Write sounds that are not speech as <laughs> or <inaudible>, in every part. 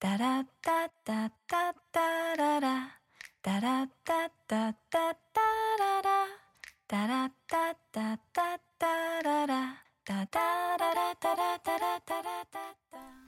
タラッタッタッタッララ。タラッタッタッタッタララ。タラッタッタッタッララ。タタララタラタラタラッタ。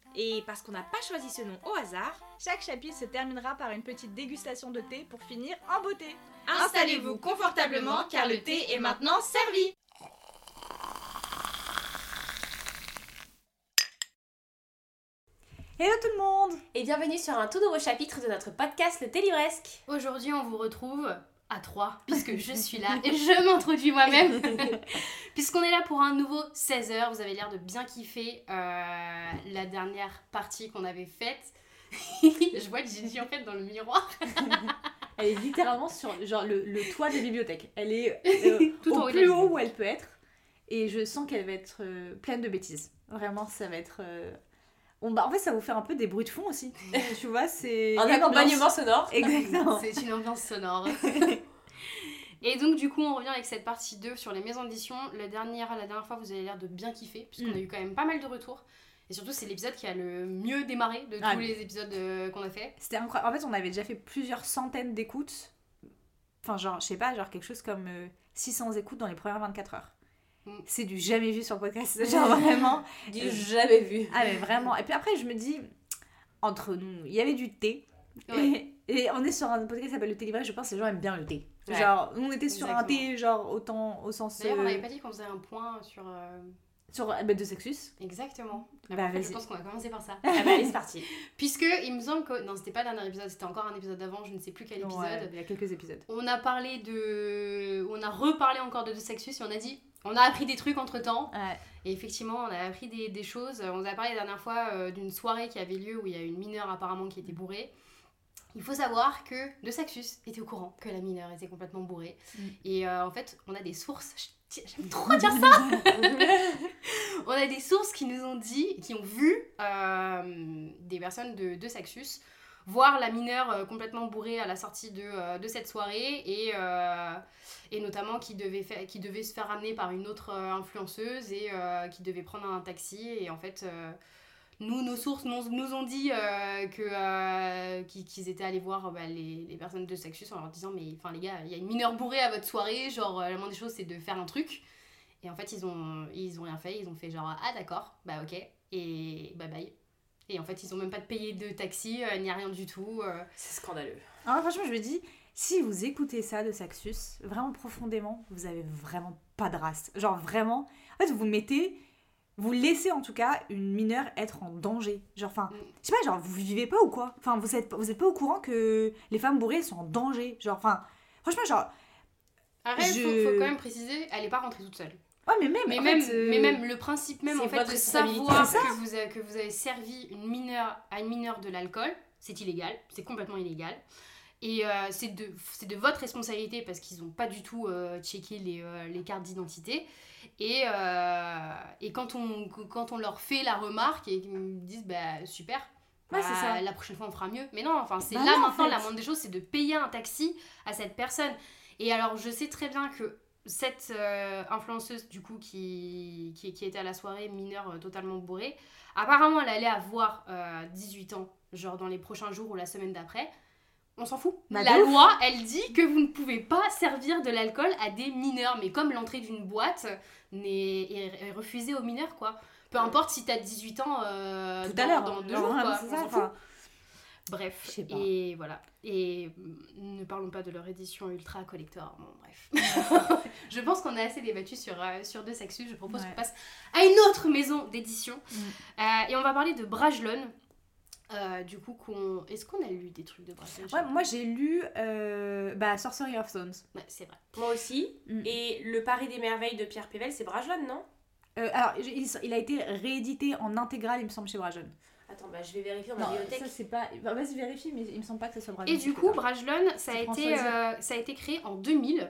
Et parce qu'on n'a pas choisi ce nom au hasard, Chaque chapitre se terminera par une petite dégustation de thé pour finir en beauté. installez-vous confortablement car le thé est maintenant servi Hello tout le monde Et bienvenue sur un tout nouveau chapitre de notre podcast Le Télivresque. Aujourd'hui, on vous retrouve à trois, puisque je suis là et je <laughs> m'introduis moi-même. <laughs> Puisqu'on est là pour un nouveau 16h, vous avez l'air de bien kiffer euh, la dernière partie qu'on avait faite. je vois Gigi en fait dans le miroir. <laughs> Elle est littéralement sur genre, le, le toit de la bibliothèque. Elle est euh, Tout au plus haut où elle peut être. Et je sens qu'elle va être euh, pleine de bêtises. Vraiment, ça va être... on- bah, en fait, ça vous faire un peu des bruits de fond aussi. <laughs> tu vois, c'est... Un accompagnement sonore. Exactement. C'est une ambiance sonore. <laughs> Et donc du coup on revient avec cette partie 2 sur les maisons d'édition. La dernière, la dernière fois vous avez l'air de bien kiffer puisqu'on Mm. a eu quand même pas mal de retours. Et surtout c'est l'épisode qui a le mieux démarré de tous Ah. les épisodes euh, qu'on a fait. C'était incroyable. En fait, on avait déjà fait plusieurs centaines d'écoutes. Enfin, genre, je sais pas, genre quelque chose comme euh, 600 écoutes dans les premières 24 heures. Mm. C'est du jamais vu sur le podcast. <laughs> Genre vraiment. Du jamais vu. Ah, mais vraiment. Et puis après, je me dis, entre nous, il y avait du thé. Ouais. Et, et on est sur un podcast qui s'appelle le thé je pense que les gens aiment bien le thé. Ouais. Genre, nous, on était sur un thé, genre, autant au sens. D'ailleurs on euh, n'avait pas dit qu'on faisait un point sur... euh, Sur euh, bah, de Sexus. Exactement. Bah, En fait, je pense qu'on va commencer par ça. <laughs> Ah bah allez, c'est parti. Puisque il me semble que... Non c'était pas le dernier épisode, c'était encore un épisode d'avant, je ne sais plus quel épisode. Ouais, il y a quelques épisodes. On a parlé de... On a reparlé encore de The Sexus et on a dit... On a appris des trucs entre temps. Ouais. Et effectivement, on a appris des, des choses. On a parlé la dernière fois euh, d'une soirée qui avait lieu où il y a une mineure apparemment qui était bourrée. Il faut savoir que De Saxus était au courant que la mineure était complètement bourrée. Mm. Et euh, en fait, on a des sources. J'aime trop dire ça <laughs> On a des sources qui nous ont dit, qui ont vu euh, des personnes de, de Saxus voir la mineure euh, complètement bourrée à la sortie de, euh, cette soirée et, euh, et notamment qui devait, se faire ramener par une autre influenceuse et qui devait prendre un taxi et en fait nous nos sources nous, ont dit que qu'ils étaient allés voir bah, les, les personnes de Saxus en leur disant mais enfin les gars il y a une mineure bourrée à votre soirée genre la moindre des choses c'est de faire un truc. Et en fait ils ont ils ont rien fait ils ont fait genre ah d'accord bah ok et bye bye et en fait ils ont même pas de payer de taxi euh, ni rien du tout euh. C'est scandaleux. Alors, franchement, je me dis, si vous écoutez ça de Saxus, vraiment profondément, vous avez vraiment pas de race. Genre, vraiment. En fait, vous mettez. Vous laissez en tout cas une mineure être en danger. Genre, enfin, Mm. je sais pas, genre, vous vivez pas ou quoi? Enfin, vous êtes, vous êtes pas au courant que les femmes bourrées sont en danger. Genre, enfin, franchement, genre. Après, il Je- faut, faut quand même préciser, elle est pas rentrée toute seule. Ouais, mais même. Mais en même, fait, euh, mais même le principe même en fait de savoir que vous, avez, que vous avez servi une mineure, à une mineure de l'alcool, c'est illégal, c'est complètement illégal. Et euh, c'est de, de votre responsabilité parce qu'ils n'ont pas du tout euh, checké les, euh, les cartes d'identité. Et, et quand, on, quand on leur fait la remarque et qu'ils me disent bah super, bah, ça. la prochaine fois on fera mieux. Mais non, enfin c'est Bah là non, en maintenant fait. la moindre des choses, c'est de payer un taxi à cette personne. Et alors je sais très bien que cette euh, influenceuse du coup qui, qui, qui était à la soirée mineure euh, totalement bourrée, apparemment elle allait avoir euh, 18 ans, genre dans les prochains jours ou la semaine d'après. On s'en fout. Bah, la loi, elle dit que vous ne pouvez pas servir de l'alcool à des mineurs. Mais comme l'entrée d'une boîte est, est refusée aux mineurs, quoi. Peu importe si t'as 18 ans euh, Tout dans, à l'heure. dans deux jours, quoi. On s'en fout. Bref, pas. et voilà. Et mm, ne parlons pas de leur édition ultra collector. Bon, bref. <laughs> je pense qu'on a assez débattu sur, euh, sur deux sexus. Je propose Ouais. qu'on passe à une autre maison d'édition. Mm. Euh, et on va parler de Brajlon. Euh, du coup, qu'on... est-ce qu'on a lu des trucs de Brajlon Ouais, moi j'ai lu euh, bah, Sorcery of Stones. Ouais, c'est vrai. Moi aussi. Mm. Et le Paris des merveilles de Pierre Pével, c'est Brajlon, non? Euh, alors, il, il a été réédité en intégrale, il me semble, chez Brajon. Attends, bah je vais vérifier dans ma bibliothèque. ça c'est pas. bah, Vas-y, vérifie, mais il me semble pas que ça soit Brajon. Et du coup, Brajlon, ça, a été, euh, ça a été créé en 2000.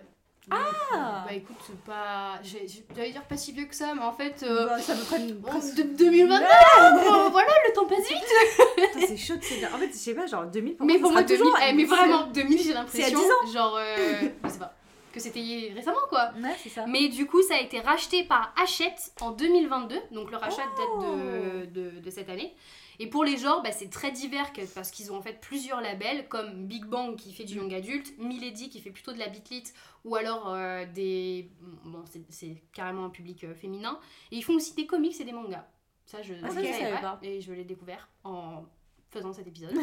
Ah Bah écoute, c'est pas. J'allais dire pas si vieux que ça, mais en fait. euh, Bah, ça me prend une- presque- de 2022 <laughs> bon, Voilà, le temps passe vite c'est chaud de se dire. En fait, je sais pas, genre 2000 pour Mais moi, pour moi, sera 2000, toujours eh, mais vraiment, 2000, j'ai l'impression. C'est à 10 Genre, euh, je sais pas, que c'était récemment quoi. Ouais, c'est ça. Mais du coup, ça a été racheté par Hachette en 2022, donc le rachat Oh. date de, de, de cette année. Et pour les genres, bah, c'est très divers parce qu'ils ont en fait plusieurs labels comme Big Bang qui fait du young adulte, Milady qui fait plutôt de la bitlit ou alors euh, des. Bon, c'est- carrément un public euh, féminin. Et ils font aussi des comics et des mangas. Ça, je Ah, savais pas, pas. et je l'ai découvert en faisant cet épisode.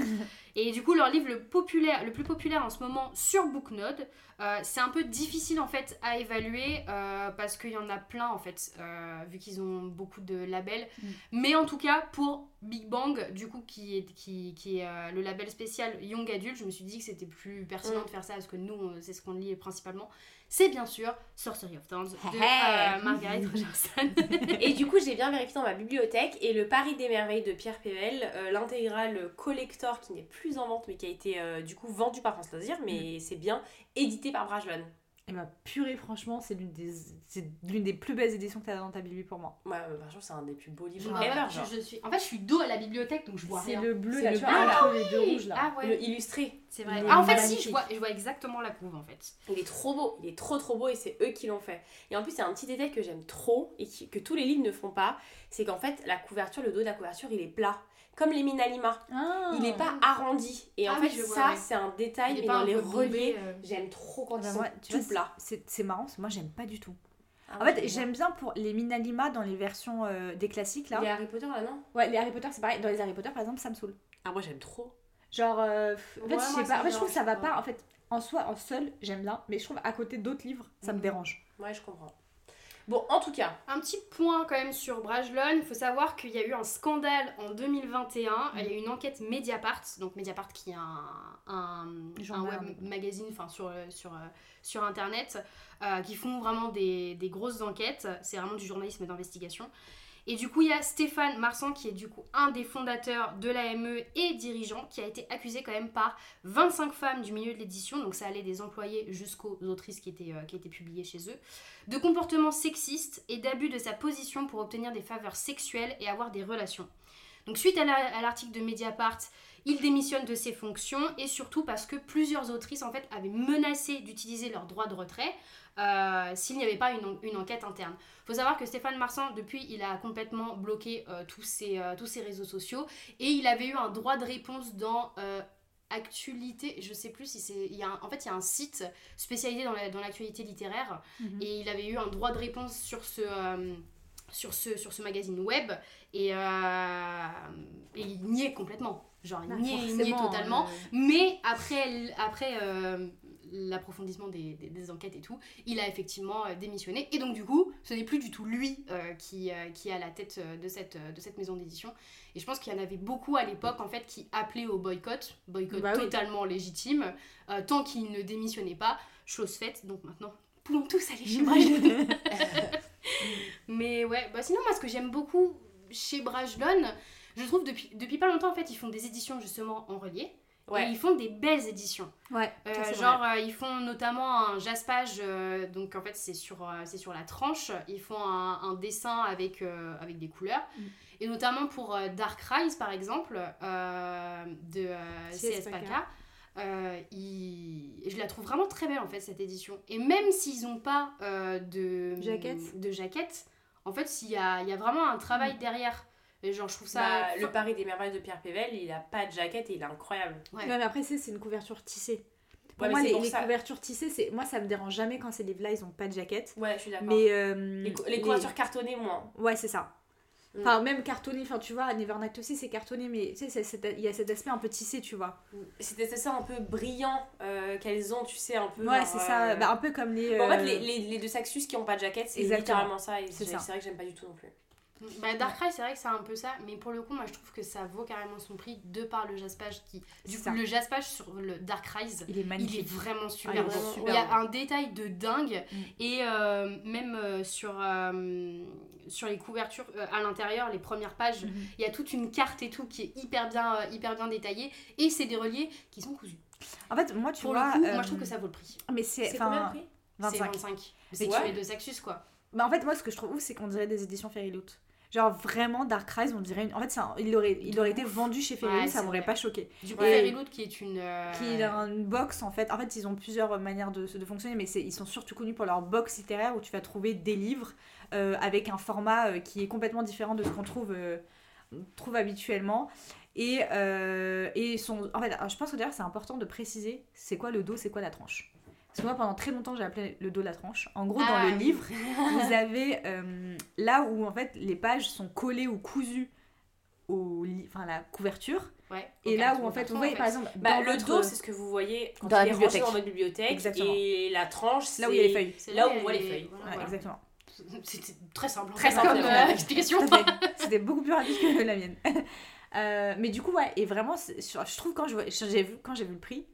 et du coup, leur livre le, populaire, le plus populaire en ce moment sur Booknode, euh, c'est un peu difficile en fait à évaluer euh, parce qu'il y en a plein en fait, euh, vu qu'ils ont beaucoup de labels. Mm. Mais en tout cas, pour Big Bang, du coup, qui est, qui, qui est le label spécial Young Adult, je me suis dit que c'était plus pertinent Mm. de faire ça parce que nous, c'est ce qu'on lit principalement. C'est bien sûr Sorcery of Thorns de Hey. euh, Margaret Rogerson. <laughs> Et du coup, j'ai bien vérifié dans ma bibliothèque et le Paris des merveilles de Pierre Pével, euh, l'intégrale collector qui n'est plus en vente mais qui a été euh, du coup vendu par France Loisirs, mais c'est bien édité par Brajlon. Et ma purée, franchement, c'est l'une des, c'est l'une des plus belles éditions que tu as dans ta bibli pour moi. Ouais, euh, franchement, c'est un des plus beaux livres Ah ouais, ever. je- genre. je suis... En fait, je suis dos à la bibliothèque donc je vois C'est rien. le bleu là, le tu vois, bleu, entre les deux rouges là. Ah ouais, Le illustré, c'est vrai. Ah, en fait, si, je vois, je vois exactement la couve en fait. il est trop beau, il est trop trop beau et c'est eux qui l'ont fait. Et en plus, c'est un petit détail que j'aime trop et qui- que tous les livres ne font pas, c'est qu'en fait, la couverture, le dos de la couverture, il est plat. Comme les Minalima. Ah. Il n'est pas arrondi. Et en Ah fait, ça, ouais. c'est un détail, Il mais dans les reliefs, euh. j'aime trop quand Bah, ils sont tout plats. c'est marrant, moi j'aime pas du tout. Ah En ouais, fait, j'aime bien pour les Minalima dans les versions euh, des classiques là. A Harry Potter là, non? Ouais, les Harry Potter, c'est pareil. Dans les Harry Potter, par exemple, ça me saoule. Ah, moi j'aime trop. Genre, euh, en fait, Ouais, je sais pas. En fait, je trouve que ça va pas. En fait, en soi, en seul, j'aime bien. Mais je trouve à côté d'autres livres, ça me Mhm. dérange. Ouais, je comprends. Bon, en tout cas, Un petit point quand même sur Brajlon, il faut savoir qu'il y a eu un scandale en 2021, il y a eu une enquête Mediapart, donc Mediapart qui est un, un, web magazine enfin, sur, sur, euh, sur internet, euh, qui font vraiment des, des grosses enquêtes, c'est vraiment du journalisme d'investigation. Et du coup, il y a Stéphane Marsan, qui est du coup un des fondateurs de l'AME et dirigeant, qui a été accusé quand même par 25 femmes du milieu de l'édition, donc ça allait des employés jusqu'aux autrices qui étaient, euh, qui étaient publiées chez eux, de comportements sexistes et d'abus de sa position pour obtenir des faveurs sexuelles et avoir des relations. Donc suite à la- à l'article de Mediapart, il démissionne de ses fonctions et surtout parce que plusieurs autrices en fait avaient menacé d'utiliser leur droit de retrait euh, s'il n'y avait pas une, une enquête interne. faut savoir que Stéphane Marsan, depuis, il a complètement bloqué euh, tous, ses, euh, tous ses réseaux sociaux et il avait eu un droit de réponse dans Actualité, je sais plus si c'est. il en fait, il y a un site spécialisé dans la- dans l'actualité littéraire Mhm. et il avait eu un droit de réponse sur ce, sur ce, sur ce magazine web et, euh, et il niait complètement. Genre, il Bah, niait, il totalement. euh, Mais après, après euh, l'approfondissement des, des- des enquêtes et tout, il a effectivement euh, démissionné. Et donc, du coup, ce n'est plus du tout lui euh, qui, euh, qui est à la tête de cette, de cette maison d'édition. Et je pense qu'il y en avait beaucoup à l'époque, en fait, qui appelaient au boycott. Boycott Bah oui. totalement légitime, euh, tant qu'il ne démissionnait pas. Chose faite. Donc maintenant, pouvons tous aller chez Brajlon. <laughs> Mais ouais, bah sinon, moi, ce que j'aime beaucoup chez Brajlon, je trouve depuis, depuis pas longtemps, en fait, ils font des éditions justement en relié. Et ils font des belles éditions. Ouais, Euh, Ça, genre, euh, ils font notamment un jaspage, euh, donc en fait, c'est sur, c'est sur la tranche. Ils font un, un dessin avec, avec des couleurs. Mm. Et notamment pour Dark Rise, par exemple, de CS Paca. Ils- je la trouve vraiment très belle en fait cette édition. Et même s'ils n'ont pas de Jaquette. de jaquette, en fait il y a, il y a vraiment un travail derrière. Et genre je trouve ça. Bah, le Paris des merveilles de Pierre Pével, il a pas de jaquette et il est incroyable. Ouais. Ouais, mais après, c'est c'est une couverture tissée. Pour Ouais, mais moi, les, pour les ça. couvertures tissées, c'est moi, ça me dérange jamais quand ces livres-là, ils ont pas de jaquette. Ouais, je suis d'accord. Mais euh, Les, cou- les couvertures cartonnées, moins. Ouais, c'est ça. Mm. Enfin, même cartonné, enfin, tu vois, Nevernight aussi, c'est cartonné, mais tu sais, il y a cet aspect un peu tissé, tu vois. C'était ça un peu brillant euh, qu'elles ont, tu sais, un peu. Ouais, c'est ça. euh, Bah, un peu comme les. bon, en fait, les, les, les deux Saxus qui ont pas de jaquette, c'est littéralement. Et ça. c'est vrai que j'aime pas du tout non plus. Bah, Darkrai, c'est vrai que c'est un peu ça, mais pour le coup, moi je trouve que ça vaut carrément son prix de par le jaspage qui. Du coup, ça. le jaspage sur le Dark Rise, Il est il est magnifique. vraiment Ah, il super est beau. vraiment Il y a super un détail de dingue Mm. et euh, même euh, sur, euh, sur les couvertures euh, à l'intérieur, les premières pages, Mhm. il y a toute une carte et tout qui est hyper bien, euh, hyper bien détaillée et c'est des reliés qui sont cousus. En fait, moi, tu Pour vois. le coup, euh, moi je trouve que ça vaut le prix. Mais c'est. C'est combien le prix? C'est 25. 25. Mais C'est tu- tiré de Saxus, quoi. Bah en fait, moi, ce que je trouve ouf, c'est qu'on dirait des éditions Fairy Loot. Genre vraiment Dark Rise, on dirait. une- En fait, un- il aurait, il aurait été vendu chez Fairy Ouais, ça m'aurait pas choqué. Du coup, Et- Fairy Loot, qui est une. euh, Qui a une box en fait. En fait, ils ont plusieurs manières de, de fonctionner, mais ils sont surtout connus pour leur box littéraire où tu vas trouver des livres euh, avec un format euh, qui est complètement différent de ce qu'on trouve, euh, trouve habituellement. Et, et sont, en fait, je pense que d'ailleurs c'est important de préciser c'est quoi le dos, c'est quoi la tranche. Parce que moi pendant très longtemps j'ai appelé le dos la tranche. En gros, dans Ah, le oui. livre, <laughs> vous avez euh, là où en fait les pages sont collées ou cousues au enfin la couverture Ouais. et là où en fait vous voyez par exemple Bah, dans le dos, c'est ce que vous voyez quand Dans la il est rangé bibliothèque. dans votre bibliothèque. Exactement. Et la tranche, c'est là où il y a les feuilles C'est là où on voit les feuilles. voilà, Ouais, voilà. exactement <laughs> C'était très simple. Très simple, comme euh, explication. <laughs> C'était beaucoup plus rapide que la mienne. Euh, mais du coup, ouais, et vraiment, je trouve quand je vois- j'ai vu, quand j'ai vu le prix,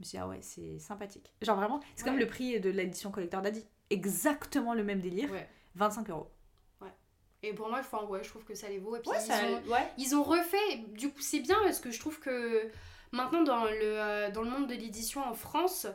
me suis dit, ah ouais, c'est sympathique. Genre vraiment, c'est comme Ouais. le prix de l'édition collector d'Adi. Exactement le même délire. Ouais. 25 euros. Et pour moi, enfin, ouais, je trouve que ça les vaut. Et puis, Ouais, ils, ça, ont, ouais. ils ont refait. Du coup, c'est bien parce que je trouve que maintenant, dans le, euh, dans le monde de l'édition en France,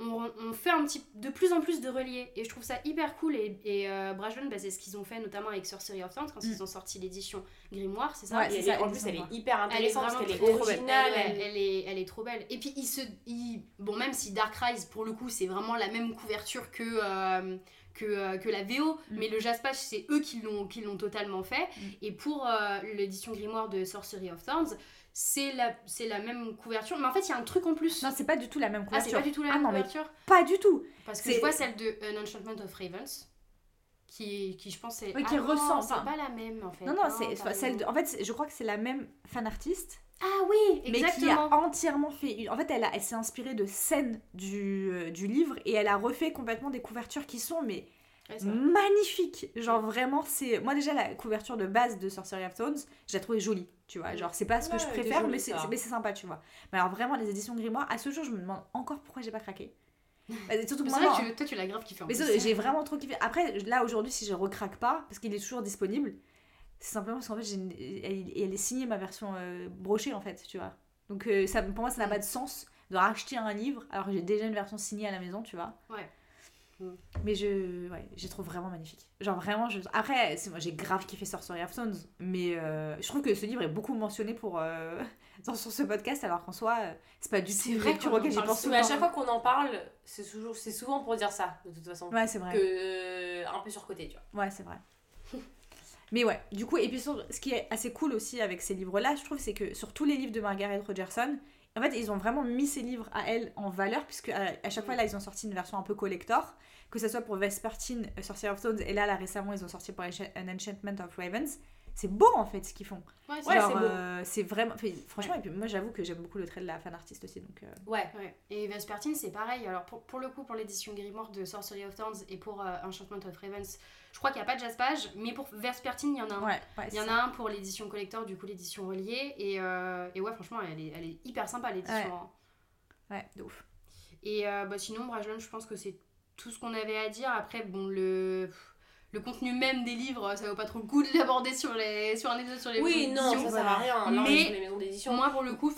on, on fait un petit, de plus en plus de reliés. Et je trouve ça hyper cool. Et, et euh, Brajlon, bah, c'est ce qu'ils ont fait notamment avec Sorcery of Thorns quand Mm. ils ont sorti l'édition Grimoire, c'est ça Ouais, Et c'est elle ça, est- en plus, elle est hyper Elle est intéressante parce vraiment qu'elle est trop belle. originale. Elle, est, elle est trop belle. Et puis, il se, il- bon, même si Dark Rise, pour le coup, c'est vraiment la même couverture que, euh, que, euh, que la VO, Mm. mais le Jaspage, c'est eux qui l'ont, qui l'ont totalement fait. Mm. Et pour euh, l'édition Grimoire de Sorcery of Thorns, c'est la, c'est la même couverture. Mais en fait, il y a un truc en plus. Non, c'est pas du tout la même ah, couverture. c'est pas du tout la Ah même non, couverture pas du tout. Parce que c'est- je vois celle de An Enchantment of Ravens. Qui, qui je pense est. Oui, qui ah ressemble, C'est pas la même en fait. Non, non, c'est t'as enfin, celle de-. En fait, c'est- je crois que c'est la même fan artiste, Ah oui, mais qui a entièrement fait. En fait, elle, a- elle s'est inspirée de scènes du, euh, du livre et elle a refait complètement des couvertures qui sont, mais Ouais, magnifique. Genre vraiment c'est moi déjà la couverture de base de Sorcery of Thrones je la trouvais jolie tu vois. Genre c'est pas ce que je préfère mais c'est mais c'est sympa tu vois. Mais alors vraiment les éditions Grimoire à ce jour je me demande encore pourquoi j'ai pas craqué. <laughs> Bah, surtout moi c'est vrai tu- toi, tu l'as grave kiffé. en mais j'ai vraiment trop kiffé. Après là aujourd'hui si je recraque pas parce qu'il est toujours disponible c'est simplement parce qu'en fait j'ai une- elle, elle est signée ma version euh, brochée en fait tu vois. Donc euh, ça pour moi ça n'a Mm. pas de sens de racheter un livre alors que j'ai déjà une version signée à la maison tu vois. Ouais. Mais je ouais j'ai trouve vraiment magnifique genre vraiment je après moi j'ai grave kiffé Sorcery of Thrones mais euh, je trouve que ce livre est beaucoup mentionné pour euh, <laughs> dans sur ce podcast alors qu'en soi euh, c'est pas du tout une vrai lecture auquel j'y pense Mais à chaque fois qu'on en parle, c'est toujours- souvent pour dire ça, de toute façon. ouais c'est vrai Que euh, un peu surcoté, tu vois. Ouais, c'est vrai. <laughs> Mais ouais, du coup, et puis sur- ce qui est assez cool aussi avec ces livres-là, je trouve, c'est que sur tous les livres de Margaret Rogerson, en fait, ils ont vraiment mis ces livres à elle en valeur, puisque à, à chaque fois, là, ils ont sorti une version un peu collector, que ce soit pour Vespertine, euh, Sorcerer of Thrones, et là, là, récemment, ils ont sorti pour An Enchantment of Ravens. C'est beau, en fait, ce qu'ils font. Ouais, c'est Ouais, euh, vraiment... enfin, franchement, et puis moi, j'avoue que j'aime beaucoup le trait de la fan artiste aussi, donc... euh, Ouais. Ouais. Et Vespertine, c'est pareil. Alors, pour, pour le coup, pour l'édition Grimoire de Sorcery of Thorns et pour euh, Enchantment of Ravens, je crois qu'il n'y a pas de jaspage, mais pour Vespertine, il y en a un. Ouais, ouais, Il y en a un pour l'édition collector, du coup, l'édition reliée. Et, euh, et ouais, franchement, elle est, elle est hyper sympa, l'édition. Ouais. hein. Ouais, de ouf. Et euh, bah, sinon, Brajlon, je pense que c'est tout ce qu'on avait à dire. Après, bon, le. Le contenu même des livres, ça vaut pas trop le coup de l'aborder sur, les... sur un épisode sur les Oui, non, ça sert à rien. Mais- les maisons d'édition. Moi, pour le coup,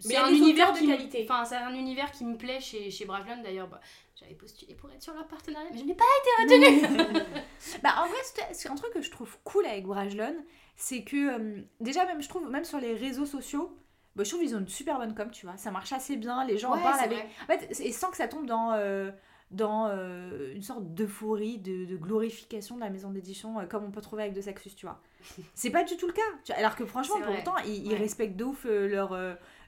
c'est un univers de qui qualité. Enfin, c'est un univers qui me plaît chez chez Brajlon d'ailleurs. Bah, j'avais postulé pour être sur leur partenariat, mais je n'ai pas. <laughs> bah en vrai, c'est- un truc que je trouve cool avec Brajlon, c'est que euh, déjà même je trouve même sur les réseaux sociaux, bah, je trouve qu'ils ont une super bonne com, tu vois, ça marche assez bien, les gens en parlent avec. vrai. En fait, c'est- et sans que ça tombe dans euh, dans euh, une sorte d'euphorie, de, de glorification de la maison d'édition euh, comme on peut trouver avec De Saxus, tu vois. <laughs> C'est pas du tout le cas. Alors que franchement, vrai. pourtant, ils, respectent de ouf euh, leur,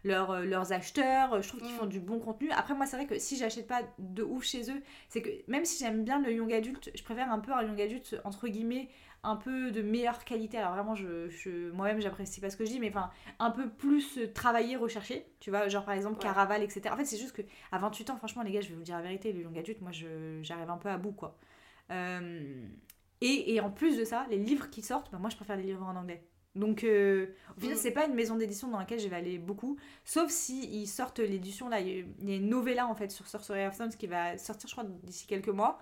leur, leurs acheteurs. Je trouve qu'ils Mm. font du bon contenu. Après, moi, c'est vrai que si j'achète pas de ouf chez eux, c'est que même si j'aime bien le young adulte, je préfère un peu un young adulte, entre guillemets, un peu de meilleure qualité. Alors vraiment, je, je- moi-même, j'apprécie pas ce que je dis, mais enfin, un peu plus euh, travaillé, recherché. Tu vois, genre par exemple Ouais. Caraval, etc. En fait, c'est juste que à 28 ans, franchement, les gars, je vais vous dire la vérité, le young adulte, moi, je- j'arrive un peu à bout, quoi. Euh, et, et en plus de ça, les livres qui sortent, bah, moi, je préfère les livres en anglais. Donc, euh, au final, Mm. c'est pas une maison d'édition dans laquelle je vais aller beaucoup, sauf si ils sortent l'édition là. Il y a- une novella en fait sur Sorcery of Thrones qui va sortir, je crois, d'ici quelques mois.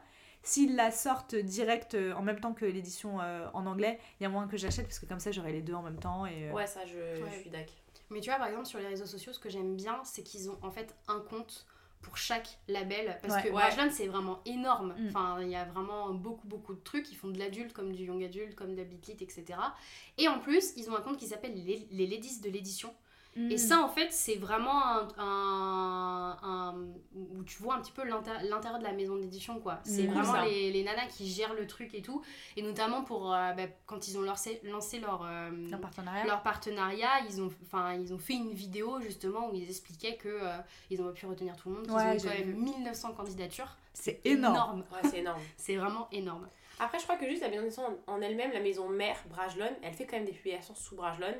S'ils la sortent direct euh, en même temps que l'édition euh, en anglais, il y a moins que j'achète parce que comme ça, j'aurai les deux en même temps. Et, euh, Ouais, ça, je, Ouais. je suis d'accord. Mais tu vois, par exemple, sur les réseaux sociaux, ce que j'aime bien, c'est qu'ils ont en fait un compte pour chaque label parce Ouais. que Ouais. Brajlon c'est vraiment énorme Mm. enfin il y a vraiment beaucoup beaucoup de trucs ils font de l'adulte comme du young adulte comme de la bitlit etc et en plus ils ont un compte qui s'appelle les, les ladies de l'édition Mm. et ça en fait c'est vraiment un, un- un- où tu vois un petit peu l'intérêt de la maison d'édition quoi c'est Mm. vraiment Ça. les, les nanas qui gèrent le truc et tout et notamment pour euh, bah, quand ils ont lancé, lancé leur euh, partenariat. leur partenariat, ils ont, enfin, ils ont fait une vidéo justement où ils expliquaient que euh, ils ont pas pu retenir tout le monde, qu'ils Ouais, ont quand même vu. 1900 candidatures. C'est énorme. Ouais, c'est énorme. <laughs> C'est vraiment énorme. Après, je crois que juste la maison d'édition en en elle-même, la maison mère Brajlon, elle fait quand même des publications sous Brajlon.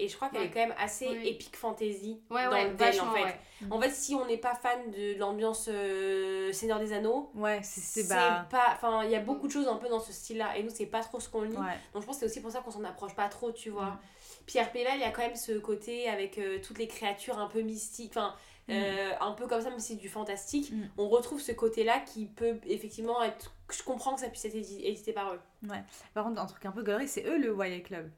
Et je crois qu'elle Ouais. est quand même assez Oui. épique fantasy Ouais, dans ouais, le en fait. ouais. En fait, si on n'est pas fan de l'ambiance euh, Seigneur des Anneaux, Ouais, c'est bah. pas. Enfin, il y a beaucoup de choses un peu dans ce style-là. Et nous, c'est pas trop ce qu'on lit. Ouais. Donc je pense que c'est aussi pour ça qu'on s'en approche pas trop, tu vois. Mm. Pierre Pével, il y a quand même ce côté avec euh, toutes les créatures un peu mystiques, enfin, euh, un peu comme ça, mais c'est du fantastique. Mm. On retrouve ce côté-là qui peut effectivement être. Je comprends que ça puisse être édi- édité par eux. Par contre, un truc un peu gaulerie, c'est eux le YA Club.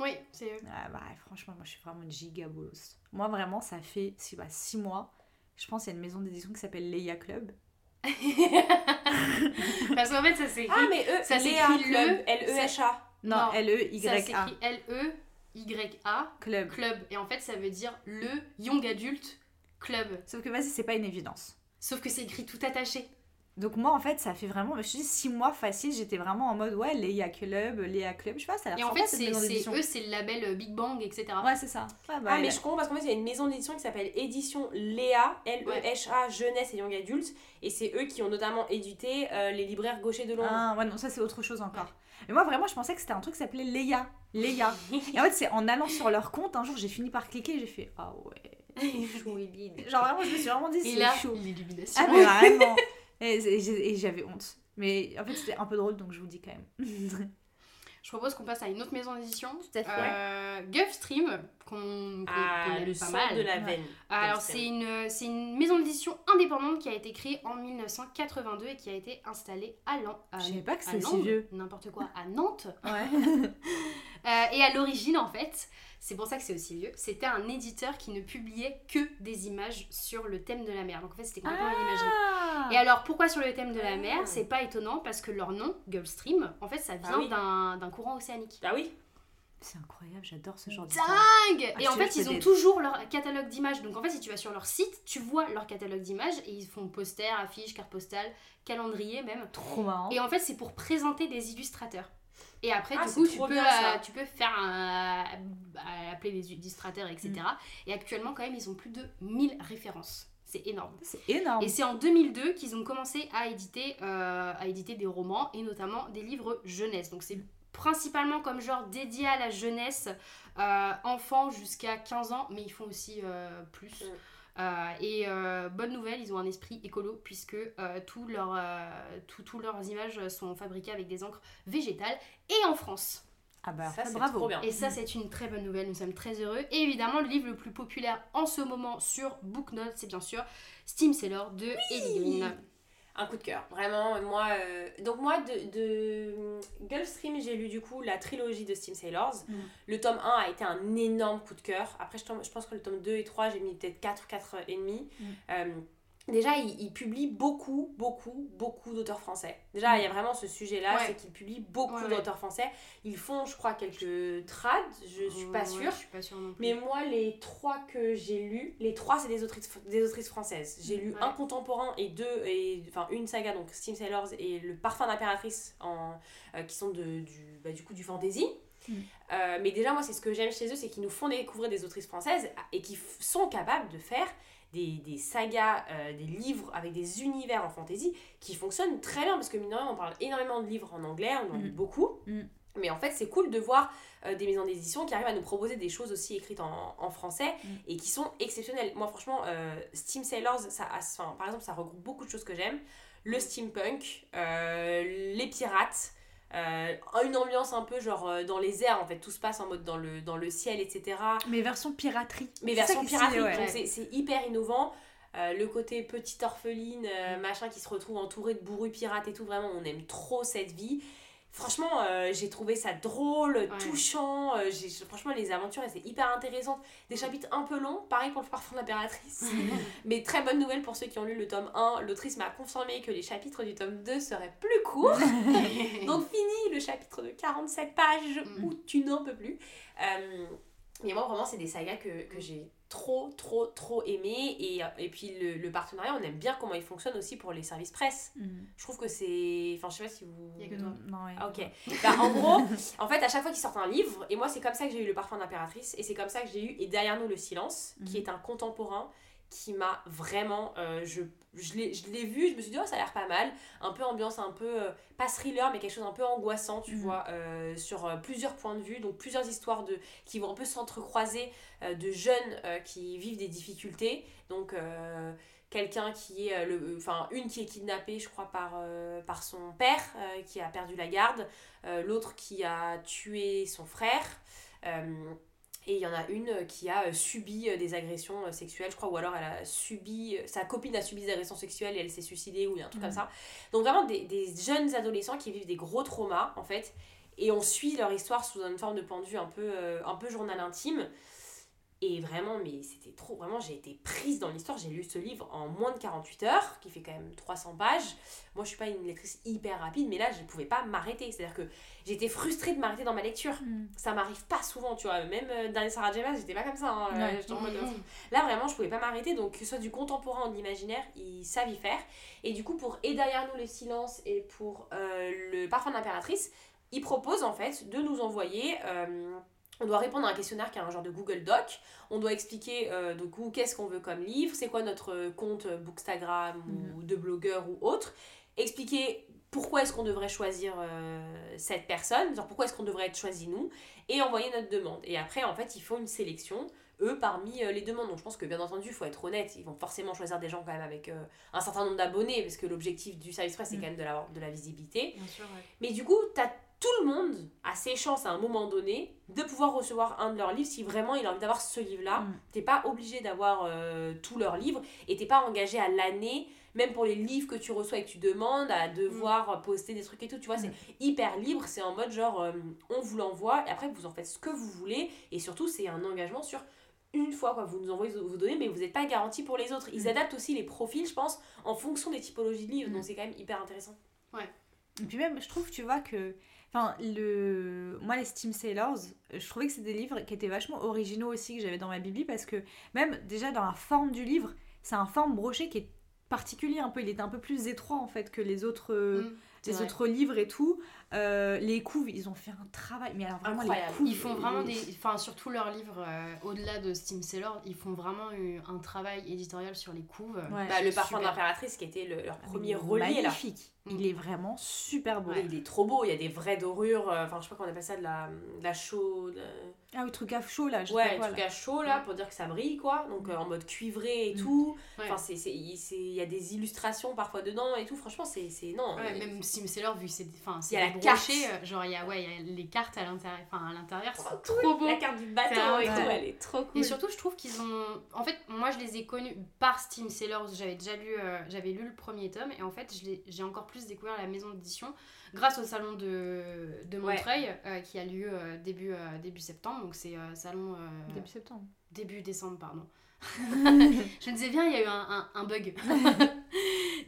Oui, c'est eux. Ah bah franchement, moi je suis vraiment une giga bolos. Moi vraiment, ça fait six, bah, six mois. Je pense qu'il y a une maison d'édition qui s'appelle Leia Club. <laughs> Parce qu'en fait, ça s'écrit. Ah, mais eux, Ça s'écrit Club, le- L-E-H-A. Non, Non, ça L-E-Y-A. s'écrit L-E-Y-A, Club. club. Et en fait, ça veut dire le Young Adult Club. Sauf que vas-y, c'est pas une évidence. Sauf que c'est écrit tout attaché. Donc moi en fait, ça fait vraiment, je te dis, six mois facile, j'étais vraiment en mode ouais, Leia Club, Leia Club, je sais pas, ça a Et l'air en sympa, fait, cette c'est maison c'est- d'édition. eux, c'est le label euh, Big Bang, etc. Ouais, c'est ça. Ouais, bah, Ah, mais je comprends parce qu'en fait, il y a une maison d'édition qui s'appelle Édition Léa, L-E-H-A, Jeunesse et Young Adult. Et c'est eux qui ont notamment édité euh, les libraires gauchers de Londres. Ah, ouais, non, ça c'est autre chose encore. Mais moi vraiment, je pensais que c'était un truc qui s'appelait Leia. Leia. Et en fait, c'est en allant sur leur compte, un jour j'ai fini par cliquer et j'ai fait ah ouais. <laughs> Genre vraiment, je me suis vraiment dit Et c'est chaud. l'illumination. Ah, mais vraiment. <laughs> Et, et j'ai- et j'avais honte. Mais en fait, c'était un peu drôle donc je vous dis quand même. <laughs> Je propose qu'on passe à une autre maison d'édition. Tout à fait. Euh, qu'on qu'on Ah, connaît le pas mal. de la Ouais. veine. Alors, Gulfstream. c'est une, c'est une maison d'édition indépendante qui a été créée en 1982 et qui a été installée à Lan- Je savais pas que c'était si vieux. N'importe quoi, à Nantes. Ouais. <laughs> Euh, et à l'origine, en fait, c'est pour ça que c'est aussi vieux, c'était un éditeur qui ne publiait que des images sur le thème de la mer. Donc, en fait, c'était complètement une imagerie. Ah. Et alors, pourquoi sur le thème de la Ah. mer? C'est pas étonnant parce que leur nom, Gulfstream, en fait, ça vient oui. d'un d'un courant océanique. Ah oui C'est incroyable, j'adore ce genre d'histoire. Dingue Ah, Et en fait, ils ont des- toujours leur catalogue d'images. Donc en fait, si tu vas sur leur site, tu vois leur catalogue d'images et ils font poster, affiches, cartes postales, calendrier même. Trop marrant. Et en fait, c'est pour présenter des illustrateurs. Et après, Ah, du coup, tu trop peux, bien, ça. euh, tu peux faire un, euh, appeler les illustrateurs, etc. Mm. Et actuellement, quand même, ils ont plus de 1000 références. C'est énorme. C'est énorme. Et c'est en 2002 qu'ils ont commencé à éditer, euh, à éditer des romans et notamment des livres jeunesse. Donc c'est principalement comme genre dédié à la jeunesse, euh, enfants jusqu'à 15 ans, mais ils font aussi euh, plus. Euh, et euh, bonne nouvelle, ils ont un esprit écolo puisque euh, tous leurs, euh, tous- tous leurs images sont fabriquées avec des encres végétales et en France. Ah bah, Ça, c'est bravo. trop bien. Et ça, c'est une très bonne nouvelle. Nous sommes très heureux. Et évidemment, le livre le plus populaire en ce moment sur Booknote, c'est bien sûr Steam Seller de Ellie Green. Un coup de cœur, vraiment. Moi, euh, donc moi, de, de Gulfstream, j'ai lu du coup la trilogie de Steam Sailors. Mm. Le tome 1 a été un énorme coup de cœur. Après, je, pense que le tome 2 et 3, j'ai mis peut-être 4, 4 et demi. Mm. Euh, déjà, il, il publie beaucoup, beaucoup, beaucoup d'auteurs français. Déjà, il y a vraiment ce sujet-là, Ouais. c'est qu'il publie beaucoup Ouais, ouais. d'auteurs français. Ils font, je crois, quelques trades, je suis pas sûre. Je suis pas sûre non plus. Mais moi, les trois que j'ai lus, les trois, c'est des autrices, des autrices françaises. J'ai lu un contemporain et deux, et, enfin une saga, donc Steam Sailors et Le Parfum d'impératrice, en, euh, qui sont de, du, bah, du coup du fantasy. Mm. Euh, mais déjà, moi, c'est ce que j'aime chez eux, c'est qu'ils nous font découvrir des autrices françaises et qui sont capables de faire des, des sagas, euh, des livres avec des univers en fantasy qui fonctionnent très bien parce que mine de rien, on parle énormément de livres en anglais, on en lit Mm. beaucoup. Mm. Mais en fait, c'est cool de voir euh, des maisons d'édition qui arrivent à nous proposer des choses aussi écrites en, en français Mm. et qui sont exceptionnelles. Moi, franchement, euh, Steam Sailors, ça a- enfin, par exemple, ça regroupe beaucoup de choses que j'aime. Le steampunk, euh, les pirates, euh, une ambiance un peu genre euh, dans les airs, en fait, tout se passe en mode dans le, dans le ciel, etc. Mais version piraterie. Mais version piraterie, ouais. c'est- c'est hyper innovant. Euh, le côté petite orpheline, euh, machin, qui se retrouve entouré de bourrus pirates et tout, vraiment, on aime trop cette vie. Franchement, euh, j'ai trouvé ça drôle, Ouais. touchant. euh, j'ai- franchement, les aventures, étaient hyper intéressantes. Des chapitres un peu longs, pareil pour le parfum de l'impératrice. <laughs> Mais très bonne nouvelle pour ceux qui ont lu le tome 1. L'autrice m'a confirmé que les chapitres du tome 2 seraient plus courts. <laughs> Donc fini le chapitre de 47 pages Mm. où tu n'en peux plus. Euh, mais moi vraiment c'est des sagas que, que j'ai trop trop trop aimé et, et puis le, le partenariat on aime bien comment il fonctionne aussi pour les services presse. Mhm. Je trouve que c'est... Enfin je sais pas si vous... Y a que toi. Non, ouais. Ah, ok. Bah, en <laughs> gros, en fait, à chaque fois qu'ils sortent un livre, et moi, c'est comme ça que j'ai eu Le Parfum d'impératrice, et c'est comme ça que j'ai eu Et derrière nous, le silence, qui Mhm. est un contemporain qui m'a vraiment. euh, je je l'ai je l'ai vu, je me suis dit, oh, ça a l'air pas mal. Un peu ambiance, un peu. euh, pas thriller, mais quelque chose un peu angoissant, tu Mhm. vois, euh, sur euh, plusieurs points de vue, donc plusieurs histoires de, qui vont un peu s'entrecroiser de jeunes qui vivent des difficultés. Donc. quelqu'un qui est le enfin une qui est kidnappée je crois par euh, par son père euh, qui a perdu la garde euh, l'autre qui a tué son frère et il y en a une qui a euh, subi euh, des agressions euh, sexuelles, je crois, ou alors elle a subi, euh, sa copine a subi des agressions sexuelles et elle s'est suicidée, ou un truc comme ça. Donc vraiment des, des jeunes adolescents qui vivent des gros traumas, en fait, et on suit leur histoire sous une forme de vue un peu, euh, un peu journal intime. Et vraiment, mais c'était trop, vraiment, j'ai été prise dans l'histoire. J'ai lu ce livre en moins de 48 heures, qui fait quand même 300 pages. Moi, je suis pas une lectrice hyper rapide, mais là, je ne pouvais pas m'arrêter. C'est-à-dire que j'étais frustrée de m'arrêter dans ma lecture. Mhm. Ça m'arrive pas souvent, tu vois. Même euh, dans les Sarah J. Maas, j'étais pas comme ça. hein. Ouais. Mode, euh, Là, vraiment, je pouvais pas m'arrêter. Donc, que ce soit du contemporain ou de l'imaginaire, ils savent y faire. Et du coup, pour Et derrière nous, le silence et pour euh, le parfum de l'impératrice, ils proposent en fait de nous envoyer. euh, on doit répondre à un questionnaire qui est un genre de Google Doc. On doit expliquer euh, du coup qu'est-ce qu'on veut comme livre, c'est quoi notre euh, compte Bookstagram ou de blogueur ou autre. Expliquer pourquoi est-ce qu'on devrait choisir euh, cette personne, genre pourquoi est-ce qu'on devrait être choisi nous, et envoyer notre demande. Et après, en fait, ils font une sélection, eux, parmi euh, les demandes. Donc je pense que bien entendu, il faut être honnête, ils vont forcément choisir des gens quand même avec un certain nombre d'abonnés, parce que l'objectif du service presse, c'est Mm. quand même de la, de la visibilité. Bien sûr, ouais. Mais du coup, t'as tout le monde a ses chances à un moment donné de pouvoir recevoir un de leurs livres si vraiment il a envie d'avoir ce livre-là. Mm. T'es pas obligé d'avoir euh, tous leurs livres et t'es pas engagé à l'année, même pour les livres que tu reçois et que tu demandes, à devoir poster des trucs et tout. Tu vois, c'est hyper libre. C'est en mode genre, euh, on vous l'envoie et après vous en faites ce que vous voulez. Et surtout, c'est un engagement sur une fois quoi vous nous envoyez vos données mais vous n'êtes pas garanti pour les autres ils Mm. adaptent aussi les profils je pense en fonction des typologies de livres Mm. donc c'est quand même hyper intéressant Et puis même, je trouve, tu vois, que... Enfin, le... Moi, les Steam Sailors, je trouvais que c'était des livres qui étaient vachement originaux aussi, que j'avais dans ma bibi, parce que même, déjà, dans la forme du livre, c'est un forme broché qui est particulier un peu. Il est un peu plus étroit, en fait, que les autres... euh, Mm, les vrai. autres livres et tout. Euh, les couves, ils ont fait un travail. Mais alors vraiment, Incroyable. les couves. Ils font vraiment des. Enfin, sur tous leurs livres, euh, au-delà de Steam Seller, ils font vraiment eu- un travail éditorial sur les couves. Ouais. Bah, le parfum Super. de l'impératrice qui était le- leur Ah, premier relié là. Magnifique. Mm. Il est vraiment super beau. Ouais, il est trop beau, il y a des vraies dorures, euh, enfin je sais pas comment on appelle ça, de la, de la chaude. Ah, le truc à chaud là. Je sais Ouais, pas quoi, truc là. à chaud là pour dire que ça brille quoi, donc euh, en mode cuivré et Mm. tout. Ouais. Enfin, c'est, il y a des illustrations parfois dedans et tout, franchement c'est. non, Ouais, même Steam Seller, vu que c'est enfin, Il y a c'est la broché, euh, genre il y a, ouais, y a les cartes à l'intérieur, enfin à l'intérieur, Trop c'est trop beau. La carte du bateau et tout, elle est trop cool. Et surtout, je trouve qu'ils ont. En fait, moi, je les ai connus par Steam Sellers. J'avais déjà lu, euh, j'avais lu le premier tome, et en fait, j'ai encore plus découvert la maison d'édition grâce au salon de, de Ouais. Montreuil euh, qui a lieu euh, début, euh, début septembre. Donc, c'est euh, salon. euh, Début septembre. début décembre, pardon. <laughs> je me disais bien, il y a eu un, un- un bug. <laughs>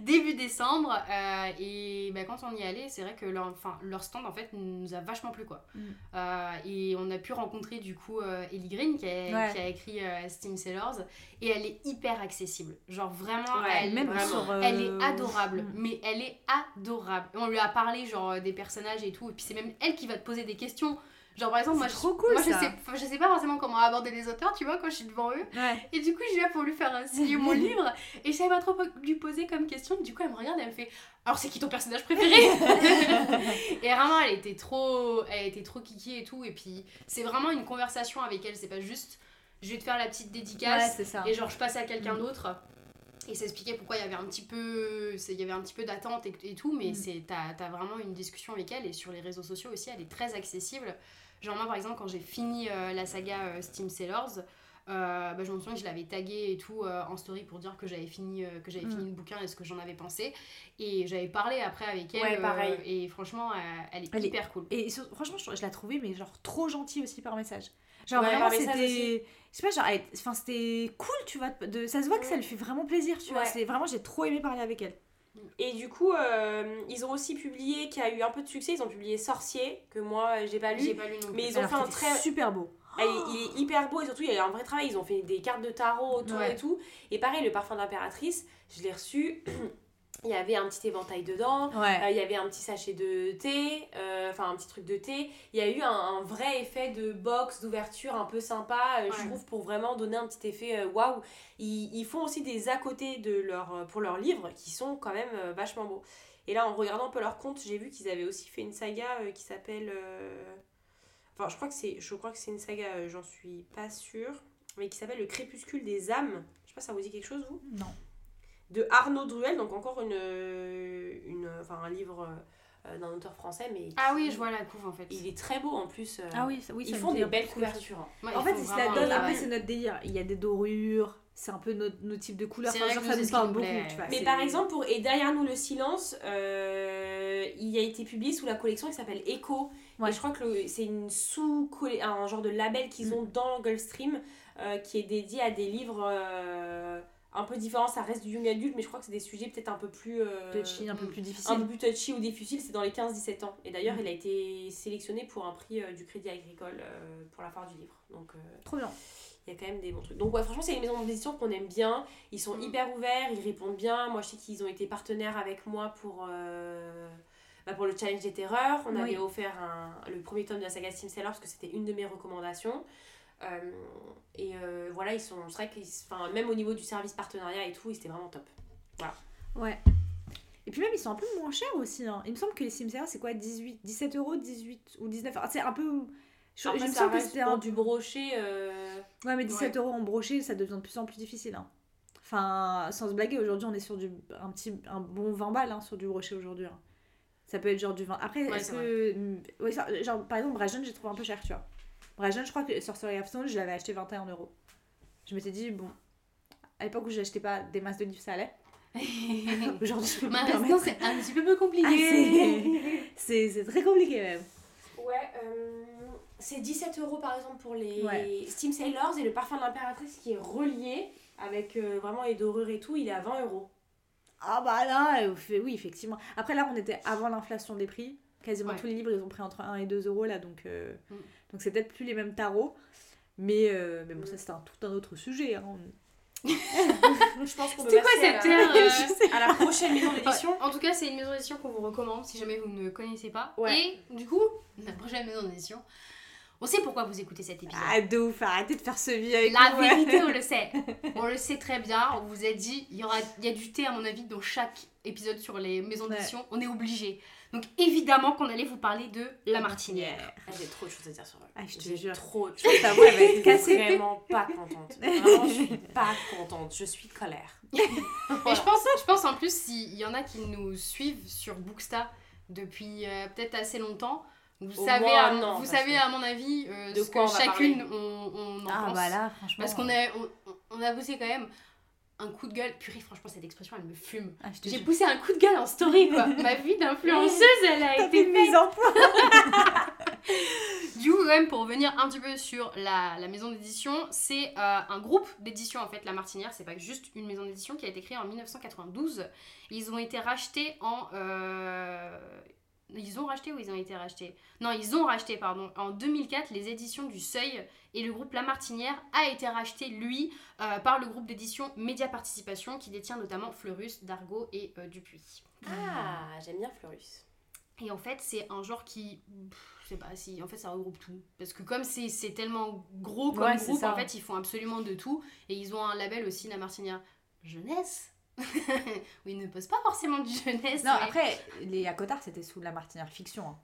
Début décembre, euh, et bah, quand on y allait, c'est vrai que leur, leur stand en fait nous a vachement plu quoi. Mm. Euh, et on a pu rencontrer du coup euh, Ellie Green qui a, Ouais. qui a écrit Steam Sellers, et elle est hyper accessible. Genre vraiment, Ouais, elle, Même Vraiment. sur. elle est adorable, mm. mais elle est adorable. On lui a parlé genre des personnages et tout, et puis c'est même elle qui va te poser des questions. Genre par exemple, moi, C'est je, trop cool, moi je, ça. sais, je sais pas forcément comment aborder les auteurs, tu vois, quand je suis devant eux. Ouais. Et du coup, je viens pour lui faire signer mon <laughs> livre, et je savais pas trop lui poser comme question. Du coup, elle me regarde et elle me fait Alors, c'est qui ton personnage préféré? <laughs> <laughs> Et vraiment, elle était trop, elle était trop kiki et tout. Et puis, c'est vraiment une conversation avec elle, c'est pas juste je vais te faire la petite dédicace ça. et genre je passe à quelqu'un Mm. d'autre et s'expliquer pourquoi il y avait un petit peu c'est- il y avait un petit peu d'attente et, et tout mais Mm. c'est t'as as vraiment une discussion avec elle et sur les réseaux sociaux aussi elle est très accessible genre moi par exemple quand j'ai fini euh, la saga euh, Steam Sellers Euh, bah, je me souviens que je l'avais tagué et tout euh, en story pour dire que j'avais fini, euh, que j'avais Mm. fini le bouquin et ce que j'en avais pensé. Et j'avais parlé après avec elle. Ouais, pareil. et franchement, elle est Elle est- hyper cool. Et sur- franchement, je, je la trouvais, mais genre trop gentille aussi par message. Genre Ouais, vraiment, c'était. Je sais pas, genre, elle- enfin, c'était cool, tu vois. De, ça se voit que ça lui fait vraiment plaisir, tu vois. C'est vraiment, j'ai trop aimé parler avec elle. Et du coup, euh, ils ont aussi publié, qui a eu un peu de succès, ils ont publié Sorcier, que moi euh, j'ai pas J'ai lu. pas lu non plus. Mais ils ont Alors fait un très. super beau. Il, il est hyper beau et surtout il y a eu un vrai travail. Ils ont fait des cartes de tarot autour Ouais. et tout. Et pareil, le parfum d'impératrice, je l'ai reçu. Il y avait un petit éventail dedans. Ouais. Euh, il y avait un petit sachet de thé, euh, enfin un petit truc de thé. Il y a eu un, un vrai effet de box, d'ouverture un peu sympa, euh, je trouve, pour vraiment donner un petit effet waouh. Ils, ils font aussi des à côté de leur, pour leurs livres qui sont quand même vachement beaux. Et là, en regardant un peu leur compte, j'ai vu qu'ils avaient aussi fait une saga qui s'appelle. Enfin, je crois que c'est, je crois que c'est une saga, j'en suis pas sûre, mais qui s'appelle Le Crépuscule des âmes. Je sais pas, ça vous dit quelque chose, vous? Non. De Arnaud Druel, donc encore une, une, enfin, un livre euh, d'un auteur français, mais Ah oui, je vois la couve en fait. il est très beau en plus. euh, Ah oui, ça- oui ils ça font des belles couvertures. hein. Ouais, En ils fait, ils se la donnent. Après, c'est notre délire. Il y a des dorures. C'est un peu notre, nos types de couleurs. C'est Enfin, vrai genre, que ça nous parle beaucoup. Tu vois, Mais par exemple, pour Et derrière nous le silence, euh, il a été publié sous la collection qui s'appelle Echo. Ouais. Et je crois que c'est une sous un genre de label qu'ils ont dans Gulfstream euh, qui est dédié à des livres euh, un peu différents. Ça reste du young adulte, mais je crois que c'est des sujets peut-être un peu plus. euh, touchy, un peu plus un difficile. peu plus touchy ou difficile, c'est dans les 15-17 ans. Et d'ailleurs, Mm. il a été sélectionné pour un prix euh, du Crédit Agricole euh, pour la foire du livre. Donc, euh, Trop bien. il y a quand même des bons trucs. Donc, ouais, franchement, c'est une maison d'édition qu'on aime bien. Ils sont Mm. hyper ouverts, ils répondent bien. Moi, je sais qu'ils ont été partenaires avec moi pour, bah, pour le Challenge des Terreurs. On Oui. avait offert un- le premier tome de la saga Steam Seller parce que c'était une de mes recommandations. Euh, et euh, voilà, ils sont. C'est vrai qu'ils. Enfin, même au niveau du service partenariat et tout, c'était vraiment top. Ouais. Et puis même, ils sont un peu moins chers aussi. hein. Il me semble que les Simsera, c'est quoi 18, 17 euros, 18 ou 19 Enfin, C'est un peu. Je, Après, je me sens que c'était un du brochet. euh, Ouais, mais 17 euros en brochet, ça devient de plus en plus difficile. hein. Enfin, sans se blaguer, aujourd'hui, on est sur du, un, petit, un bon 20 balles hein, sur du brochet aujourd'hui. hein. Ça peut être genre du 20. Après, Ouais, est-ce c'est que. mm, ouais, genre, par exemple, Brajon, j'ai trouvé un peu cher, tu vois. Je crois que sur Story of Stone, je l'avais acheté 21 euros. Je m'étais dit, bon, à l'époque où j'achetais pas des masses de livres, ça allait. <laughs> Aujourd'hui, je peux pas me Maintenant, permettre. c'est un petit peu plus Ah, compliqué. <laughs> c'est- c'est très compliqué même. Ouais, euh, c'est 17 euros par exemple pour les Ouais. Steam Sailors et le parfum de l'impératrice qui est relié avec euh, vraiment les dorures et tout, il est à 20 euros. Ah bah là, euh, oui, effectivement. Après là, on était avant l'inflation des prix. Quasiment Ouais. tous les livres, ils ont pris entre 1 et 2 euros là, donc euh, Mm. Donc c'est peut-être plus les mêmes tarots. Mais, euh, mais bon, ça c'est un, tout un autre sujet. hein. Je pense qu'on peut quoi à cette la- <laughs> sais. à la prochaine maison d'édition. Ouais, En tout cas, c'est une maison d'édition qu'on vous recommande si jamais vous ne connaissez pas. Ouais. Et du coup, la prochaine maison d'édition, on sait pourquoi vous écoutez cet épisode. Ah, de ouf, arrêtez de faire ce vie avec La nous, ouais. vérité, on le sait. <laughs> On le sait très bien. On vous a dit, il y, aura, il y a du thé, à mon avis, dans chaque épisode sur les maisons Ouais. d'édition. On est obligé. Donc, évidemment qu'on allait vous parler de La Martinière. Ah, J'ai trop de choses à dire sur eux. Ah, je te J'ai jure. trop de choses. ta voix elle va être Je suis <laughs> cassée. vraiment pas contente. <laughs> Vraiment, je suis pas contente. Je suis colère. <laughs> Et je pense, je pense en plus, s'il y en a qui nous suivent sur Booksta depuis euh, peut-être assez longtemps, vous Au savez, moins à, un an, vous savez à mon avis euh, De ce quoi que on chacune on, on en Ah pense. bah là, franchement. Parce qu'on a, on, on a poussé quand même un coup de gueule. Purée, franchement, cette expression, elle me fume. Ah, J'ai poussé un coup de gueule en story, quoi. <laughs> Ma vie d'influenceuse, elle a été mise en point. <laughs> Du coup, quand même, pour revenir un petit peu sur la, la maison d'édition, c'est euh, un groupe d'édition, en fait, La Martinière. C'est pas juste une maison d'édition qui a été créée en 1992. Ils ont été rachetés en. euh, Ils ont racheté ou ils ont été rachetés? Non, ils ont racheté, pardon. En 2004, les éditions du Seuil et le groupe La Martinière a été racheté, lui, euh, par le groupe d'édition Média Participation qui détient notamment Fleurus, Dargo et euh, Dupuis. Ah, j'aime bien Fleurus. Et en fait, c'est un genre qui. pff, Je sais pas si. En fait, ça regroupe tout. Parce que comme c'est c'est tellement gros comme Ouais, groupe, en fait, ils font absolument de tout. Et ils ont un label aussi, La Martinière Jeunesse. <laughs> oui, ils ne posent pas forcément du jeunesse. Non, mais- après, les Acotard, c'était sous la Martinière fiction. hein.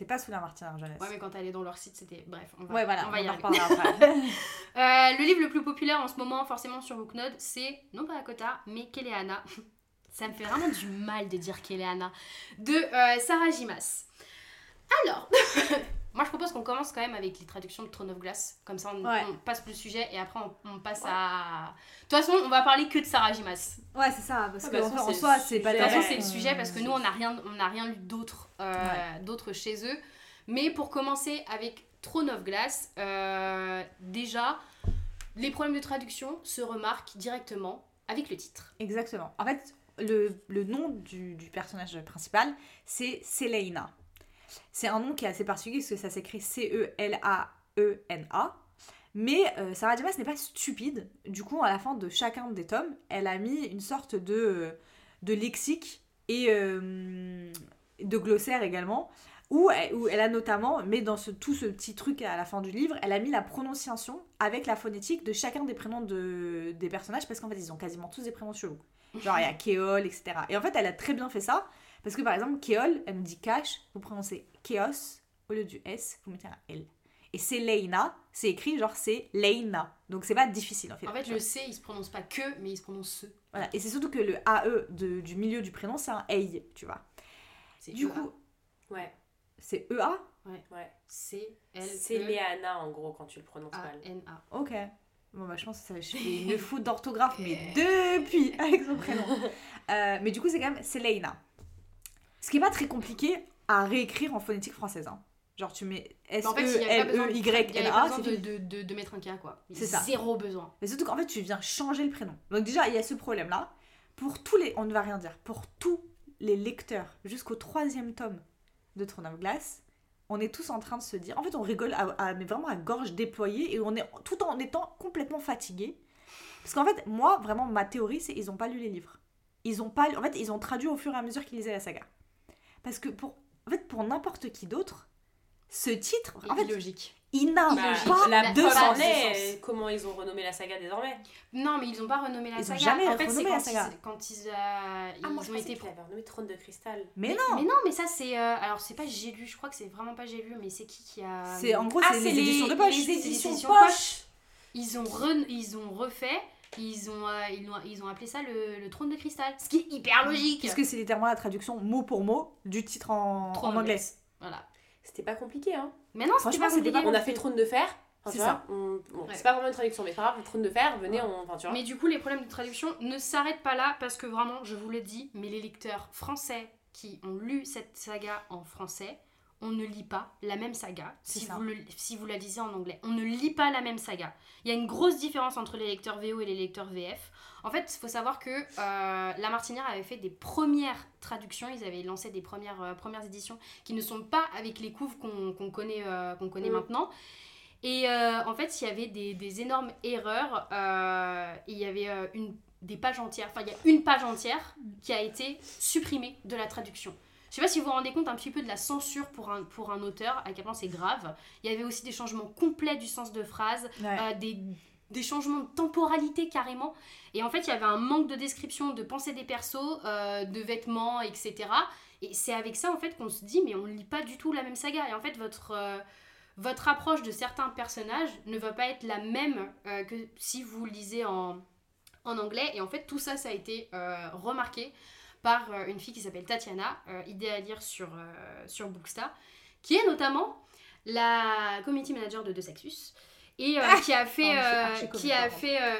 C'était pas sous la Martinière jeunesse. Ouais, mais quand elle est dans leur site, c'était. Bref, on va, Ouais, voilà, on on, va y en arriver. reparlera <laughs> après. Euh, le livre le plus populaire en ce moment, forcément sur Booknode, c'est non pas Akota, mais Keleana. <laughs> Ça me fait vraiment du mal de dire Keleana. De euh, Sarah Jimas. Alors, <laughs> Moi, je propose qu'on commence quand même avec les traductions de Throne of Glass. Comme ça, on, Ouais. on passe le sujet et après, on, on passe à. De toute façon, on va parler que de Sarah Jimas. Ouais, c'est ça, parce Ouais, que bah, en, soi, c'est pas. De toute façon, c'est le sujet parce que nous, on n'a rien, on n'a rien lu d'autre euh, d'autre chez eux. Mais pour commencer avec Throne of Glass, euh, déjà, les problèmes de traduction se remarquent directement avec le titre. Exactement. En fait, le, le nom du, du personnage principal, c'est Selena. C'est un nom qui est assez particulier parce que ça s'écrit E C-E-L-A-E-N-A. Mais euh, Sarah Dimas n'est pas stupide. Du coup, à la fin de chacun des tomes, elle a mis une sorte de, euh, de lexique et euh, de glossaire également. Où elle, où elle a notamment, mais dans ce, tout ce petit truc à la fin du livre, elle a mis la prononciation avec la phonétique de chacun des prénoms de, des personnages parce qu'en fait, ils ont quasiment tous des prénoms chelous. Genre, il y a Kéol, etc. Et en fait, elle a très bien fait ça parce que par exemple, Kéol, elle me dit cash, vous prononcez Chaos au lieu du S, vous mettez un L. Et c'est Leina, c'est écrit genre c'est Leina. Donc c'est pas difficile en fait. En fait, le. C, il se prononce pas que, mais il se prononce ce. Voilà. Et c'est surtout que le AE de- du milieu du prénom, c'est un EI, tu vois. C'est Du EA. coup, Ouais, c'est E EA ouais. C, L, C'est E, Léana en gros quand tu le prononces A, mal. N, A. Ok. Bon, bah, je pense que ça, je fais une <laughs> faute d'orthographe, mais depuis, avec son prénom. <laughs> Euh, mais du coup, c'est quand même Selena. Ce qui est pas très compliqué à réécrire en phonétique française. hein. Genre, tu mets Mais en fait, il y S-E-L-E-Y-N-A, besoin c'est de, de, de, mettre un K, quoi. C'est ça. Zéro besoin. Mais surtout qu'en fait, tu viens changer le prénom. Donc, déjà, il y a ce problème-là. Pour tous les. On ne va rien dire. Pour tous les lecteurs, jusqu'au troisième tome de Throne of Glass, on est tous en train de se dire. En fait, on rigole, à, à- mais vraiment à gorge déployée, et on est tout en étant complètement fatigué. Parce qu'en fait, moi, vraiment, ma théorie, c'est ils n'ont pas lu les livres. Ils ont pas lu- En fait, ils ont traduit au fur et à mesure qu'ils lisaient la saga. Parce que pour. En fait, pour n'importe qui d'autre, ce titre, en fait, Illogique. il n'a Bah, pas la de sens. en est, comment ils ont renommé la saga désormais. Non, mais ils ont pas renommé la Ils ont saga. jamais en fait, renommé la quand, saga. ils- quand ils, euh, Ah, ils moi je ont pensais été. qu'il avait renommé Trône de Cristal. Mais mais, non mais non, mais ça c'est. euh, alors c'est pas j'ai lu, je crois que c'est vraiment pas j'ai lu, mais c'est qui qui a. C'est en gros, Ah, c'est les, les- éditions de poche. les C'est éditions éditions poche. Ils ont, re- ils ont refait, ils ont, euh, ils, ont, ils ont appelé ça le, le trône de cristal. Ce qui est hyper logique. Puisque c'est littéralement la traduction mot pour mot du titre en, anglais. Voilà. C'était pas compliqué, hein. Mais non, c'était Franchement, pas c'était pas compliqué. On a fait Trône de Fer. Enfin, C'est ça. on- bon, Ouais. C'est pas vraiment une traduction, mais c'est pas grave, Trône de Fer, venez, on. Enfin, tu vois. Mais du coup, les problèmes de traduction ne s'arrêtent pas là parce que vraiment, je vous le dis, mais les lecteurs français qui ont lu cette saga en français, on ne lit pas la même saga si ça. vous, le- si vous la lisez en anglais. On ne lit pas la même saga. Il y a une grosse différence entre les lecteurs VO et les lecteurs VF. En fait, il faut savoir que euh, La Martinière avait fait des premières traductions, ils avaient lancé des premières, euh, premières éditions qui ne sont pas avec les couves qu'on connaît, euh, qu'on connaît Mm. maintenant. Et euh, en fait, il y avait des, des énormes erreurs. il y avait une, des pages entières. Enfin, il y a une page entière qui a été supprimée de la traduction. Je sais pas si vous vous rendez compte un petit peu de la censure pour un, pour un auteur, à quel point c'est grave. Il y avait aussi des changements complets du sens de phrase, Ouais. euh, des, des changements de temporalité carrément. Et en fait, il y avait un manque de description de pensée des persos, euh, de vêtements, etc. Et c'est avec ça en fait qu'on se dit, mais on lit pas du tout la même saga. Et en fait, votre, euh, votre approche de certains personnages ne va pas être la même que si vous lisez en, en anglais. Et en fait, tout ça, ça a été remarqué par euh, une fille qui s'appelle Tatiana, euh, idée à lire sur, euh, sur Bookstar, qui est notamment la community manager de De Sexus et euh, qui a fait Ah, euh, qui a fait euh,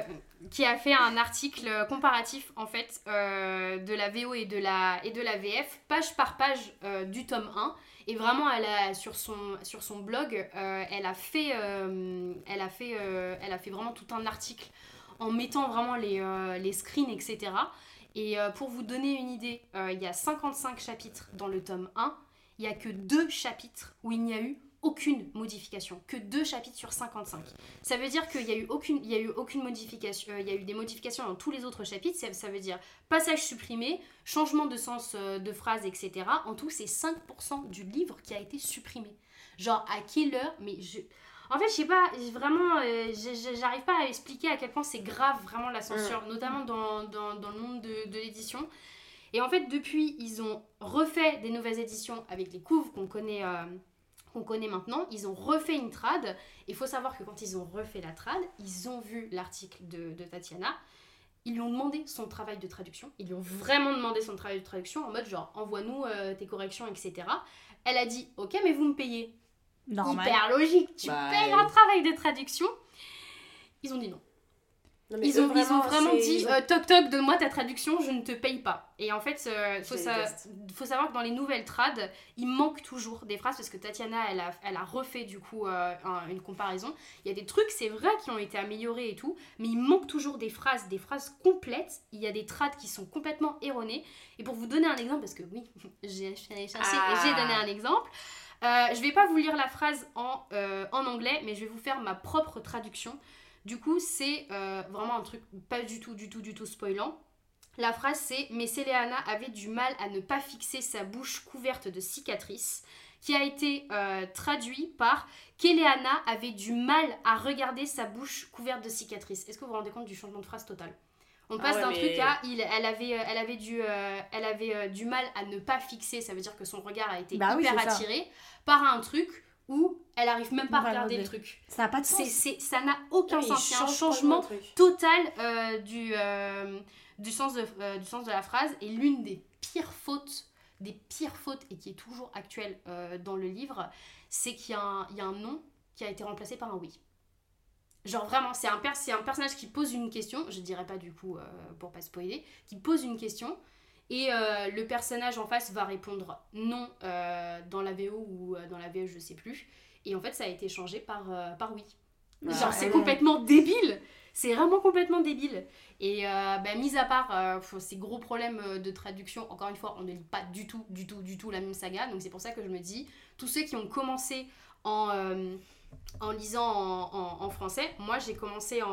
qui a fait un article comparatif en fait de la VO et de la et de la VF page par page du tome 1 et vraiment elle a sur son sur son blog elle a fait elle a fait elle a fait vraiment tout un article en mettant vraiment les, les screens etc et euh, pour vous donner une idée euh, il y a 55 chapitres dans le tome 1 il y a que deux chapitres où il n'y a eu aucune modification, que deux chapitres sur 55. Ça veut dire qu'il y a eu aucune, il y a eu aucune modification, euh, il y a eu des modifications dans tous les autres chapitres. Ça, veut dire passage supprimé, changement de sens de phrase, etc. En tout, c'est 5% du livre qui a été supprimé. Genre à quelle heure Mais je, en fait, je sais pas, vraiment, euh, j'arrive pas à expliquer à quel point c'est grave vraiment la censure, notamment dans, dans, dans le monde de, de l'édition. Et en fait, depuis, ils ont refait des nouvelles éditions avec les couves qu'on connaît, euh, qu'on connaît maintenant. Ils ont refait une trad. Il faut savoir que quand ils ont refait la trad, ils ont vu l'article de, de Tatiana. Ils lui ont demandé son travail de traduction. Ils lui ont vraiment demandé son travail de traduction en mode genre envoie-nous euh, tes corrections, etc. Elle a dit ok, mais vous me payez. Normal. hyper logique. Tu Bah, payes un travail de traduction. Ils ont dit non. Non, mais Ils ont, ils ont vraiment dit ont- euh, toc toc, donne-moi ta traduction, je ne te paye pas. Et en fait, euh, faut, sa- savoir que dans les nouvelles trad, il manque toujours des phrases parce que Tatiana, elle a, elle a refait du coup euh, un- une comparaison. Il y a des trucs, c'est vrai, qui ont été améliorés et tout, mais il manque toujours des phrases, des phrases complètes. Il y a des trades qui sont complètement erronées. Et pour vous donner un exemple, parce que oui, <laughs> j'ai je suis allée chercher et j'ai Ah. donné un exemple. Euh, je vais pas vous lire la phrase en, euh, en anglais, mais je vais vous faire ma propre traduction. Du coup, c'est euh, vraiment un truc pas du tout, du tout, du tout spoilant. La phrase c'est Mais Céléana avait du mal à ne pas fixer sa bouche couverte de cicatrices, qui a été traduit par Kéléana avait du mal à regarder sa bouche couverte de cicatrices. Est-ce que vous vous rendez compte du changement de phrase total? On Ah passe ouais, d'un mais- truc à il, elle avait, euh, elle avait, du, euh, elle avait euh, du mal à ne pas fixer, ça veut dire que son regard a été Bah oui, hyper ça. attiré par un truc où elle arrive même pas à regarder le truc. Ça n'a pas de sens. c'est- ça n'a aucun Ouais, ils sens. C'est un changement total euh, du, euh, du, sens de, euh, du sens de la phrase. Et l'une des pires fautes, des pires fautes, et qui est toujours actuelle euh, dans le livre, c'est qu'il y a, un, il y a un nom qui a été remplacé par un oui. Genre vraiment, c'est un, per- c'est un personnage qui pose une question, je dirais pas du coup euh, pour pas spoiler, qui pose une question et euh, le personnage en face va répondre non euh, dans la VO ou dans la VE, je sais plus. Et en fait, ça a été changé par, par oui. Ah, Genre, c'est complètement débile. C'est vraiment complètement débile. Et euh, bah, mis à part euh, ces gros problèmes de traduction, encore une fois, on ne lit pas du tout, du tout, du tout la même saga. Donc c'est pour ça que je me dis, tous ceux qui ont commencé en, euh, en lisant en, en- en français, moi j'ai commencé en,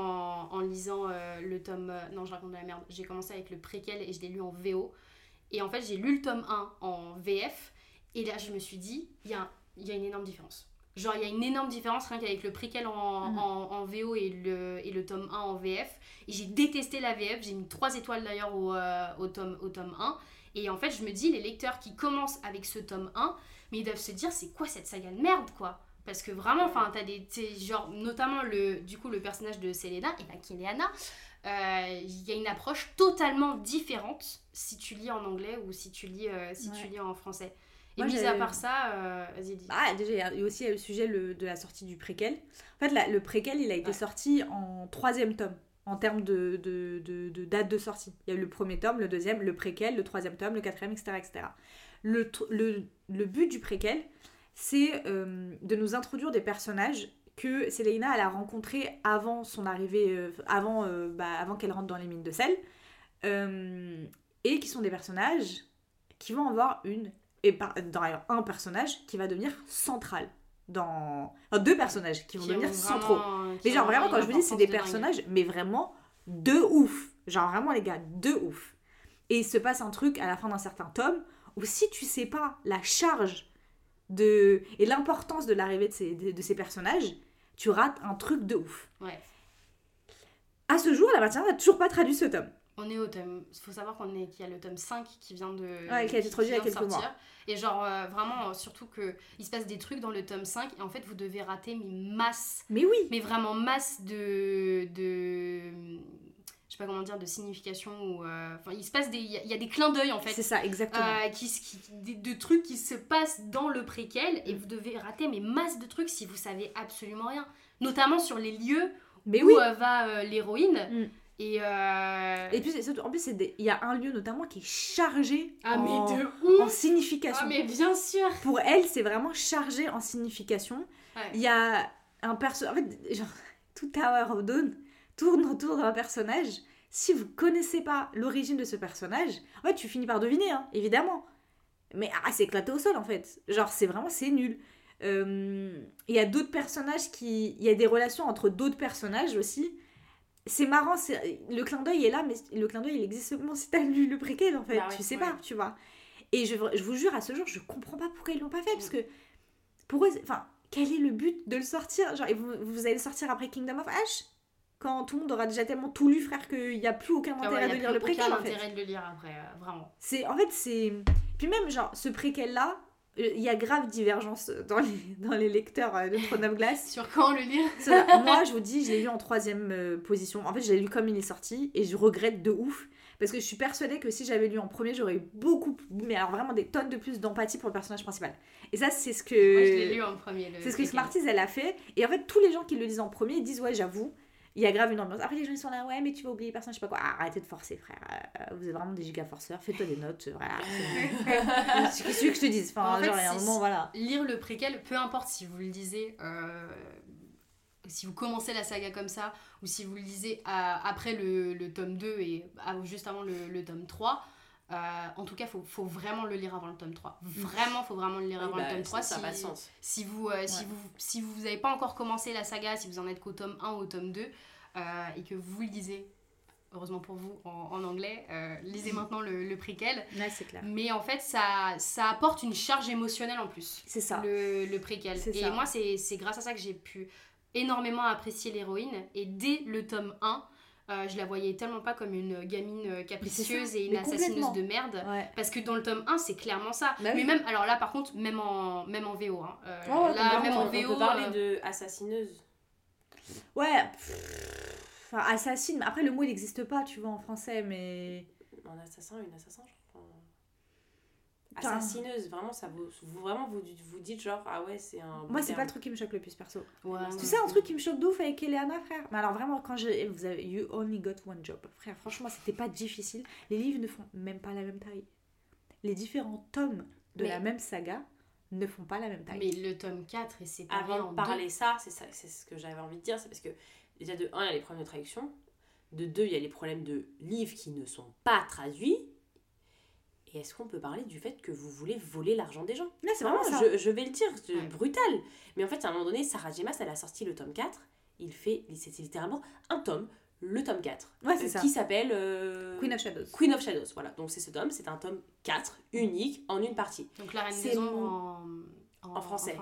en lisant euh, le tome... euh, non, je raconte de la merde. J'ai commencé avec le préquel et je l'ai lu en VO. Et en fait, j'ai lu le tome 1 en VF. Et là, je me suis dit, il y a, y a une énorme différence. Genre, il y a une énorme différence rien qu'avec le préquel en, en, en VO et le, et le tome 1 en VF. Et j'ai détesté la VF. J'ai mis 3 étoiles d'ailleurs au, euh, au, tome, au tome 1. Et en fait, je me dis, les lecteurs qui commencent avec ce tome 1, mais ils doivent se dire, c'est quoi cette saga de merde, quoi? Parce que vraiment, enfin, t'as des. Genre, notamment, le, du coup, le personnage de Selena, et Kéléana, euh, il y a une approche totalement différente si tu lis en anglais ou si tu lis, euh, si tu lis en français. Et Moi, mis à part ça, euh, vas-y, dis. Ah, déjà, il y a aussi le sujet le- de la sortie du préquel. En fait, la- le préquel, il a été Ouais. sorti en troisième tome, en termes de, de, de- de date de sortie. Il y a eu le premier tome, le deuxième, le préquel, le troisième tome, le quatrième, etc. etc. Le, le, le but du préquel, c'est euh, de nous introduire des personnages que Célina elle a rencontrés avant son arrivée, euh, avant, euh, bah, avant qu'elle rentre dans les mines de sel, et qui sont des personnages qui vont avoir une et par, dans un personnage qui va devenir central dans enfin, deux personnages qui vont Qui devenir centraux. mais genre vraiment quand je vous dis c'est des de personnages mais vraiment de ouf. Genre vraiment les gars de ouf. Et il se passe un truc à la fin d'un certain tome où si tu sais pas la charge de et l'importance de l'arrivée de ces, de, de ces personnages tu rates un truc de ouf Ouais. à ce jour la matière n'a toujours pas traduit ce tome On est au tome. Il faut savoir qu'on est qu'il y a le tome 5 qui vient de. Ouais, qui a été traduit il y a quelques sortir. Et genre, euh, vraiment, euh, surtout que il se passe des trucs dans le tome 5 et en fait, vous devez rater mais masse. mais oui Mais vraiment masse de. de sais pas comment dire, de signification ou. euh, Enfin, il se passe des. Il y, a- il y a des clins d'œil en fait. c'est ça exactement euh, qui, qui- des- de trucs qui se passent dans le préquel et vous devez rater mais masse de trucs si vous savez absolument rien. Notamment sur les lieux mais où oui euh, va euh, l'héroïne. Mm. Et, euh, et puis en plus il y a un lieu notamment qui est chargé Ah, mais en, de en signification Ah, mais bien sûr pour elle, c'est vraiment chargé en signification. Ouais. Il y a un personnage. En fait, genre, <laughs> tout Tower of Dawn tourne autour d'un personnage. Si vous connaissez pas l'origine de ce personnage, en fait, tu finis par deviner, hein, évidemment. Mais ah, c'est éclaté au sol, en fait. Genre, c'est vraiment, c'est nul. Euh, Il y a d'autres personnages qui. Il y a des relations entre d'autres personnages aussi. C'est marrant, c'est- le clin d'œil est là, mais le clin d'œil, il existe seulement si t'as lu le préquel, en fait. Bah tu sais pas, tu vois. Et je, je vous jure, à ce jour, je comprends pas pourquoi ils l'ont pas fait, parce que pour eux, c'est- enfin, quel est le but de le sortir? Genre, vous, vous allez le sortir après Kingdom of Ash? Quand tout le monde aura déjà tellement tout lu, frère, qu'il n'y a plus aucun Ah intérêt ouais, y a de lire plus le préquel, aucun en fait. intérêt de le lire après, euh, vraiment. C'est, en fait, c'est... Puis même, genre, ce préquel-là, il y a grave divergence dans les, dans les lecteurs euh, de Throne of Glass. <laughs> Sur quand le lire <laughs> moi, je vous dis, je l'ai lu en troisième euh, position. En fait, je l'ai lu comme il est sorti et je regrette de ouf Parce que je suis persuadée que si j'avais lu en premier, j'aurais eu beaucoup, mais alors vraiment des tonnes de plus d'empathie pour le personnage principal. Et ça, c'est ce que. Moi, je l'ai lu en premier. C'est ce que. Smarties, elle a fait. Et en fait, tous les gens qui le lisent en premier, ils disent Ouais, j'avoue, il y a grave une ambiance. Après, les gens, ils sont là Ouais, mais tu vas oublier personne, je sais pas quoi. Ah, arrêtez de forcer, frère. Euh, Vous êtes vraiment des giga forceurs. Fais-toi des notes. euh, <laughs> Voilà. c'est- que je te dise Enfin, En genre, un moment, voilà. lire le préquel, peu importe si vous le lisez, euh, si vous commencez la saga comme ça, ou si vous le lisez à- après le, le tome 2 et à- juste avant le, le tome 3, euh, en tout cas, il faut, faut vraiment le lire avant le tome 3. Vraiment, faut vraiment le lire avant Oui, le bah, tome 3. ça si, de sens. si vous euh, si vous si vous n'avez pas encore commencé la saga, si vous en êtes qu'au tome 1 ou au tome 2, euh, et que vous le lisez, heureusement pour vous, en, en anglais, euh, lisez maintenant le, le préquel. Ouais, c'est clair. Mais en fait, ça, ça apporte une charge émotionnelle en plus C'est ça. le, le préquel. C'est Et ça. moi, c'est c'est grâce à ça que j'ai pu énormément apprécier l'héroïne. Et dès le tome 1, euh, je la voyais tellement pas comme une gamine euh, capricieuse et une mais assassineuse de merde. Ouais. Parce que dans le tome 1, c'est clairement ça. Bah mais oui. même, alors là, par contre, même en, même en VO. Hein. Euh, ouais, là, même en on, VO. peut parler euh, de assassineuse. Ouais. pff, Enfin, assassine. Après, le mot, il n'existe pas, tu vois, en français, mais. Un assassin, une assassin, je. Assassineuse, vraiment, ça vous, vous vraiment vous, vous dites genre ah ouais c'est un. Moi, c'est pas le truc qui me choque le plus, perso. ouais, Tu ouais. sais, un truc qui me choque de ouf avec Eleana, frère? Mais alors, vraiment, quand je. Vous avez. You only got one job. Frère, franchement, c'était pas difficile. Les livres ne font même pas la même taille. Les différents tomes de Mais- la même saga ne font pas la même taille. Mais le tome 4 est séparé Avant en de deux. parler ça, c'est ça, c'est ce que j'avais envie de dire, c'est parce que déjà de un il y a les problèmes de traduction, de deux il y a les problèmes de livres qui ne sont pas traduits. Et est-ce qu'on peut parler du fait que vous voulez voler l'argent des gens? Là, c'est vraiment Vraiment, ça. je, je vais le dire, c'est Ouais. brutal. Mais en fait, à un moment donné, Sarah J. Maas, elle a sorti le tome 4. Il fait, c'est littéralement un tome, le tome 4. Ouais, c'est euh, ça. Qui s'appelle euh, Queen of Shadows. Queen of Shadows. Voilà, donc c'est ce tome, c'est un tome 4, unique, en une partie. Donc la Reine C'est des Ombres mon- en, En français.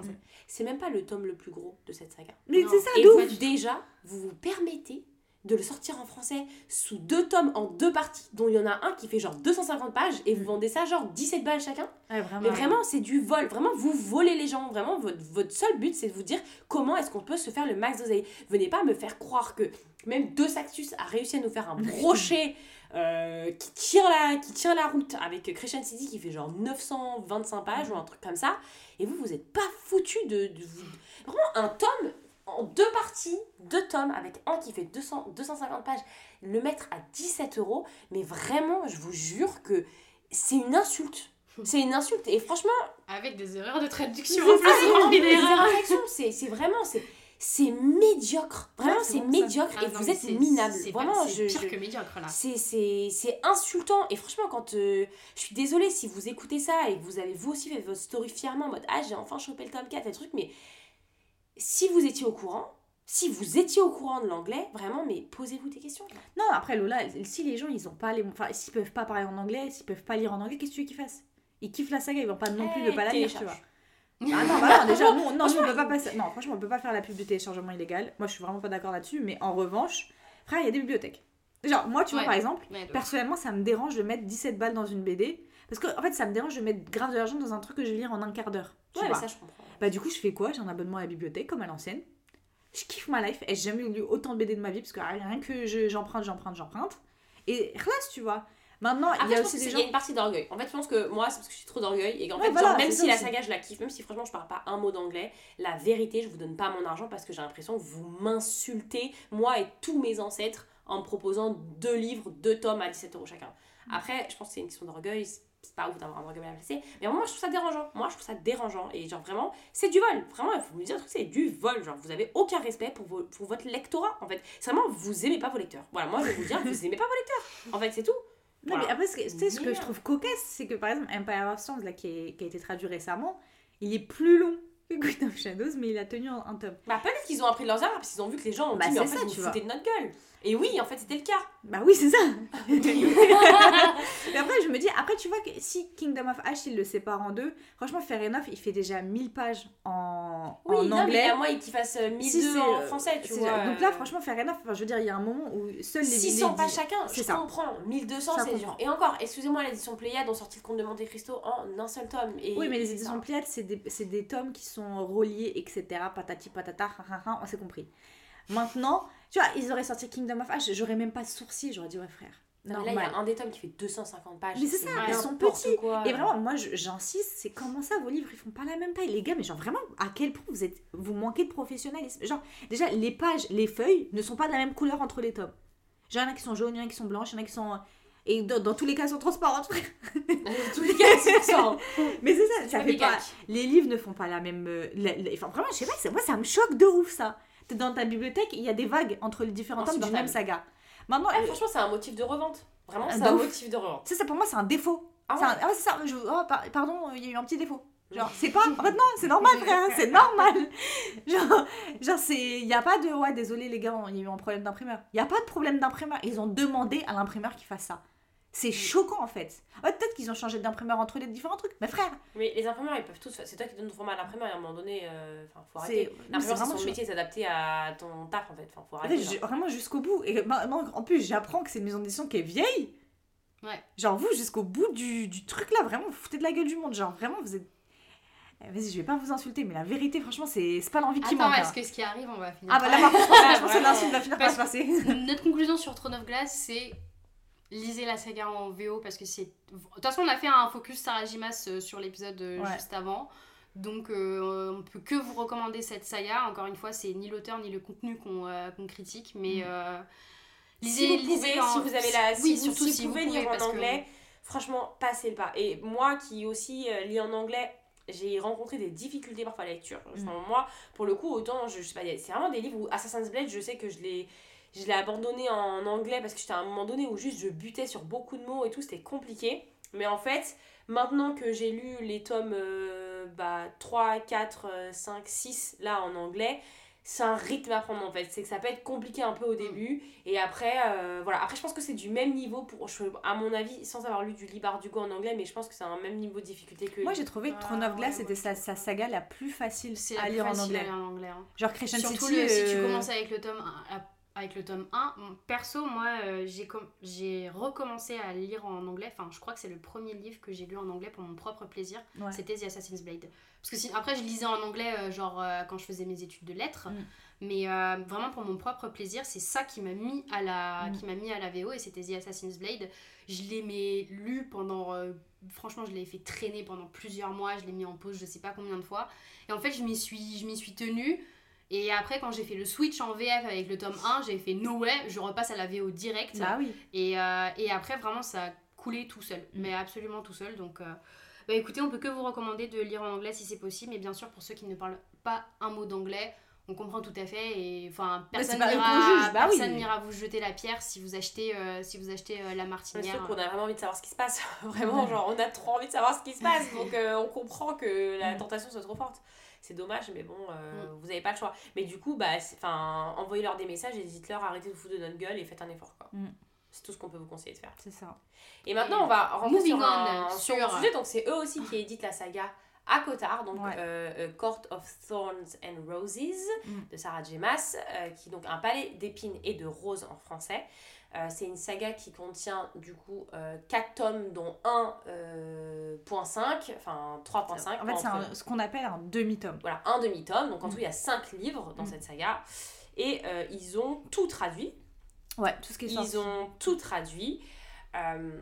C'est même pas le tome le plus gros de cette saga. Mais Non. c'est ça, Et vous, déjà, vous vous permettez de le sortir en français sous deux tomes en deux parties, dont il y en a un qui fait genre 250 pages, et vous vendez ça genre 17 balles chacun. Ouais, vraiment. Mais vraiment, c'est du vol. Vraiment, vous volez les gens. Vraiment, votre, votre seul but, c'est de vous dire comment est-ce qu'on peut se faire le max d'oseille. Venez pas me faire croire que même Deux Saxus a réussi à nous faire un <laughs> brochet euh, qui, tire la, qui tient la route avec Christian City qui fait genre 925 pages ou un truc comme ça. Et vous, vous êtes pas foutu de, de. Vraiment, un tome en deux parties, deux tomes, avec un qui fait 200, 250 pages, le mettre à 17 euros, mais vraiment, je vous jure que c'est une insulte. C'est une insulte. Et franchement, Avec des erreurs de traduction C'est en plus. des erreurs. réactions, c'est vraiment, c'est médiocre. Vraiment, Ouais, c'est ça. médiocre Ah et non, vous êtes minable. Vraiment, c'est je, pire je- que médiocre là. c'est- insultant. Et franchement, quand euh, je suis désolée si vous écoutez ça et que vous avez vous aussi fait votre story fièrement en mode Ah, j'ai enfin chopé le tome 4 et truc, mais si vous étiez au courant, si vous étiez au courant de l'anglais, vraiment, mais posez-vous des questions. Non, après Lola, si les gens ils ont pas les. Enfin, s'ils peuvent pas parler en anglais, s'ils peuvent pas lire en anglais, qu'est-ce que tu veux qu'ils fassent? Ils kiffent la saga, ils vont pas non plus Eh, de pas la lire, tu vois. Ah non, bah non, déjà, nous, non, nous, on peut pas <laughs> passer. Non, franchement, on peut pas faire la pub de téléchargement illégal. Moi, je suis vraiment pas d'accord là-dessus, mais en revanche, frère, il y a des bibliothèques. Genre, moi, tu vois, par exemple, personnellement, ça me dérange de mettre 17 balles dans une BD. Parce que, en fait, ça me dérange de mettre grave de l'argent dans un truc que je vais lire en un quart d'heure. Ouais, mais ça, je comprends. Bah, du coup, je fais quoi? J'ai un abonnement à la bibliothèque, comme à l'ancienne. Je kiffe ma life. Et j'ai jamais lu autant de BD de ma vie, parce que rien que je- j'emprunte, j'emprunte, j'emprunte. Et classe, tu vois. Maintenant, il y a je aussi des gens. il y a une partie d'orgueil. En fait, je pense que moi, c'est parce que j'ai trop d'orgueil et Ouais, fait, voilà, genre, même si ça la saga, je la kiffe, même si franchement, je parle pas un mot d'anglais, la vérité, je vous donne pas mon argent parce que j'ai l'impression que vous m'insultez, moi et tous mes ancêtres, en me proposant deux livres, deux tomes à 17 euros chacun. Après, je pense que c'est une question d'orgueil. C'est pas ouf d'avoir un orgueil à placer. Mais moi, je trouve ça dérangeant. Moi, je trouve ça dérangeant. Et genre, vraiment, c'est du vol. Vraiment, il faut me dire un truc, c'est du vol. Genre, vous avez aucun respect pour, vos- pour votre lectorat, en fait. C'est vraiment, vous aimez pas vos lecteurs. Voilà, moi, je vais vous dire, vous aimez pas vos lecteurs. En fait, c'est tout. Non, Voilà. mais après, ce que, tu sais, ce que je trouve cocasse, c'est que par exemple, Empire of Storms, là, qui, est- qui a été traduit récemment, il est plus long que Queen of Shadows, mais il a tenu un, un tome. Bah peut-être qu'ils ont appris de leurs erreurs parce qu'ils ont vu que les gens ont Bah, dit mais en fait vous vous foutez de notre gueule. Et oui, en fait c'était le cas. Bah oui, c'est ça <laughs> Mais après, je me dis, après, tu vois que si Kingdom of Ash, il le sépare en deux, franchement, Fair Enough, il fait déjà 1000 pages en, Oui, en non, mais anglais. à moi qu'ils fassent euh, 1002 Si, c'est, en euh, français, tu vois. Donc là, euh, franchement, Fair Enough, enfin, je veux dire, il y a un moment où seuls les 600 les- pages chacun, c'est je ça. comprends. 1200 Ça c'est dur. Et encore, excusez-moi, l'édition Pléiade ont sorti le conte de Monte Cristo en un seul tome. Et Oui, mais les éditions ça. Pléiades, c'est des, des tomes qui sont reliés, etc. Patati patata, on s'est compris. Maintenant, tu vois, ils auraient sorti Kingdom of Ash, j'aurais même pas sourcillé, j'aurais dit, ouais, frère, Non, mais là, il y a un des tomes qui fait 250 pages. Mais c'est ça, ils sont petits. quoi. Et vraiment, moi, j'insiste, c'est comment ça, vos livres, ils font pas la même taille, les gars. Mais genre vraiment, à quel point vous êtes, vous manquez de professionnalisme? Genre, déjà, les pages, les feuilles ne sont pas de la même couleur entre les tomes. Genre, il y en a qui sont jaunes, il y en a qui sont blanches, il y en a qui sont et dans, dans tous les cas, elles sont transparentes. <laughs> Tous les gars, c'est ça. mais c'est ça, ça fait pas. Les livres ne font pas la même. euh, la- la- enfin, vraiment, je sais pas, moi, ça me choque de ouf ça. T'es Dans ta bibliothèque, il y a des vagues entre les différents tomes d'une même saga. Maintenant, euh, franchement, c'est un motif de revente. Vraiment, c'est un ouf. motif de revente. Ça, ça pour moi, c'est un défaut. Ah C'est ouais. un- ah ouais, ça. Je- oh, par- pardon, il y a eu un petit défaut. Genre, c'est pas. En fait, non, c'est normal, frère, c'est normal. <laughs> Genre, genre c'est. Il n'y a pas de. Ouais, désolé, les gars, il y a eu un problème d'imprimeur. Il n'y a pas de problème d'imprimeur. Ils ont demandé à l'imprimeur qu'il fasse ça. C'est choquant, en fait. Ouais, peut-être qu'ils ont changé d'imprimeur entre les différents trucs. Mais frère, Mais les imprimeurs, ils peuvent tous. faire- C'est toi qui donnes ton format à l'imprimeur et à un moment donné, euh, enfin, faut c'est. arrêter. L'imprimeur, c'est vraiment son chaud. métier, s'adapter à ton taf en fait. Enfin, faut En fait, arrêter. je- genre. vraiment jusqu'au bout. Et moi, en plus, j'apprends que c'est une maison d'édition qui est vieille. Ouais. Genre, vous, jusqu'au bout du, du truc là, vraiment, vous foutez de la gueule du monde. Genre, vraiment, vous êtes. Eh, Vas-y, je vais pas vous insulter, mais la vérité, franchement, c'est c'est pas l'envie qui Attends, manque. est-ce hein. que ce qui arrive, on va finir Ah bah par- là, par contre, je pense que- je pense que Vraiment. l'insulte va finir par se passer. Notre conclusion sur Throne of Glass, c'est lisez la saga en VO parce que c'est. De toute façon, on a fait un focus Sarah Jimas euh, sur l'épisode euh, Ouais. juste avant. Donc, euh, on peut que vous recommander cette saga. Encore une fois, c'est ni l'auteur ni le contenu qu'on euh, critique, mais. Mm. euh, si vous pouvez, en- si vous avez la, si oui, vous, surtout si si vous pouvez pouvez, lire en que- anglais, franchement, passez le pas. Et moi qui aussi lis en anglais, j'ai rencontré des difficultés parfois à la lecture. Enfin, Moi, pour le coup, autant, je, je sais pas, c'est vraiment des livres où Assassin's Blade, je sais que je l'ai. Je l'ai abandonné en anglais parce que j'étais à un moment donné où juste je butais sur beaucoup de mots et tout, c'était compliqué. Mais en fait, maintenant que j'ai lu les tomes euh, bah, 3, 4, euh, 5, 6 là en anglais, c'est un rythme à prendre en fait. C'est que ça peut être compliqué un peu au début et après, euh, voilà. Après, je pense que c'est du même niveau pour, je- à mon avis, sans avoir lu du Lee Bardugo en anglais, mais je pense que c'est un même niveau de difficulté que. Moi, j'ai trouvé que Ah, Throne of Glass, ouais, moi, sa, sa saga la plus facile la à plus lire en facile à anglais. lire en anglais. hein. Genre Crescent Surtout City. si tu euh, commences avec le tome 1, avec le tome 1 mon- perso moi euh, j'ai com- j'ai recommencé à lire en anglais. Enfin je crois que c'est le premier livre que j'ai lu en anglais pour mon propre plaisir. Ouais. c'était The Assassin's Blade. Parce que si, après je lisais en anglais euh, genre euh, quand je faisais mes études de lettres. Mm. mais vraiment pour mon propre plaisir c'est ça qui m'a mis à la Mm. qui m'a mis à la VO et c'était The Assassin's Blade. Je l'ai mais lu pendant franchement je l'ai fait traîner pendant plusieurs mois. Je l'ai mis en pause je sais pas combien de fois. Et en fait je m'y suis je m'y suis tenue et après, quand j'ai fait le switch en VF avec le tome 1, j'ai fait no way, je repasse à la VO direct. Bah oui. Et, euh, et après, vraiment, ça a coulé tout seul. Mm. Mais absolument tout seul. Donc, euh, bah écoutez, on peut que vous recommander de lire en anglais si c'est possible. Mais bien sûr, pour ceux qui ne parlent pas un mot d'anglais, on comprend tout à fait. Et enfin, personne n'ira bah oui. personne n'ira vous jeter la pierre si vous achetez, euh, si vous achetez euh, la martinière. sûr qu'on a vraiment envie de savoir ce qui se passe. <laughs> vraiment, genre, on a trop envie de savoir ce qui se passe. <laughs> Donc, euh, on comprend que la Mm. tentation soit trop forte. C'est dommage, mais bon, euh, vous avez pas le choix. Mais du coup, bah, envoyez-leur des messages et dites-leur arrêtez de vous foutre de notre gueule et faites un effort. quoi. Mm. C'est tout ce qu'on peut vous conseiller de faire. C'est ça. Et maintenant, Et on va rentrer moving sur un, sur un sujet. Donc, c'est eux aussi qui éditent la saga à Cotard, donc Ouais. euh, euh, Court of Thorns and Roses Mm. de Sarah J. Maas, euh, qui est donc un palais d'épines et de roses en français. Euh, c'est une saga qui contient du coup 4 tomes, dont 1.5, enfin 3.5. En fait, c'est entre- ce qu'on appelle un demi-tome. voilà, un demi-tome. Donc en Mm. tout, il y a 5 livres dans Mm. cette saga. Et euh, ils ont tout traduit. Ouais, tout ce qui est sorti. Ils ont tout traduit. Euh,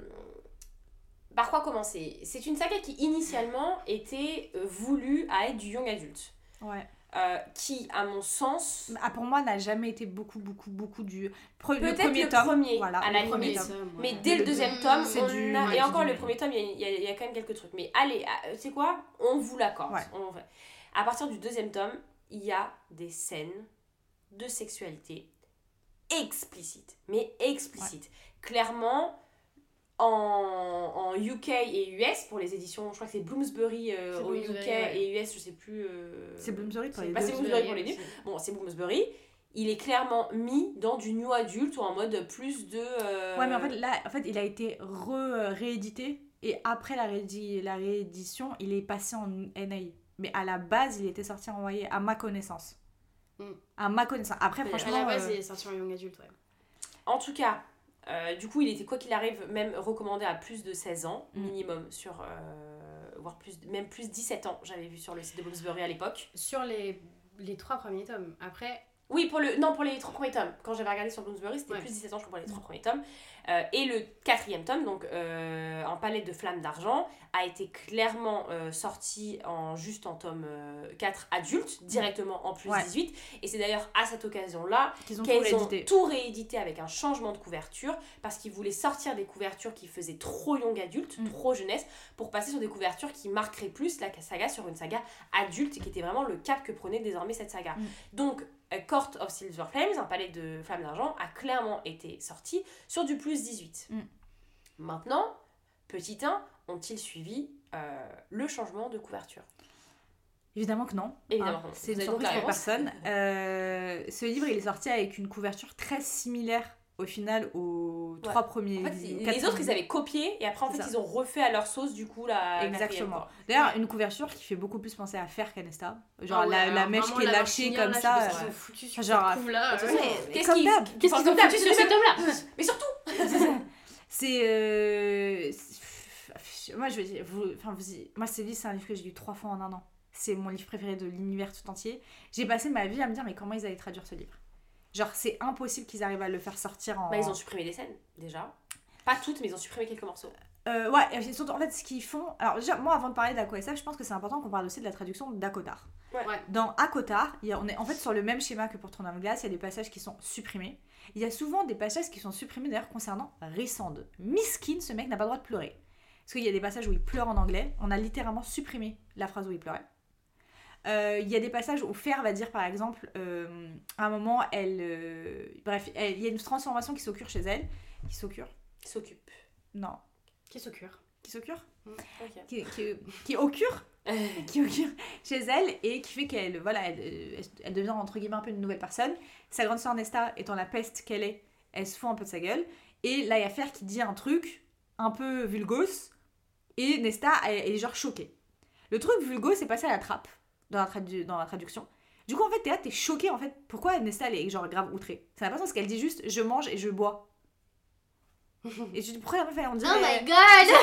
par quoi commencer? C'est une saga qui initialement était euh, voulue à être du young adulte. Ouais. Euh, qui, à mon sens, Ah, pour moi, n'a jamais été beaucoup, beaucoup, beaucoup du. Pre- le Peut-être premier le tome. premier, voilà, à le la limite. tome. mais dès le le deuxième deux- tome, c'est on du- a- ouais, et c'est encore du- le premier tome, il y a, y y quand même quelques trucs. Mais allez, ah, tu sais quoi? On vous l'accorde. Ouais. On fait. À partir du deuxième tome, il y a des scènes de sexualité explicites. Mais explicites. Clairement, en, en UK et US, pour les éditions, je crois que c'est Bloomsbury euh, au Bloomsbury, UK ouais. et US, je sais plus. euh, C'est Bloomsbury pour les Bah, c'est Bloomsbury pour les deux. Bon, c'est Bloomsbury. Il est clairement mis dans du new adulte ou en mode plus de. euh, Ouais, mais en fait, là, en fait, il a été re- réédité et après la, réédi- la réédition, il est passé en NA. Mais à la base, il était sorti en YA, à ma connaissance. Mm. À ma connaissance. Après, Mais À franchement. la base, euh, il est sorti en young adulte, ouais. En tout cas, euh, du coup, il était quoi qu'il arrive, même recommandé à plus de 16 ans Mm. minimum, sur, euh, voire plus, même plus 17 ans, j'avais vu sur le site de Bloomsbury à l'époque. Sur les, les trois premiers tomes. Après, Oui, pour le, non, pour les trois premiers tomes. Quand j'avais regardé sur Bloomsbury, c'était Ouais. plus 17 ans, je crois, pour les trois premiers tomes. Euh, et le quatrième tome, donc euh, Un palais de flammes d'argent, a été clairement euh, sorti en, juste en tome euh, 4 adulte, directement en plus Ouais. 18. Et c'est d'ailleurs à cette occasion-là Qu'ils ont tout qu'elles ont réédité. tout réédité avec un changement de couverture parce qu'ils voulaient sortir des couvertures qui faisaient trop young adulte, Mm. trop jeunesse, pour passer sur des couvertures qui marqueraient plus la saga sur une saga adulte, qui était vraiment le cap que prenait désormais cette saga. Mm. Donc, A Court of Silver Flames, un palais de flammes d'argent, a clairement été sorti sur du plus 18. Mm. Maintenant, petit 1, ont-ils suivi euh, le changement de couverture? Évidemment que non. Évidemment Hein, non. C'est une surprise pour personne. Euh, ce livre, il est sorti avec une couverture très similaire au final aux trois premiers. En fait, les autres, ils avaient copié et après, en C'est fait, ça. ils ont refait à leur sauce, du coup, la. Exactement. D'ailleurs, une couverture qui fait beaucoup plus penser à Fer qu'Anesta. Genre Ah ouais, la, la mèche qui est lâchée comme ça. euh, sur genre, cette couve-là. Qu'est-ce qu'ils. Qu'est-ce qu'ils ont foutu sur cet homme-là <laughs> Mais surtout <laughs> C'est. euh, c'est- Moi, je vais dire. Vous, enfin, vous, moi, ce livre, c'est un livre que j'ai lu trois fois en un an. C'est mon livre préféré de l'univers tout entier. J'ai passé ma vie à me dire, mais comment ils allaient traduire ce livre? Genre, c'est impossible qu'ils arrivent à le faire sortir en. Bah, ils ont supprimé des scènes, déjà. Pas toutes, mais ils ont supprimé quelques morceaux. Euh, ouais, et surtout, en fait, ce qu'ils font. Alors, déjà, moi, avant de parler d'Aquasaf, je pense que c'est important qu'on parle aussi de la traduction d'Akotar. Ouais. Dans Akotar, il y a- on est en fait sur le même schéma que pour Trône de glace, il y a des passages qui sont supprimés. Il y a souvent des passages qui sont supprimés d'ailleurs concernant Rissande. Miskin, ce mec n'a pas le droit de pleurer. Parce qu'il y a des passages où il pleure en anglais, on a littéralement supprimé la phrase où il pleurait. Euh, Il y a des passages où Fer va dire par exemple, euh, à un moment, elle. euh, bref, il y a une transformation qui s'occure chez elle. Qui s'occure Ils s'occupent. Non. Qui s'occure Qui s'occure Ok. qui, qui, qui occure <laughs> qui occure chez elle et qui fait qu'elle voilà elle, elle- devient entre guillemets un peu une nouvelle personne sa grande sœur Nesta étant la peste qu'elle est elle se fout un peu de sa gueule et là il y a Fer qui dit un truc un peu vulgos et Nesta est genre choquée le truc vulgos c'est passé à la trappe dans la, tradu- dans la traduction du coup en fait là t'es choquée en fait pourquoi Nesta elle est genre grave outrée? Ça n'a pas de sens qu'elle dit juste je mange et je bois <laughs> et je dis pourquoi la meuf elle on dirait Oh my god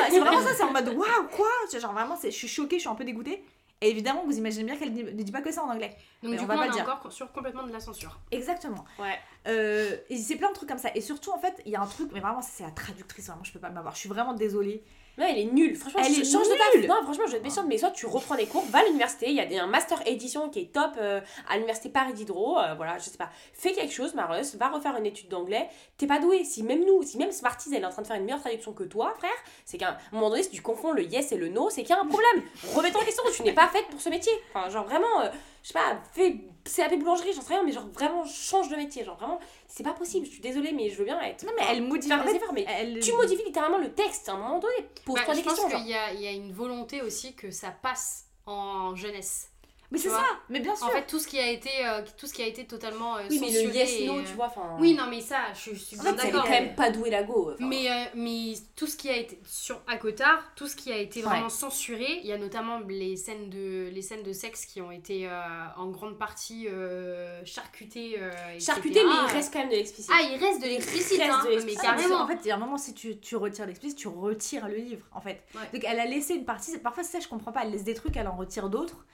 c'est c'est vraiment ça, c'est en mode waouh, quoi? C'est Genre vraiment, c'est- je suis choquée, je suis un peu dégoûtée. Et évidemment, vous imaginez bien qu'elle ne dit pas que ça en anglais. Donc Mais du on coup, va on pas est dire. encore sur complètement de la censure. Exactement. Ouais. Euh, et c'est plein de trucs comme ça. Et surtout, en fait, il y a un truc, mais vraiment, c'est la traductrice, vraiment, je peux pas m'avoir. Je suis vraiment désolée. Non, elle est nulle. Franchement, Elle ch- est change de taf. nulle. Non, franchement, je vais te méchante, mais soit tu reprends les cours, va à l'université. Il y a des- un master édition qui est top euh, à l'université Paris Diderot. euh, voilà, je sais pas. Fais quelque chose, Mareuse. Va refaire une étude d'anglais. T'es pas doué. Si même nous, si même Smarties, elle est en train de faire une meilleure traduction que toi, frère, c'est qu'à un moment donné, si tu confonds le yes et le no, c'est qu'il y a un problème. <laughs> Remets-toi en question. Tu n'es pas faite pour ce métier. Enfin, genre vraiment, euh, je sais pas, fais CAP boulangerie, j'en sais rien, mais genre vraiment change de métier. Genre vraiment, c'est pas possible. Je suis désolée, mais je veux bien être. Non, mais elle modifie. faire en des fait, efforts, mais elle- tu modifies littéralement le texte à un moment donné. Pose-toi Bah, des je pense questions. qu'il y a, il y a une volonté aussi que ça passe en jeunesse. Mais c'est ça, mais bien sûr. En fait, tout ce qui a été, euh, tout ce qui a été totalement euh, Oui, mais le yes, et, no, euh, tu vois, enfin. Oui, non, mais ça, je, je suis En bien fait, c'est d'accord. quand même pas doué la go. enfin. Mais, euh, mais tout ce qui a été sur Akotar, tout ce qui a été Ouais. vraiment censuré, il y a notamment les scènes de, les scènes de sexe qui ont été euh, en grande partie euh, charcutées. euh, etc. Charcuté, mais il reste quand même de l'explicite. Ah, il reste de l'explicite, reste hein, de mais l'explicite. Ah, carrément. En fait, il y a un moment, si tu, tu retires l'explicite, tu retires le livre, en fait. Ouais. Donc, elle a laissé une partie. Parfois, c'est ça, je comprends pas. Elle laisse des trucs, elle en retire d'autres.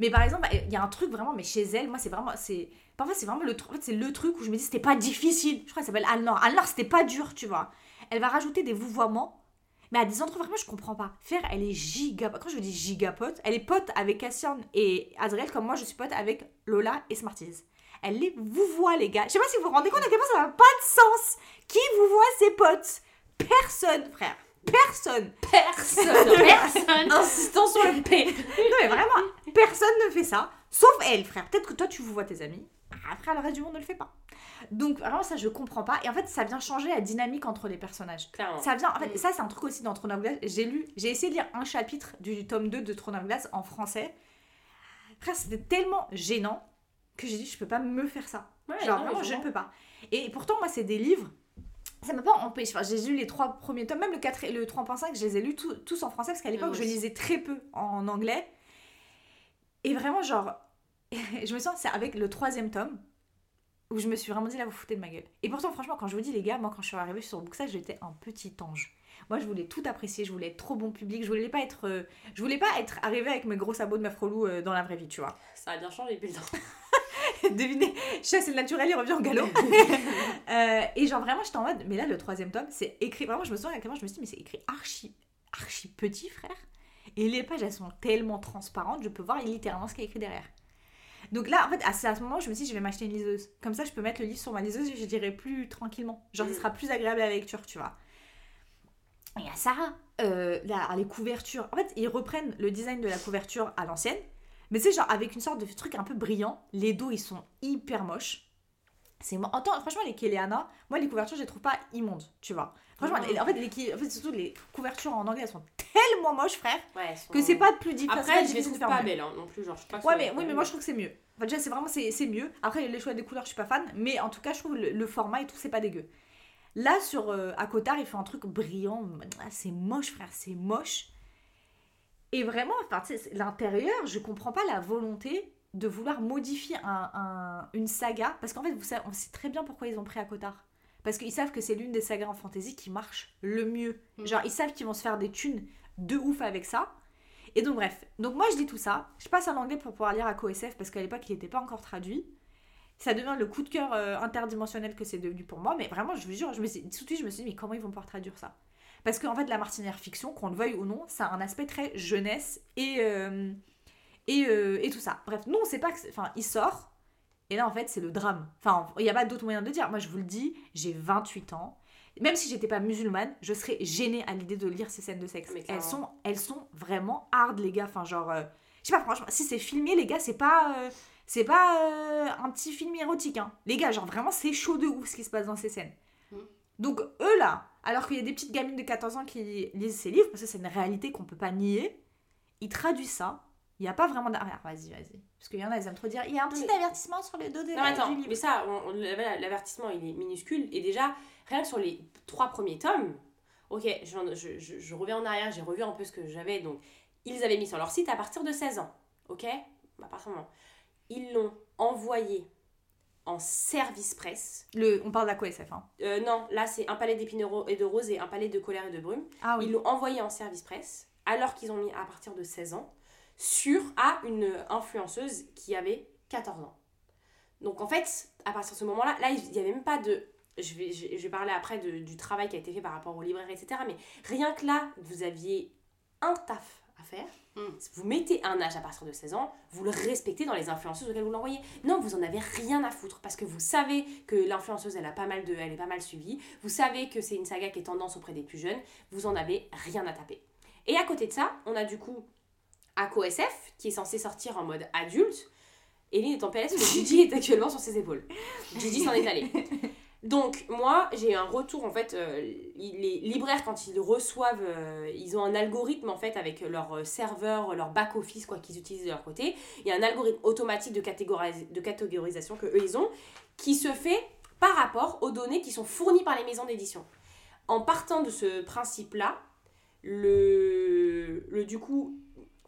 Mais par exemple, il y a un truc vraiment, mais chez elle, moi, c'est vraiment. c'est Parfois, c'est vraiment le truc. En fait, c'est le truc où je me dis, c'était pas difficile. Je crois qu'elle s'appelle Anne-Laure. Anne-Laure, c'était pas dur, tu vois. Elle va rajouter des vouvoiements. Mais à des endroits, vraiment, je comprends pas. Faire, elle est giga. Quand je dis giga pote, elle est pote avec Cassian et Adriel, comme moi, je suis pote avec Lola et Smarties. Elle les vouvoie, les gars. Je sais pas si vous vous rendez compte à quel point ça n'a pas de sens. Qui vous voit ses potes? Personne, frère. Personne. Personne. <laughs> Personne. Insistant sur le P. Non, mais vraiment, personne ne fait ça. Sauf elle, frère. Peut-être que toi, tu vous vois tes amis. Après, le reste du monde ne le fait pas. Donc, vraiment, ça, je comprends pas. Et en fait, ça vient changer la dynamique entre les personnages. Clairement. Ça vient, en fait, Mm. ça, c'est un truc aussi dans Throne of Glass. J'ai lu, j'ai essayé de lire un chapitre du tome 2 de Throne of Glass en français. Frère, c'était tellement gênant que j'ai dit, je peux pas me faire ça. Ouais, Genre, non, vraiment, je ne peux pas. Et pourtant, moi, c'est des livres. Ça m'a pas empêché. Enfin, j'ai lu les trois premiers tomes, même le, 4, et le 3.5, je les ai lus tous- tous en français parce qu'à l'époque, moi je lisais très peu en anglais. Et vraiment, genre, <laughs> je me sens, c'est avec le troisième tome où je me suis vraiment dit, là, vous foutez de ma gueule. Et pourtant, franchement, quand je vous dis, les gars, moi, quand je suis arrivée sur Bookside, j'étais un petit ange. Moi, je voulais tout apprécier, je voulais être trop bon public, je voulais pas être, euh, je voulais pas être arrivée avec mes gros sabots de meuf relou euh, dans la vraie vie, tu vois. Ça a bien changé depuis le temps. <laughs> Devinez, chasse le naturel, il revient au galop. <laughs> Euh, et genre vraiment, j'étais en mode, mais là, le troisième tome, c'est écrit. Vraiment, je me souviens moment je me suis dit, mais c'est écrit archi, archi petit, frère. Et les pages, elles sont tellement transparentes, je peux voir littéralement ce qu'il y a écrit derrière. Donc là, en fait, à ce moment, je me suis dit, je vais m'acheter une liseuse. Comme ça, je peux mettre le livre sur ma liseuse et je dirai plus tranquillement. Genre, ce Mm. sera plus agréable à la lecture, tu vois. Et à ça, euh, là, les couvertures. En fait, ils reprennent le design de la couverture à l'ancienne. Mais c'est genre avec une sorte de truc un peu brillant. Les dos, ils sont hyper moches. C'est franchement les Kéléana, moi les couvertures je les trouve pas immondes, tu vois. Franchement, en fait, les, qui- en fait, surtout les couvertures en anglais elles sont tellement moches frère Ouais, sont- que c'est pas plus difficile. Après, je les trouve pas belles hein, non plus. Genre, je sais pas Ouais mais oui mais moi je trouve que c'est mieux. Enfin, déjà c'est vraiment c'est c'est mieux. Après les choix des couleurs je suis pas fan, mais en tout cas je trouve le, le format et tout c'est pas dégueu. Là sur euh, à Cotard il fait un truc brillant, Ah, c'est moche frère, c'est moche. Et vraiment, enfin, l'intérieur, je comprends pas la volonté de vouloir modifier un, un- une saga. Parce qu'en fait, vous savez, on sait très bien pourquoi ils ont pris à Cotard. Parce qu'ils savent que c'est l'une des sagas en fantasy qui marche le mieux. Mm. Genre, ils savent qu'ils vont se faire des thunes de ouf avec ça. Et donc, bref. Donc, moi, je dis tout ça. Je passe en anglais pour pouvoir lire à CoSF parce qu'à l'époque, il n'était pas encore traduit. Ça devient le coup de cœur euh, interdimensionnel que c'est devenu pour moi. Mais vraiment, je vous jure, je me suis, tout de suite, je me suis dit, mais comment ils vont pouvoir traduire ça? Parce qu'en fait, la martinière fiction, qu'on le veuille ou non, ça a un aspect très jeunesse et, euh, et, euh, et tout ça. Bref, nous, on sait pas que. c'est- Enfin, il sort. Et là, en fait, c'est le drame. Enfin, il n'y a pas d'autre moyen de le dire. Moi, je vous le dis, j'ai 28 ans. Même si j'étais pas musulmane, je serais gênée à l'idée de lire ces scènes de sexe. Mais Elles sont, elles sont vraiment hard, les gars. Enfin, genre. euh, je sais pas, franchement, si c'est filmé, les gars, c'est pas. euh, c'est pas euh, un petit film érotique, hein. Les gars, genre vraiment, c'est chaud de ouf ce qui se passe dans ces scènes. Mm. Donc, eux là, alors qu'il y a des petites gamines de 14 ans qui lisent ces livres, parce que c'est une réalité qu'on peut pas nier, ils traduisent ça. Il n'y a pas vraiment d'arrière. Vas-y, vas-y. Parce qu'il y en a, ils aiment trop dire. Il y a un petit Mais- avertissement sur le dos de, Non, attends, du livre. mais ça, l'avertissement, il est minuscule. Et déjà, rien que sur les trois premiers tomes, ok, je, je- je- je reviens en arrière, j'ai revu un peu ce que j'avais. Donc, ils avaient mis sur leur site à partir de 16 ans, ok? À partir moment. Ils l'ont envoyé en service presse. Le, on parle de la QSF, hein. Euh, non, là, c'est un palais d'épines et de roses et un palais de colère et de brume. Ah Ils l'ont envoyé en service presse, alors qu'ils ont mis à partir de 16 ans, sur à une influenceuse qui avait 14 ans. Donc en fait, à partir de ce moment-là, là, il n'y avait même pas de... Je vais, je, je vais parler après de- du travail qui a été fait par rapport aux libraires, etc. Mais rien que là, vous aviez un taf à faire. Mm. Vous mettez un âge à partir de 16 ans, vous le respectez dans les influenceuses auxquelles vous l'envoyez. Non, vous en avez rien à foutre parce que vous savez que l'influenceuse elle a pas mal de, elle est pas mal suivie. Vous savez que c'est une saga qui est tendance auprès des plus jeunes. Vous en avez rien à taper. Et à côté de ça, on a du coup Ako SF qui est censé sortir en mode adulte. Eline est en PLS, mais Gigi est actuellement sur ses épaules. Gigi s'en est allé. <laughs> Donc moi, j'ai un retour en fait. euh, les libraires quand ils reçoivent, euh, ils ont un algorithme en fait avec leur euh, serveur, leur back office quoi qu'ils utilisent de leur côté. Il y a un algorithme automatique de, catégoris- de catégorisation que eux ils ont, qui se fait par rapport aux données qui sont fournies par les maisons d'édition. En partant de ce principe-là, le, le du coup,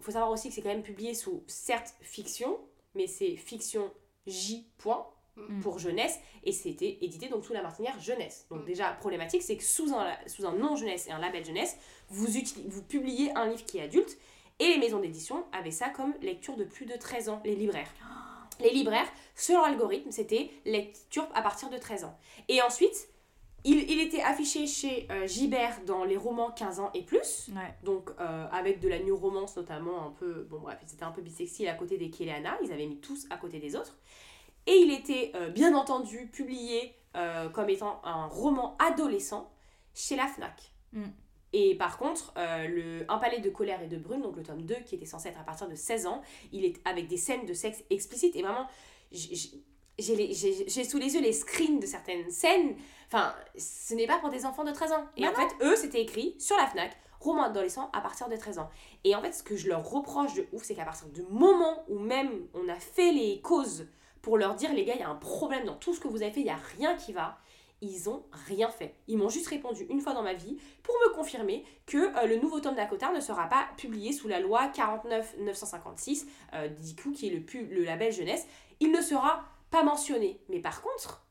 faut savoir aussi que c'est quand même publié sous certes fiction, mais c'est fiction J. point, Mm. pour jeunesse et c'était édité donc sous la martinière jeunesse. Donc Mm. déjà problématique c'est que sous un, sous un nom jeunesse et un label jeunesse, vous, vous publiez un livre qui est adulte et les maisons d'édition avaient ça comme lecture de plus de 13 ans, les libraires. Les libraires, selon l'algorithme, c'était lecture à partir de 13 ans. Et ensuite, il, il était affiché chez euh, Gibert dans les romans 15 ans et plus, Ouais. donc euh, avec de la new romance notamment un peu bon bref c'était un peu bisexy à côté des Kéléana ils avaient mis tous à côté des autres et il était euh, bien entendu publié euh, comme étant un roman adolescent chez la Fnac. Mm. et par contre euh, le un palais de colère et de brume donc le tome 2 qui était censé être à partir de 16 ans il est avec des scènes de sexe explicites. Et vraiment j'ai sous les yeux les screens de certaines scènes. Enfin ce n'est pas pour des enfants de 13 ans. Et Bah en fait eux c'était écrit sur la Fnac roman adolescent à partir de 13 ans. Et en fait, ce que je leur reproche de ouf, c'est qu'à partir du moment où même on a fait les causes pour leur dire, les gars, il y a un problème dans tout ce que vous avez fait, il n'y a rien qui va, ils ont rien fait. Ils m'ont juste répondu une fois dans ma vie pour me confirmer que euh, le nouveau tome d'Acotar ne sera pas publié sous la loi 49-956, euh, du coup, qui est le, label jeunesse. Il ne sera pas mentionné. Mais par contre,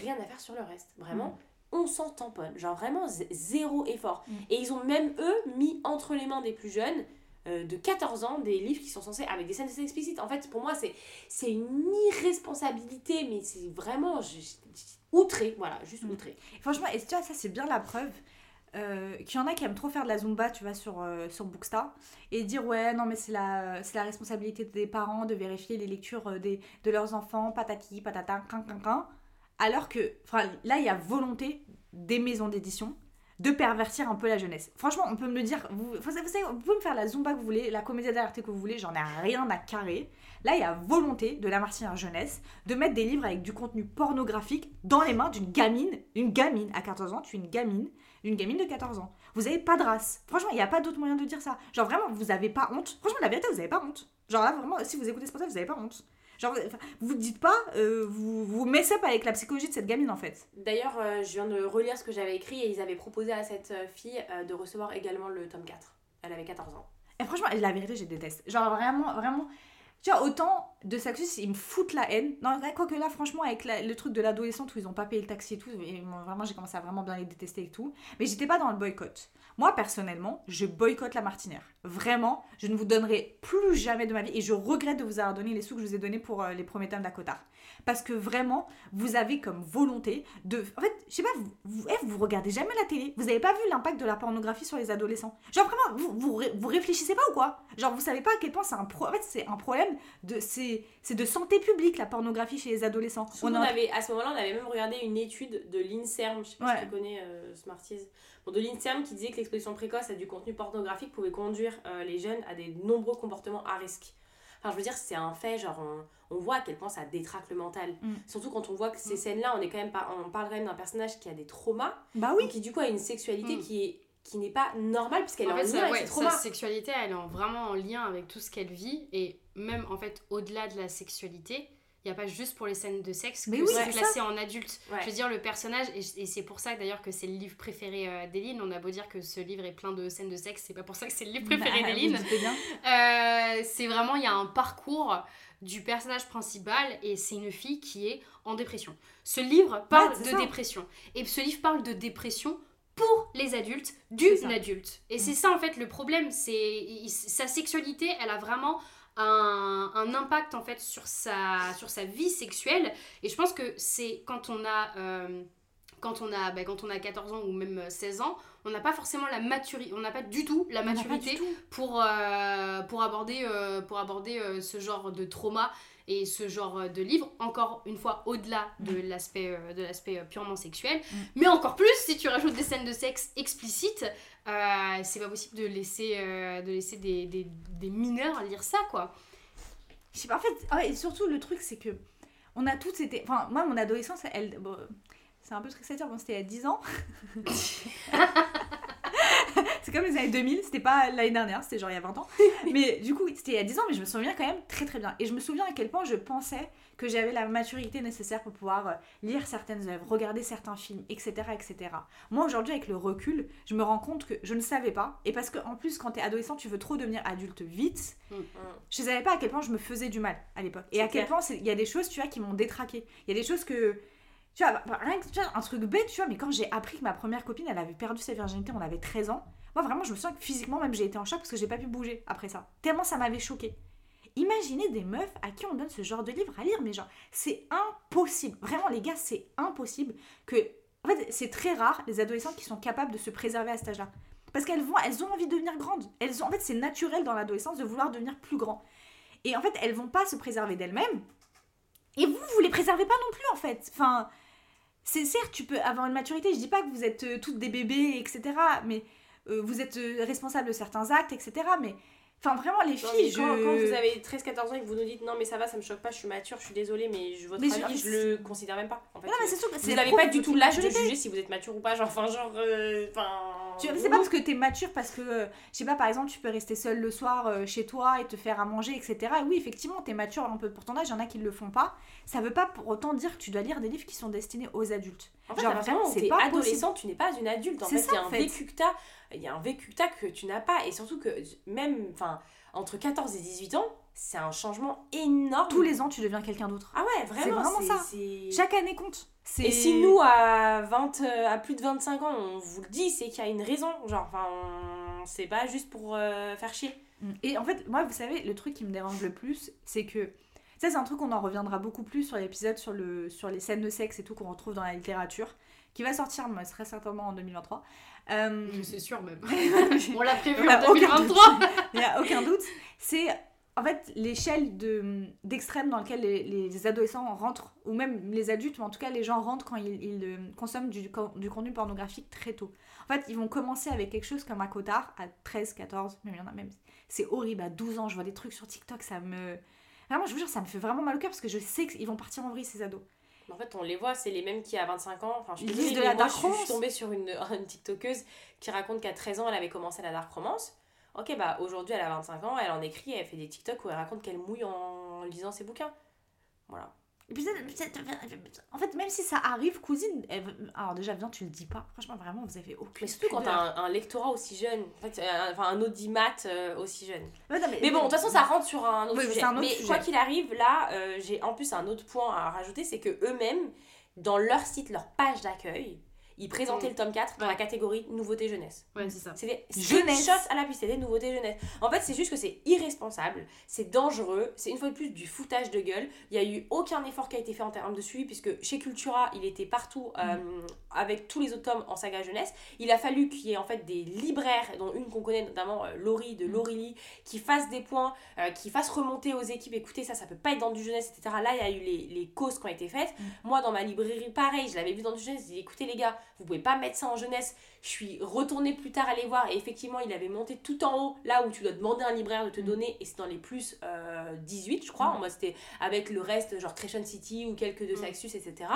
rien à faire sur le reste. Vraiment, on s'en tamponne. Genre vraiment zéro effort. Mm. Et ils ont même, eux, mis entre les mains des plus jeunes de 14 ans des livres qui sont censés avec des scènes explicites. En fait, pour moi, c'est c'est une irresponsabilité, mais c'est vraiment je- je- outré, voilà, juste Mm. outré. Franchement, et tu vois, ça c'est bien la preuve euh, qu'il y en a qui aiment trop faire de la zumba, tu vois, sur, euh, sur Bookstar, et dire ouais, non, mais c'est la, c'est la responsabilité des parents de vérifier les lectures euh, des, de leurs enfants, patati, patata, quin, quin, quin. Alors que, enfin, là, il y a volonté des maisons d'édition de pervertir un peu la jeunesse. Franchement, on peut me le dire, vous, vous savez, vous pouvez me faire la zumba que vous voulez, la comédie d'alerte que vous voulez, j'en ai rien à carrer. Là, il y a volonté de la Martinière jeunesse de mettre des livres avec du contenu pornographique dans les mains d'une gamine, une gamine à 14 ans, tu es une gamine, une gamine de 14 ans. Vous avez pas de race. Franchement, il n'y a pas d'autre moyen de dire ça. Genre vraiment, vous avez pas honte. Franchement, la vérité, vous avez pas honte. Genre là, vraiment, si vous écoutez ce podcast, vous avez pas honte. Genre, vous- vous dites pas, euh, vous vous messez pas avec la psychologie de cette gamine en fait. D'ailleurs, euh, je viens de relire ce que j'avais écrit et ils avaient proposé à cette euh, fille euh, de recevoir également le tome 4. Elle avait 14 ans. Et franchement, la vérité, je déteste. Genre vraiment, vraiment. Tu vois, autant de Saxus, ils me foutent la haine. Non, quoique là, franchement, avec la- le truc de l'adolescente où ils ont pas payé le taxi et tout, et vraiment, j'ai commencé à vraiment bien les détester et tout. Mais j'étais pas dans le boycott. Moi, personnellement, je boycotte la martinière. Vraiment, je ne vous donnerai plus jamais de ma vie. Et je regrette de vous avoir donné les sous que je vous ai donnés pour euh, les premiers tomes d'Akotar. Parce que vraiment, vous avez comme volonté de. En fait, je sais pas, vous, vous, eh, vous regardez jamais la télé. Vous avez pas vu l'impact de la pornographie sur les adolescents. Genre vraiment, vous, vous, ré- vous réfléchissez pas ou quoi? Genre vous savez pas à quel point c'est un pro. En fait, c'est un problème de. C'est c'est de santé publique la pornographie chez les adolescents. On avait, à ce moment-là, on avait même regardé une étude de l'INSERM, je sais pas Ouais. si tu connais euh, Smarties, bon, de l'INSERM qui disait que l'exposition précoce à du contenu pornographique pouvait conduire euh, les jeunes à des nombreux comportements à risque. Enfin, je veux dire, c'est un fait, genre, on, on voit à quel point ça détraque le mental. Mm. Surtout quand on voit que ces scènes-là, on, est quand même pas, on parle quand même d'un personnage qui a des traumas, Bah oui. ou qui du coup a une sexualité Mm. qui est qui n'est pas normale puisqu'elle est En en fait, lien sa, avec ouais, ses sa traumas. sexualité, elle est en- vraiment en lien avec tout ce qu'elle vit. Et même, en fait, au-delà de la sexualité, il n'y a pas juste pour les scènes de sexe Mais que oui, c'est classé en adulte. Ouais. Je veux dire, le personnage, et, c'est pour ça d'ailleurs que c'est le livre préféré euh, d'Eline. On a beau dire que ce livre est plein de scènes de sexe, c'est pas pour ça que c'est le livre préféré <laughs> Bah, d'Eline. Euh, c'est vraiment, il y a un parcours du personnage principal et c'est une fille qui est en dépression. Ce livre parle Ouais, de ça. dépression. Et ce livre parle de dépression pour les adultes, d'une adulte. Et Mm. c'est ça en fait le problème, c'est sa sexualité, elle a vraiment un, un impact en fait sur sa, sur sa vie sexuelle. Et je pense que c'est quand on a... euh, quand on, a, bah, quand on a 14 ans ou même euh, 16 ans, on n'a pas forcément la maturité, on n'a pas du tout la maturité pour, euh, pour aborder, euh, pour aborder euh, ce genre de trauma et ce genre euh, de livre, encore une fois au-delà de l'aspect euh, de l'aspect euh, purement sexuel, Mm. mais encore plus si tu rajoutes des scènes de sexe explicites, euh, c'est pas possible de laisser, euh, de laisser des, des, des mineurs lire ça quoi. Je sais pas, en fait, ah ouais, et surtout le truc c'est que on a toutes été. Enfin, moi mon adolescence, elle. bon, c'est un peu triste à dire, bon, c'était a 10 ans. <laughs> <laughs> <laughs> c'est comme les années 2000, c'était pas l'année dernière, c'était genre il y a 20 ans. <laughs> Mais du coup, c'était il y a 10 ans, mais je me souviens quand même très très bien. Et je me souviens à quel point je pensais que j'avais la maturité nécessaire pour pouvoir euh, lire certaines œuvres, regarder certains films, etc. etc. Moi aujourd'hui, avec le recul, je me rends compte que je ne savais pas. Et parce qu'en plus, quand t'es adolescent, tu veux trop devenir adulte vite. Mm. Je savais pas à quel point je me faisais du mal à l'époque. Et à quel point il y a des choses, tu vois, qui m'ont détraqué. Il y a des choses que. Tu vois, bah, rien que tu vois, un truc bête, tu vois, mais quand j'ai appris que ma première copine, elle avait perdu sa virginité, on avait 13 ans, moi vraiment, je me sens que physiquement, même j'ai été en choc parce que j'ai pas pu bouger après ça. Tellement ça m'avait choqué. Imaginez des meufs à qui on donne ce genre de livre à lire, mais genre, c'est impossible. Vraiment, les gars, c'est impossible que. En fait, c'est très rare les adolescentes qui sont capables de se préserver à cet âge-là. Parce qu'elles vont, elles ont envie de devenir grandes. Elles ont, en fait, c'est naturel dans l'adolescence de vouloir devenir plus grand. Et en fait, elles vont pas se préserver d'elles-mêmes. Et vous, vous les préservez pas non plus, en fait. Enfin, c'est certes, tu peux avoir une maturité. Je dis pas que vous êtes euh, toutes des bébés, etc. Mais euh, vous êtes euh, responsable de certains actes, etc. Mais, enfin, vraiment, les Non, filles, quand, je... quand vous avez 13-14 ans et que vous nous dites non mais ça va, ça me choque pas, je suis mature, je suis désolée, mais je, votre Mais avis, je, le considère même pas. En fait, Non, mais c'est sûr que vous n'avez pas du tout l'âge de juger si vous êtes mature ou pas, genre, enfin, genre, euh. Tu c'est pas parce que t'es mature, parce que, euh, je sais pas, par exemple, tu peux rester seule le soir euh, chez toi et te faire à manger, etc. Et oui, effectivement, t'es mature un peu pour ton âge, il y en a qui le font pas. Ça veut pas pour autant dire que tu dois lire des livres qui sont destinés aux adultes. En fait, Genre, c'est t'es pas adolescent, tu n'es pas une adulte. En fait, ça, il y a un fait. vécu que t'as, il y a un vécu que tu n'as pas. Et surtout que même, enfin, entre 14 et 18 ans, c'est un changement énorme. Tous les ans, tu deviens quelqu'un d'autre. Ah ouais, vraiment, vraiment c'est- ça. c'est- Chaque année compte. Et si nous, à, 20, euh, à plus de 25 ans, on vous le dit, c'est qu'il y a une raison. Genre, enfin, c'est pas juste pour euh, faire chier. Mm. Et en fait, moi, vous savez, le truc qui me dérange le plus, c'est que. Ça, c'est un truc qu'on en reviendra beaucoup plus sur l'épisode sur, le, sur les scènes de sexe et tout qu'on retrouve dans la littérature, qui va sortir très certainement en 2023. Euh, C'est sûr même. <laughs> On l'a prévu On en aucun 2023. Il n'y a aucun doute. C'est en fait l'échelle de- d'extrême dans laquelle les, les adolescents rentrent, ou même les adultes, mais en tout cas les gens rentrent quand ils, ils, euh, consomment du, du contenu pornographique très tôt. En fait, ils vont commencer avec quelque chose comme un cotard à 13, 14, même il y en a même. C'est horrible, à 12 ans, je vois des trucs sur TikTok, ça me. Vraiment, je vous jure, ça me fait vraiment mal au cœur parce que je sais qu'ils vont partir en vrille, ces ados. Mais En fait, on les voit, c'est les mêmes qui à 25 ans. Enfin, je suis de la moi, dark je je suis tombée sur une, <laughs> une TikTokeuse qui raconte qu'à 13 ans, elle avait commencé la dark romance. Ok, bah aujourd'hui, elle a 25 ans, elle en écrit, elle fait des TikTok où elle raconte qu'elle mouille en lisant ses bouquins. Voilà. Et puis, en fait, même si ça arrive, cousine, elle alors déjà, viens, tu le dis pas. Franchement, vraiment, vous avez aucune. Mais surtout quand t'as un, un lectorat aussi jeune, en fait, euh, enfin un audimat euh, aussi jeune. Non, Mais bon, de toute façon, ça rentre sur un autre Oui, mais sujet. c'est un autre mais sujet. quoi qu'il arrive, là, euh, j'ai en plus un autre point à rajouter, c'est que eux-mêmes, dans leur site, leur page d'accueil, ils présentaient Mm. le tome 4 dans la catégorie nouveauté jeunesse. Ouais, c'est ça. Des Jeunesse. à la piste, c'est des nouveautés jeunesse. En fait, c'est juste que c'est irresponsable, c'est dangereux, c'est une fois de plus du foutage de gueule. Il n'y a eu aucun effort qui a été fait en termes de suivi, puisque chez Cultura, il était partout euh, avec tous les autres tomes en saga jeunesse. Il a fallu qu'il y ait en fait des libraires, dont une qu'on connaît notamment, euh, Laurie de Laurelie, qui fassent des points, euh, qui fassent remonter aux équipes, écoutez, ça, ça peut pas être dans du jeunesse, etc. Là, il y a eu les, les causes qui ont été faites. Moi, dans ma librairie, pareil, je l'avais vu dans du jeunesse, j'ai dit, écoutez les gars, vous pouvez pas mettre ça en jeunesse. Je suis retournée plus tard aller voir et effectivement, il avait monté tout en haut, là où tu dois demander à un libraire de te donner, et c'est dans les plus euh, 18, je crois. Moi, c'était avec le reste, genre Crescent City ou quelques de Mm. Saxus, etc.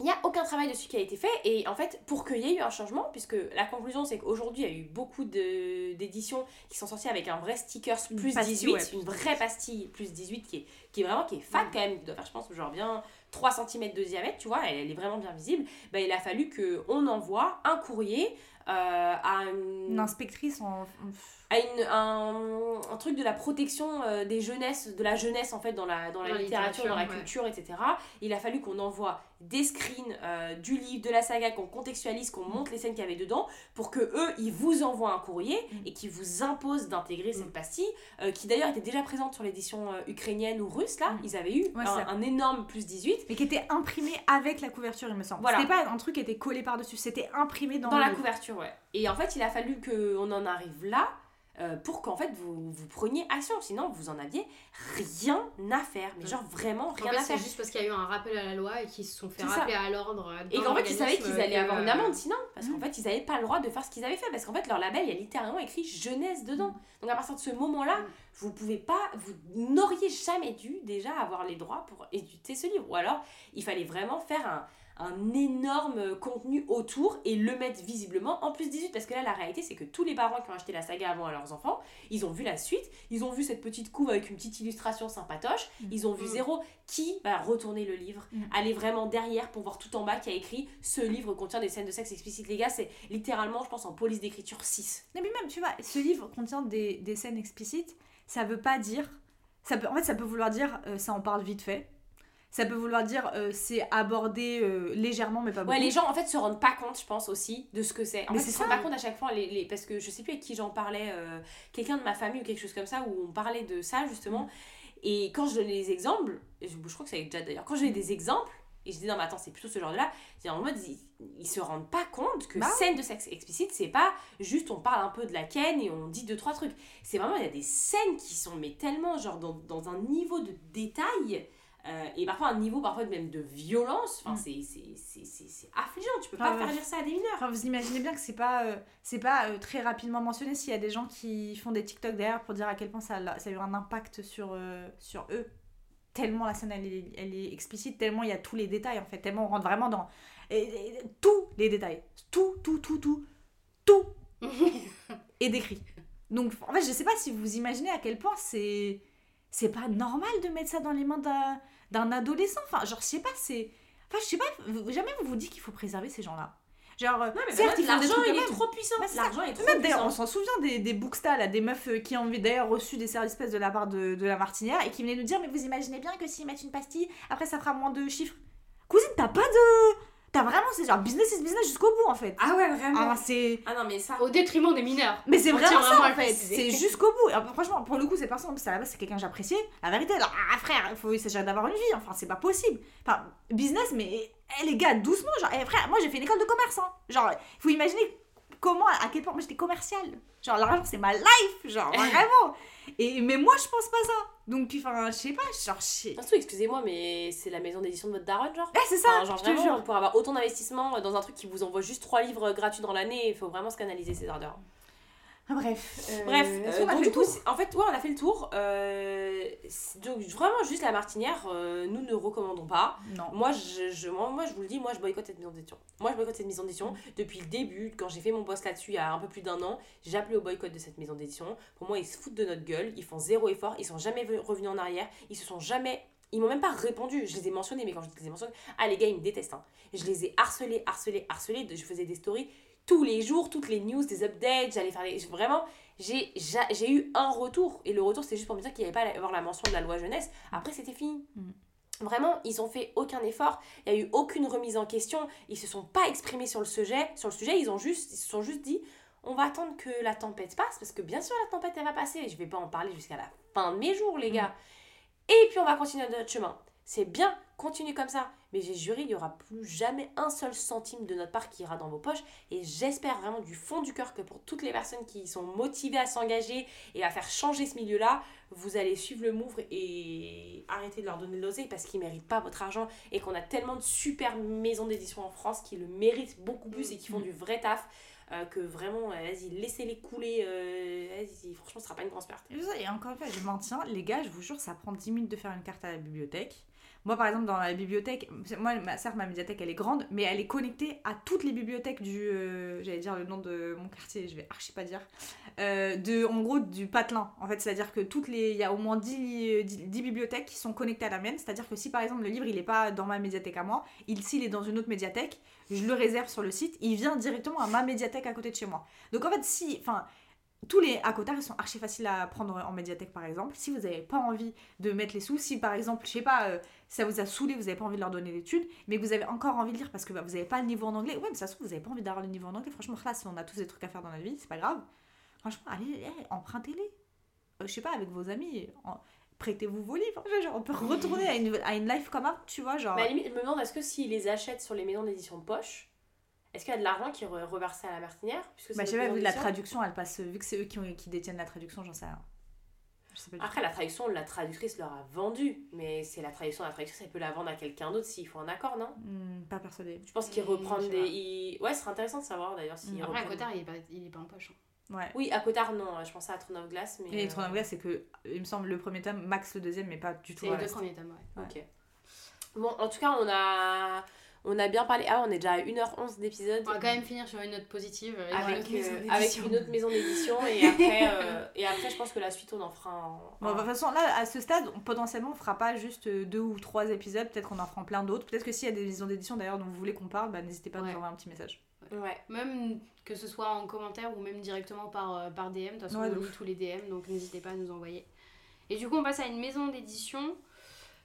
Il n'y a aucun travail dessus qui a été fait, et en fait, pour qu'il y ait eu un changement, puisque la conclusion, c'est qu'aujourd'hui, il y a eu beaucoup d'éditions qui sont sorties avec un vrai sticker Une plus pastille, 18, ouais, plus une vraie pastille plus 18 qui est, qui est vraiment qui est fat quand même, qui doit faire, je pense, genre bien 3 cm de diamètre, tu vois, elle, est vraiment bien visible. Bah, il a fallu qu'on envoie un courrier euh, à une, Une inspectrice en. À une- un, un truc de la protection euh, des jeunesses, de la jeunesse en fait dans la, dans la Dans littérature, dans la culture, etc. Il a fallu qu'on envoie des screens euh, du livre, de la saga, qu'on contextualise, qu'on montre les scènes qu'il y avait dedans, pour que eux, ils vous envoient un courrier Mm. et qu'ils vous imposent d'intégrer Mm. cette pastille, euh, qui d'ailleurs était déjà présente sur l'édition ukrainienne ou russe, là. Mm. Ils avaient eu Ouais, un, énorme plus 18 Mais qui était imprimé avec la couverture, il me semble. Voilà. C'était pas un truc qui était collé par-dessus, c'était imprimé dans, dans la livre. couverture, ouais. Et en fait, il a fallu qu'on en arrive là euh, pour qu'en fait vous, vous preniez action. Sinon, vous en aviez rien à faire. Mais genre vraiment En rien fait, à c'est faire. juste parce qu'il y a eu un rappel à la loi et qu'ils se sont fait ça. rappeler à l'ordre. Et qu'en fait, ils savaient qu'ils allaient avoir une amende sinon. Parce qu'en Mm. fait, ils n'avaient pas le droit de faire ce qu'ils avaient fait. Parce qu'en fait, leur label, il y a littéralement écrit jeunesse dedans. Mm. Donc à partir de ce moment-là, vous pouvez pas, vous n'auriez jamais dû déjà avoir les droits pour éditer ce livre. Ou alors, il fallait vraiment faire un, un énorme contenu autour et le mettre visiblement en plus 18. Parce que là, la réalité, c'est que tous les parents qui ont acheté la saga avant à leurs enfants, ils ont vu la suite, ils ont vu cette petite couve avec une petite illustration sympatoche, Mm. ils ont vu Mm. zéro qui va retourner le livre, Mm. aller vraiment derrière pour voir tout en bas qui a écrit ce livre contient des scènes de sexe explicites. Les gars, c'est littéralement, je pense, en police d'écriture 6. Non, mais même, tu vois, ce livre contient des, des scènes explicites, ça veut pas dire. Ça peut, en fait, ça peut vouloir dire euh, ça en parle vite fait. Ça peut vouloir dire euh, c'est abordé euh, légèrement, mais pas beaucoup. Ouais, les gens en fait se rendent pas compte, je pense aussi, de ce que c'est. En Mais fait, ils se ça. rendent pas compte à chaque fois, les, les- parce que je sais plus avec qui j'en parlais, euh, quelqu'un de ma famille ou quelque chose comme ça, où on parlait de ça justement. Et quand je donnais les exemples, et je, je crois que c'est avec Jad d'ailleurs, quand je donnais des exemples, et je disais non, mais attends, c'est plutôt ce genre-là, c'est en mode, ils, ils se rendent pas compte que Bah scène de sexe explicite, c'est pas juste on parle un peu de la ken et on dit deux, trois trucs. C'est vraiment, il y a des scènes qui sont, mais tellement, genre, dans, dans un niveau de détail. Euh, et parfois un niveau parfois même de violence, enfin Mm. c'est- affligeant, tu peux Ah pas ouais. faire dire ça à des mineurs. Enfin, vous imaginez bien que c'est pas, euh, c'est pas euh, très rapidement mentionné s'il y a des gens qui font des TikTok derrière pour dire à quel point ça, a- ça a eu un impact sur, euh, sur eux. Tellement la scène elle est, elle est explicite, tellement il y a tous les détails en fait, tellement on rentre vraiment dans et- et- tous les détails. Tout, tout, tout, tout, tout <laughs> est décrit. Donc en fait, je sais pas si vous imaginez à quel point c'est c'est pas normal de mettre ça dans les mains d'un d'un adolescent. Enfin, genre, je sais pas, c'est. Enfin, je sais pas, jamais vous vous dites qu'il faut préserver ces gens-là. Genre, Non, mais certes, l'argent il est trop puissant. Bah, l'argent est trop Même d'ailleurs, on s'en souvient des, des bookstas, là, des meufs euh, qui ont d'ailleurs reçu des services de la part de, de la martinière et qui venaient nous dire Mais vous imaginez bien que s'ils mettent une pastille, après ça fera moins de chiffres. Cousine, t'as pas de. T'as vraiment, c'est genre business is business jusqu'au bout en fait. Ah ouais, vraiment. Ah, c'est. Ah non, mais ça. Au détriment des mineurs. Mais c'est vraiment ça vraiment en fait, c'est jusqu'au bout. Et, euh, franchement, pour le coup, c'est personne, la base, c'est quelqu'un que j'appréciais. La vérité, là, ah frère, il faut il s'agit d'avoir une vie, enfin, c'est pas possible. Enfin, business, mais eh, les gars, doucement, genre, eh, frère, moi j'ai fait une école de commerce, hein. Genre, il faut imaginer comment, à quel point moi j'étais commerciale. Genre, l'argent, c'est ma life, genre, vraiment. Et, mais moi, je pense pas ça. Donc, puis, enfin, je sais pas, genre, je. Surtout, excusez-moi, mais c'est la maison d'édition de votre daronne, genre Eh, c'est ça, Enfin, genre je te vraiment, jure. pour avoir autant d'investissement dans un truc qui vous envoie juste 3 livres gratuits dans l'année, il faut vraiment se canaliser ces ardeurs. Ah, bref. euh, Bref, euh, a donc du coup, en fait, ouais, on a fait le tour. Euh, donc vraiment, juste la martinière, euh, nous ne recommandons pas. Non. Moi je, je, moi, moi, je vous le dis, moi, je boycotte cette maison d'édition. Moi, je boycotte cette maison d'édition. Depuis le début, quand j'ai fait mon post là-dessus il y a un peu plus d'un an, j'ai appelé au boycott de cette maison d'édition. Pour moi, ils se foutent de notre gueule, ils font zéro effort, ils sont jamais ve- revenus en arrière, ils se sont jamais. Ils m'ont même pas répondu, je les ai mentionnés, mais quand je les ai mentionnés, ah les gars, ils me détestent. hein. Je les ai harcelés, harcelés, harcelés. Je faisais des stories tous les jours, toutes les news, des updates, j'allais faire des. Vraiment, j'ai j'a- j'ai eu un retour. Et le retour, c'était juste pour me dire qu'il n'y avait pas à avoir la mention de la loi jeunesse. Après, c'était fini. Mm. Vraiment, ils ont fait aucun effort. Il n'y a eu aucune remise en question. Ils se sont pas exprimés sur le sujet. Sur le sujet, ils ont juste, ils se sont juste dit, on va attendre que la tempête passe parce que bien sûr la tempête elle va passer. Et je vais pas en parler jusqu'à la fin de mes jours, les gars. Et puis on va continuer notre chemin. C'est bien, continuez comme ça. Mais j'ai juré, il n'y aura plus jamais un seul centime de notre part qui ira dans vos poches. Et j'espère vraiment du fond du cœur que pour toutes les personnes qui sont motivées à s'engager et à faire changer ce milieu-là, vous allez suivre le mouvre et arrêter de leur donner de l'oseille parce qu'ils ne méritent pas votre argent et qu'on a tellement de super maisons d'édition en France qui le méritent beaucoup plus et qui font du vrai taf. euh, que vraiment, euh, vas-y, laissez-les couler. euh, franchement, ce sera pas une grosse perte. Et encore une fois, je maintiens, les gars, je vous jure, ça prend 10 minutes de faire une carte à la bibliothèque. Moi, par exemple, dans la bibliothèque, ma, certes, ma médiathèque, elle est grande, mais elle est connectée à toutes les bibliothèques du. euh, J'allais dire le nom de mon quartier, je vais archi pas dire. Euh, de, en gros, du patelin. En fait, c'est-à-dire que toutes les. Il y a au moins 10, 10, 10 bibliothèques qui sont connectées à la mienne. C'est-à-dire que si, par exemple, le livre, il est pas dans ma médiathèque à moi, il, s'il est dans une autre médiathèque, je le réserve sur le site, il vient directement à ma médiathèque à côté de chez moi. Donc, en fait, si. Tous les à côté ils sont archi faciles à prendre en médiathèque par exemple. Si vous n'avez pas envie de mettre les sous, si par exemple, je sais pas, euh, ça vous a saoulé, vous n'avez pas envie de leur donner l'étude, mais vous avez encore envie de lire parce que bah, vous n'avez pas le niveau en anglais, ouais, mais ça se trouve, vous n'avez pas envie d'avoir le niveau en anglais. Franchement, là, si on a tous des trucs à faire dans la vie, c'est pas grave. Franchement, allez, empruntez-les. Euh, je sais pas, avec vos amis, prêtez-vous vos livres. Genre, on peut retourner à une, à une life comme avant, tu vois, genre. Mais à la limite, je me demande, est-ce que s'ils les achètent sur les maisons d'édition poche, est-ce qu'il y a de l'argent qui est re- reversé à la martinière puisque c'est Bah, je sais pas, vu la traduction, elle passe, vu que c'est eux qui, ont- qui détiennent la traduction, j'en sais rien. Je sais pas du tout. Après, la traduction, la traductrice leur a vendu, mais c'est la traduction, la traductrice, elle peut la vendre à quelqu'un d'autre s'il faut un accord, non? Hmm, pas persuadée. Je pense qu'ils reprennent des. ils- Ouais, ce serait intéressant de savoir d'ailleurs s'ils Mm. Après, à Cotard, il est pas, il est pas en poche. hein. Ouais. Oui, à Cotard, non, je pensais à Throne of Glass, mais. Et euh, Throne of Glass, c'est que, il me semble, le premier tome, max le deuxième, mais pas du tout C'est le les deux premiers tomes, ouais. Ok. Bon, en tout cas, on a. On a bien parlé. Ah, on est déjà à 1h11 d'épisode. On va quand même finir sur une note positive. Avec, une autre maison euh, d'édition. avec une autre maison d'édition et après, <laughs> euh, et après je pense que la suite on en fera un, Bon, de toute façon, là, à ce stade, on- potentiellement, on fera pas juste euh, deux ou trois épisodes. Peut-être qu'on en fera plein d'autres. Peut-être que s'il y a des maisons d'édition d'ailleurs dont vous voulez qu'on parle, bah, n'hésitez pas à Ouais. nous envoyer un petit message. ouais Même que ce soit en commentaire ou même directement par, euh, par DM. De toute façon, Ouais, on lit tous les DM, donc n'hésitez pas à nous envoyer. Et du coup, on passe à une maison d'édition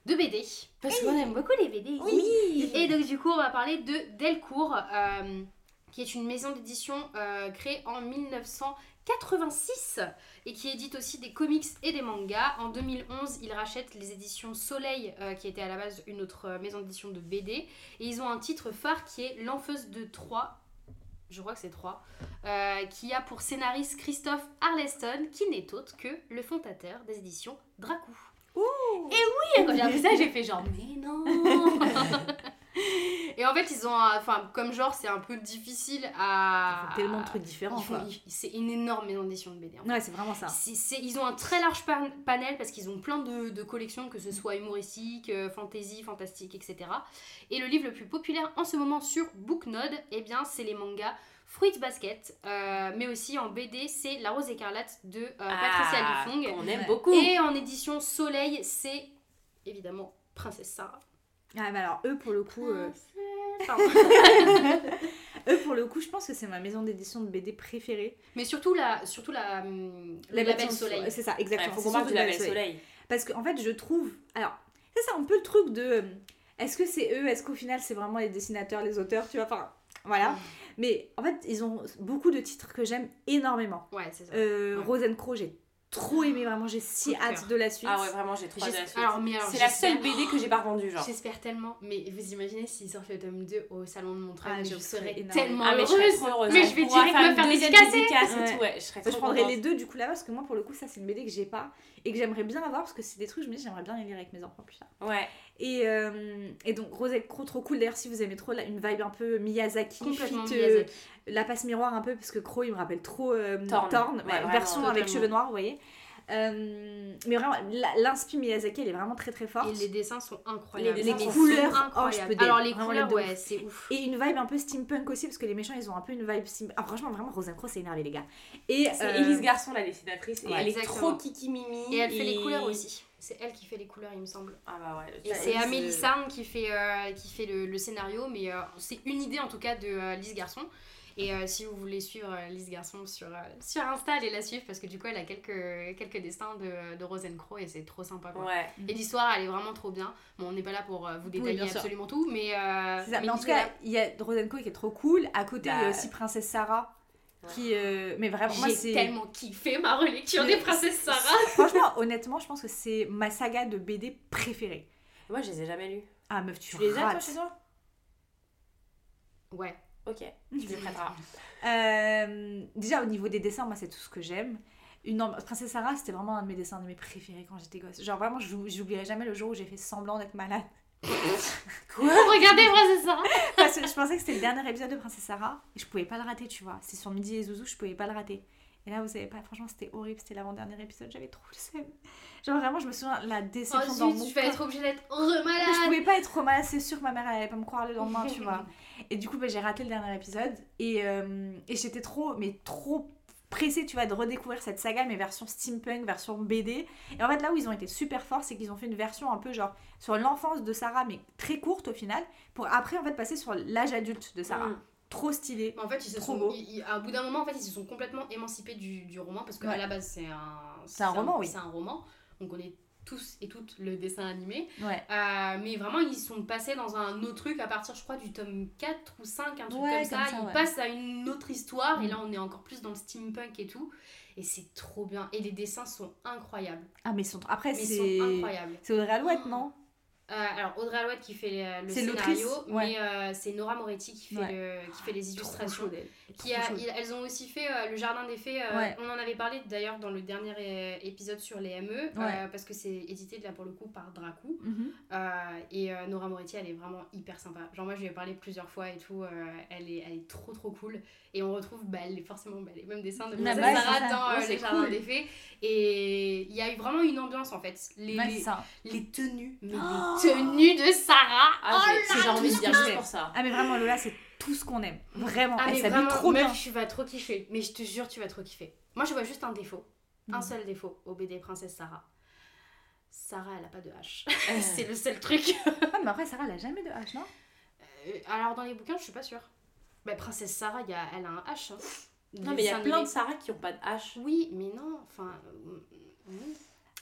de BD. Parce qu'on aime beaucoup les BD. ici. Et donc, du coup, on va parler de Delcourt, euh, qui est une maison d'édition euh, créée en 1986 et qui édite aussi des comics et des mangas. En 2011, ils rachètent les éditions Soleil, euh, qui était à la base une autre maison d'édition de BD. Et ils ont un titre phare qui est L'Enfeuse de Troyes. Je crois que c'est 3, qui a pour scénariste Christophe Arleston, qui n'est autre que le fondateur des éditions Dracou. Et oui, quand j'ai appris ça, j'ai fait genre, mais non <laughs> Et en fait, ils ont, enfin, comme genre, c'est un peu difficile à. Ils font tellement de trucs différents, C'est une énorme maison d'édition de BD. en fait. Ouais, c'est vraiment ça. Ils ont un très large pan- panel parce qu'ils ont plein de, de collections, que ce soit humoristique, euh, fantasy, fantastique, etc. Et le livre le plus populaire en ce moment sur Booknode, eh bien, c'est les mangas Fruit Basket, euh, mais aussi en BD, c'est La Rose écarlate de euh, Patricia Ah, Lifong. qu'on aime Ouais. beaucoup Et en édition Soleil, c'est évidemment Princesse Sarah. Ah, mais alors, eux, pour le coup. euh, Pardon. <laughs> Eux, pour le coup, je pense que c'est ma maison d'édition de BD préférée. mais surtout la, surtout la, hum, le label Soleil. C'est ça, Il exactement. faut C'est qu'on du le label soleil. Parce qu'en fait, je trouve. Alors, ça, c'est un peu le truc de. est-ce que c'est eux Est-ce qu'au final, c'est vraiment les dessinateurs, les auteurs Tu vois, enfin, voilà. Mais en fait, ils ont beaucoup de titres que j'aime énormément. Ouais, c'est ça. Euh, Ouais. J'ai trop aimé, vraiment, j'ai si hâte de la suite. Ah ouais, vraiment, j'ai trop hâte de la suite. Alors, mais alors, C'est la seule BD que j'ai pas revendue, genre. J'espère tellement, mais vous imaginez s'ils sortent le tome 2 au salon de Montreuil, Ah, je je serais serais énorme. tellement Ah, mais je heureuse. serais trop heureuse. Mais je vais direct faire me faire dédicacer. Ouais. tout, ouais, je serais Je trop prendrais contente. les deux du coup là parce que moi pour le coup ça c'est une BD que j'ai pas et que j'aimerais bien avoir parce que c'est des trucs je me dis j'aimerais bien les lire avec mes enfants plus tard. Ouais. Et, euh, et donc Rose and Crow trop cool d'ailleurs si vous aimez trop la- une vibe un peu Miyazaki, Complètement fit, euh, Miyazaki. La passe miroir un peu parce que Crow il me rappelle trop euh, Ouais, ouais, vraiment, version avec cheveux noirs vous voyez. Euh, mais vraiment l'inspi Miyazaki elle est vraiment très très forte. Et les dessins sont incroyables. Les sont couleurs, oh, je incroyables. peux dire, Alors les vraiment, couleurs, les ouais, c'est ouf. Et une vibe un peu steampunk aussi, parce que les méchants, ils ont un peu une vibe steampunk. Ah, franchement, vraiment, Rose Crow, c'est énervé, les gars. Et C'est euh, Garçon, la dessinatrice, et ouais, elle est exactement. trop kiki mimi. Et elle fait les couleurs aussi. C'est elle qui fait les couleurs, il me semble. Ah bah ouais. Et c'est Amélie Sarn qui fait, euh, qui fait le, le scénario, mais euh, c'est une idée en tout cas de euh, Lise Garçon. Et euh, si vous voulez suivre euh, Lise Garçon sur, euh, sur Insta, allez la suivre parce que du coup elle a quelques, quelques destins de, de Rose Crow et c'est trop sympa quoi. Ouais. Et l'histoire elle est vraiment trop bien. Bon, on n'est pas là pour euh, vous détailler sûr. absolument tout, mais. euh. Mais en tout cas, il y a Rose Co qui est trop cool. À côté, il y a Bah, aussi Princesse Sarah. Qui, euh, mais vraiment, moi, j'ai tellement kiffé ma relecture Mais des princesses Sarah. <laughs> Franchement, honnêtement, je pense que c'est ma saga de BD préférée. Moi, je les ai jamais lus. Ah, meuf, tu, Tu les as, toi, chez toi? Ouais. Ok, <laughs> tu les prêteras. Euh, déjà, au niveau des dessins, moi, c'est tout ce que j'aime. Une amb- Princesse Sarah, c'était vraiment un de mes dessins de mes préférés quand j'étais gosse. Genre, vraiment, j'ou- j'oublierai jamais le jour où j'ai fait semblant d'être malade. <laughs> Regardez princesse Sarah? Parce que je pensais que c'était le dernier épisode de Princesse Sarah et je pouvais pas le rater, tu vois. C'est sur Midi et Zouzou, je pouvais pas le rater. Et là, vous savez pas, franchement, c'était horrible. C'était l'avant-dernier épisode, j'avais trop le seum. Genre, vraiment, je me souviens, la Oh déception dans mon vais corps. être obligée d'être Mais je remalade. pouvais pas être trop malade, c'est sûr que ma mère elle allait pas me croire le lendemain, tu vois. <laughs> Et du coup, bah, j'ai raté le dernier épisode et, euh, et j'étais trop, mais trop pressée, tu vois, de redécouvrir cette saga, mais version steampunk, version BD. Et en fait, là où ils ont été super forts, c'est qu'ils ont fait une version un peu genre sur l'enfance de Sarah, mais très courte au final, pour après en fait passer sur l'âge adulte de Sarah. Mm. Trop stylé. En fait, ils se Trop sont, beau. ils- ils- à bout d'un moment, en fait, ils se sont complètement émancipés du, du roman parce qu'à Ouais. la base, c'est un, C'est un roman, oui. C'est un roman. On connaît tous et toutes le dessin animé. Ouais. Euh, mais vraiment, ils sont passés dans un autre truc à partir, je crois, du tome 4 ou 5, un truc Ouais, comme ça. comme ça, ils ouais. passent à une autre histoire et Mm. là, on est encore plus dans le steampunk et tout. Et c'est trop bien. Et les dessins sont incroyables. Ah, mais ils sont... après, c'est. sont incroyables. C'est Audrey Alouette, non? Euh, alors Audrey Alouette qui fait euh, le scénario, ouais. mais euh, c'est Nora Moretti qui fait, Ouais. le- qui fait les illustrations. Trop. Qui a- il- elles ont aussi fait euh, le Jardin des Fées. euh, Ouais. On en avait parlé d'ailleurs dans le dernier euh, épisode sur les ME, euh, parce que c'est édité là pour le coup par Dracou. Mhm. Euh, et euh, Nora Moretti, elle est vraiment hyper sympa. Genre, moi je lui ai parlé plusieurs fois et tout. euh, elle, est, elle est trop trop cool. Et on retrouve bah, les, forcément bah, les mêmes dessins de Sarah dans Ouais, les Jardins cool. des Fées. Et il y a eu vraiment une ambiance en fait. Les, les- les tenues, mais Oh les tenues de Sarah. Ah, j'ai- Oh j'ai envie de dire juste pour ça. Ah, mais vraiment, Lola, c'est tout ce qu'on aime. Vraiment. Ah, elle s'habille trop bien. meuf, tu vas trop kiffer. Mais je te jure, tu vas trop kiffer. Moi, je vois juste un défaut. Un Mhm. seul défaut au BD Princesse Sarah. Sarah, elle a pas de hache. <laughs> <laughs> c'est le seul truc. <laughs> Ah, mais après, Sarah, elle a jamais de hache, non? Euh, alors, dans les bouquins, je suis pas sûre. Bah, Princesse Sarah, il y a, elle a un H. hein. Non, mais il y a plein de. Sarah qui ont pas de hache. Oui, mais non. Enfin. euh, oui.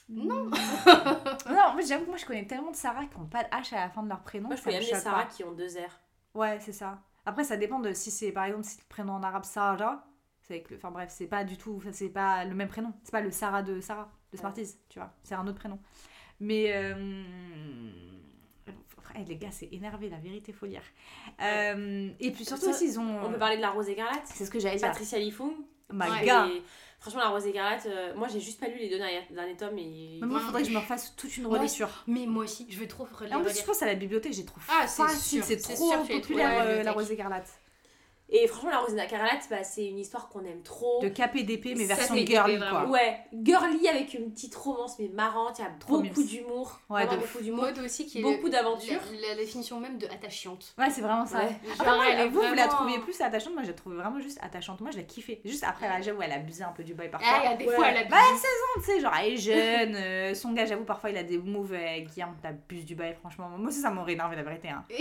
Non. Non, en fait, j'avoue que moi, je connais tellement de Sarah qui n'ont pas de H à la fin de leur prénom. Moi, je connais des Sarah pas. qui ont deux R. Ouais, c'est ça. Après, ça dépend de si c'est, par exemple, si le prénom en arabe Sarah, c'est avec le... Enfin bref, c'est pas du tout... C'est pas le même prénom. C'est pas le Sarah de Sarah, de Smarties, tu vois. C'est un autre prénom. Mais... euh, les gars, c'est énervé, la vérité, faut lire. Euh, Et puis surtout Ça, aussi, ils ont... On peut parler de la Rose écarlate C'est ce que j'allais dire. Patricia Lifung. My Ouais. God. Et Franchement, la Rose écarlate, euh, moi j'ai juste pas lu les deux derniers, derniers tomes et. Mais moi, il faudrait que je me refasse toute une relecture. Mais moi aussi, je vais trop relire. en plus, je pense à la bibliothèque, j'ai trop Ah, c'est sûr, c'est trop sûr, populaire la euh. Rose écarlate. Et franchement, la Rose écarlate, bah, c'est une histoire qu'on aime trop. De KPDP, mais Ça version girly, quoi. Ouais, girly avec une petite romance mais marrante, il y a Trop beaucoup d'humour. Ouais, de beaucoup d'humour. Mode aussi qui est Beaucoup d'aventures. La, la définition même de attachante. Ouais, c'est vraiment ça. Ouais. Genre, elle est vous, vous la vraiment- trouviez plus attachante, moi je la trouvais vraiment juste attachante. Moi je la kiffais. Juste après, là, j'avoue, elle abusait un peu du boy parfois. Ah, il y a des Ouais. fois, elle a Bah, tu sais, genre, elle est jeune, <laughs> euh, son gars, j'avoue, parfois il a des moves euh, qui hein, t'abuses du bail, franchement. Moi aussi, ça m'aurait énervé, la vérité. Hein. <laughs>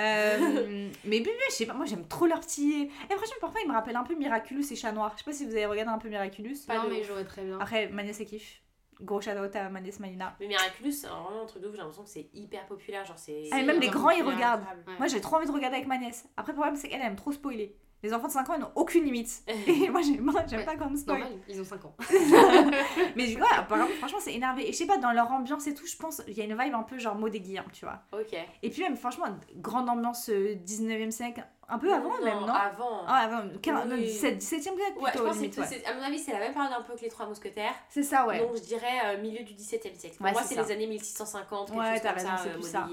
Euh, mais bébé, je sais pas, moi j'aime trop leur petit. Et franchement, parfois il me rappelle un peu Miraculous et Chat Noir. Je sais pas si vous avez regardé un peu Miraculous. Pas non, de mais j'aurais très bien. Après, Mania c'est kiff. Gros shout out à Agnès Malina. Mais Miraculous, c'est vraiment un truc de ouf. J'ai l'impression que c'est hyper populaire. Genre, c'est. Ah, et même les grands, ils regardent. Ouais. Moi, j'ai trop envie de regarder avec ma nièce. Après, le problème, c'est qu'elle aime trop spoiler. Les enfants de 5 ans, ils n'ont aucune limite. <laughs> Et moi, j'aime Ouais. pas quand on me spoil. Normal, ils ont 5 ans. <laughs> Mais du coup, ouais, par exemple, franchement, c'est énervé. Et je sais pas, dans leur ambiance et tout, je pense, il y a une vibe un peu genre mot et Guillaume, tu vois. Ok. Et puis même, franchement, grande ambiance euh, 19e siècle, un peu avant même, non Avant. Ah, avant, 15, Oui. 17, 17e siècle plutôt, Ouais, je pense que limite, c'est- ouais. c'est- à mon avis, c'est la même période un peu que les Trois Mousquetaires. C'est ça, ouais. Donc je dirais euh, milieu du XVIIe siècle. Pour Ouais, moi, c'est les années 1650, quelque Ouais, chose t'as comme raison, ça, c'est euh, plus ça.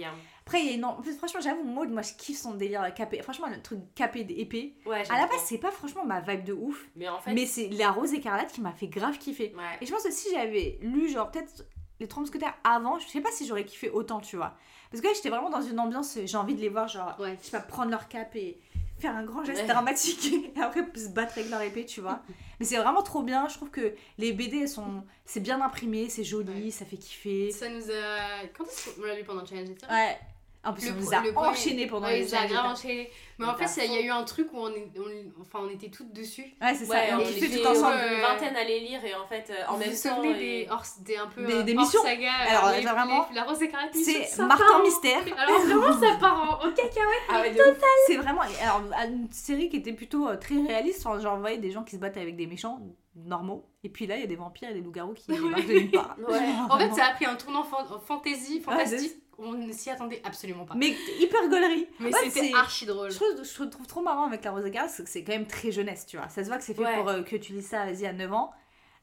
Après, il plus, franchement, j'avoue, Maud, moi, je kiffe son délire capé. Franchement, le truc capé d'épée. Ouais, À la base, c'est pas franchement ma vibe de ouf. Mais en fait, Mais c'est la rose écarlate qui m'a fait grave kiffer. ouais. Et je pense que si j'avais lu, genre, peut-être les trois mousquetaires avant, je sais pas si j'aurais kiffé autant, tu vois. Parce que là, j'étais vraiment dans une ambiance, j'ai envie de les voir, genre, Ouais. je sais pas, prendre leur cap et faire un grand geste Ouais. dramatique <laughs> et après se battre avec leur épée, tu vois. <laughs> Mais c'est vraiment trop bien. Je trouve que les BD, elles sont, c'est bien imprimé, c'est joli, Ouais. ça fait kiffer. Ça nous a. Quand est-ce qu'on l'a lu pendant le challenge Ouais. En plus, Le on nous a enchaînés pendant Ouais, les années. grave enchaîné. Mais en fait, il y a eu un truc où on, est- on- enfin, on était toutes dessus. Ouais, c'est ça. Ouais, Et on on kiffait tout ensemble. euh, une vingtaine à les lire et en fait, euh, en vous même vous temps. souvenez et- des, hors, des un peu Des- euh, des hors missions saga Alors, euh, les- vraiment, les- la rose écarlate C'est Martin Mystère. <laughs> Alors vraiment, ça part en, en cacahuète. Ah ouais, ouf. C'est vraiment alors, une série qui était plutôt euh, très réaliste. Genre, vous voyez des gens qui se battent avec des méchants normaux. Et puis là, il y a des vampires et des loups-garous qui <laughs> débarquent de nulle part. <laughs> En fait, ça a pris un tournant fan- fantasy, fantastique. On ne s'y attendait absolument pas. Mais hyper gaulerie. Mais Ouais, c'était archi drôle. Je trouve, je trouve trop marrant avec la Rose Écarlate, c'est que c'est quand même très jeunesse, tu vois. Ça se voit que c'est fait Ouais. pour euh, que tu lis ça, vas-y, à 9 ans.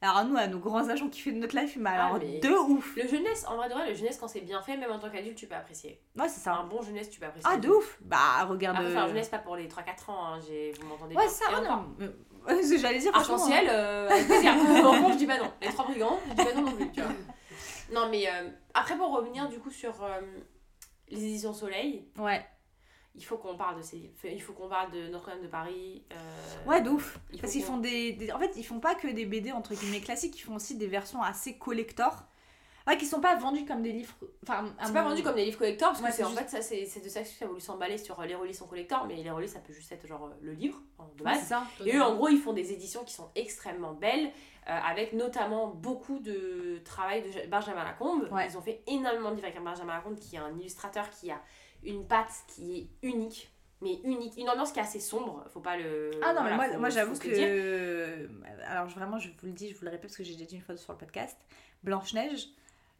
Alors, nous, à nos grands âges, on kiffe de notre life, mais Ah, alors mais- de ouf. Le jeunesse, en vrai de vrai, le jeunesse, quand c'est bien fait, même en tant qu'adulte, tu peux apprécier. Ouais, c'est Un ça. bon jeunesse, tu peux apprécier. Ah, de ouf. Bah, regarde. Après, euh, enfin, jeunesse, pas pour les 3-4 ans, hein, vous m'entendez Ouais, bien. ça, ah, non. mais- <laughs> J'allais dire. Arc-en-ciel, euh, avec plaisir. <laughs> Je dis pas non. Les trois brigands, je dis pas non non plus, tu vois. Non, mais euh, après, pour revenir du coup sur euh, les éditions Soleil, Ouais. il faut qu'on parle de ces. Il faut qu'on parle de Notre-Dame de Paris. euh, Ouais, de ouf. il faut Parce qu'ils font des, des- En fait, ils font pas que des BD entre guillemets classiques, ils font aussi des versions assez collector. Ouais, qui sont pas vendus comme des livres. Enfin, C'est pas vendu comme des livres collector parce que Ouais, c'est c'est en juste- fait ça c'est de ça que ça a voulu s'emballer sur euh, les relis sont collector mais les relis ça peut juste être genre euh, le livre de base ça. Et eux, en gros, ils font des éditions qui sont extrêmement belles, euh, avec notamment beaucoup de travail de Benjamin Lacombe. Ils ont fait énormément de livres avec Benjamin Lacombe, qui est un illustrateur qui a une patte qui est unique, mais unique. Une ambiance qui est assez sombre, faut pas le. Ah non, mais moi, moi j'avoue le dire. que. Alors vraiment, je vous le dis, je vous le répète parce que j'ai déjà dit une fois sur le podcast. Blanche-Neige,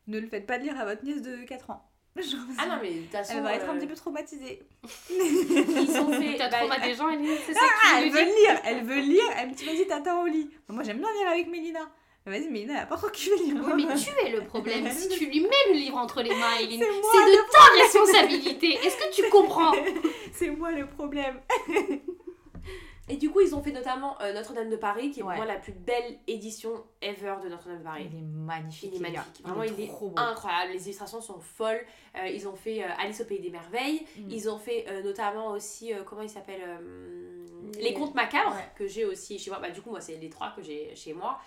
ne le faites pas lire à votre nièce de 4 ans. <laughs> Genre, Ah non, mais de toute façon. Elle va être un euh, petit peu traumatisée. Ils ont <laughs> fait. T'as bah, des gens, Eline, c'est ça Ah, elle veut lire, elle veut lire, elle me dit vas-y t'attends au lit. Moi j'aime bien lire avec Mélina. Mais Vas-y Mélina, elle a pas trop lire. Oui, mais tu es le problème. <laughs> Si tu lui mets le livre entre les mains, moi c'est de ta responsabilité. Est-ce que tu comprends C'est moi le problème. Et du coup, ils ont fait notamment euh, Notre-Dame de Paris, qui est pour moi la plus belle édition ever de Notre-Dame de Paris. Il est magnifique. Il est magnifique. Vraiment, il est, incroyable. Les illustrations sont folles. Euh, ils ont fait euh, Alice au Pays des Merveilles. Mm. Ils ont fait notamment aussi, comment il s'appelle Les- Les Contes Macabres, Ouais. que j'ai aussi chez moi. Bah, du coup, moi, c'est les trois que j'ai chez moi.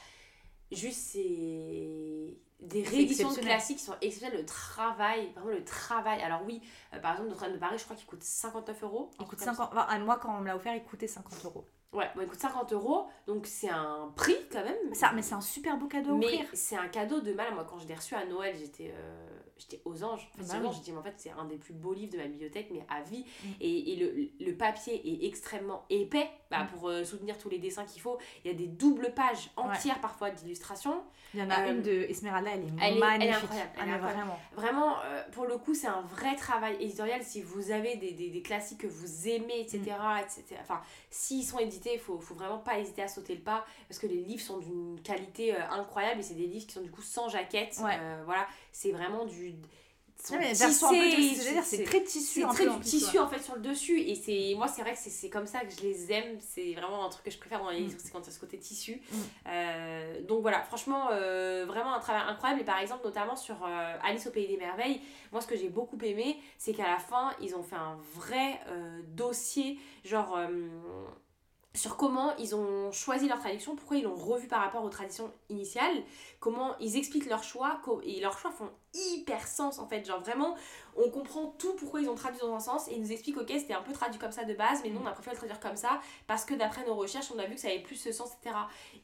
Juste, c'est des rééditions de classiques qui sont exceptionnelles. Le travail, vraiment le travail. Alors, oui, euh, par exemple, Notre-Dame de Paris, je crois qu'il coûte 59 euros. Il coûte truc comme ça. 50. enfin, moi quand on me l'a offert, il coûtait 50 euros. Ouais, bon, il coûte 50 euros. Donc, c'est un prix quand même. Ça, mais c'est un super beau cadeau à Mais offrir. c'est un cadeau de mal. Moi, quand je l'ai reçu à Noël, j'étais euh, j'étais aux anges. Ah bah Facilement, oui. j'ai dit, mais en fait, c'est un des plus beaux livres de ma bibliothèque, mais à vie. Mm. Et, et le, le papier est extrêmement épais bah, Mm. pour euh, soutenir tous les dessins qu'il faut. Il y a des doubles pages entières parfois d'illustrations. Il y en a Euh, une de Esmeralda, elle est elle est- elle est magnifique. incroyable, elle Ah, est mais incroyable. vraiment. Vraiment, euh, pour le coup, c'est un vrai travail éditorial. Si vous avez des, des, des classiques que vous aimez, etc., Mm. etc. Enfin, s'ils sont édités, il faut, faut vraiment pas hésiter à sauter le pas parce que les livres sont d'une qualité euh, incroyable et c'est des livres qui sont du coup sans jaquette. Ouais. Voilà, c'est vraiment du. Sont Non, mais version un peu tissés, de- c'est-à-dire, c'est très tissu très du tissu en fait sur le dessus. Et c'est moi c'est vrai que c'est- comme ça que je les aime. C'est vraiment un truc que je préfère dans les Mm. livres c'est quand il y a ce côté tissu. Mm. Euh, donc voilà franchement euh, vraiment un travail incroyable. Et par exemple notamment sur euh, Alice au pays des merveilles moi ce que j'ai beaucoup aimé c'est qu'à la fin ils ont fait un vrai dossier genre sur comment ils ont choisi leur traduction, pourquoi ils l'ont revu par rapport aux traditions initiales, comment ils expliquent leurs choix, et leurs choix font hyper sens en fait, genre vraiment on comprend tout pourquoi ils ont traduit dans un sens et ils nous expliquent ok c'était un peu traduit comme ça de base mais nous on a préféré le traduire comme ça parce que d'après nos recherches on a vu que ça avait plus ce sens etc.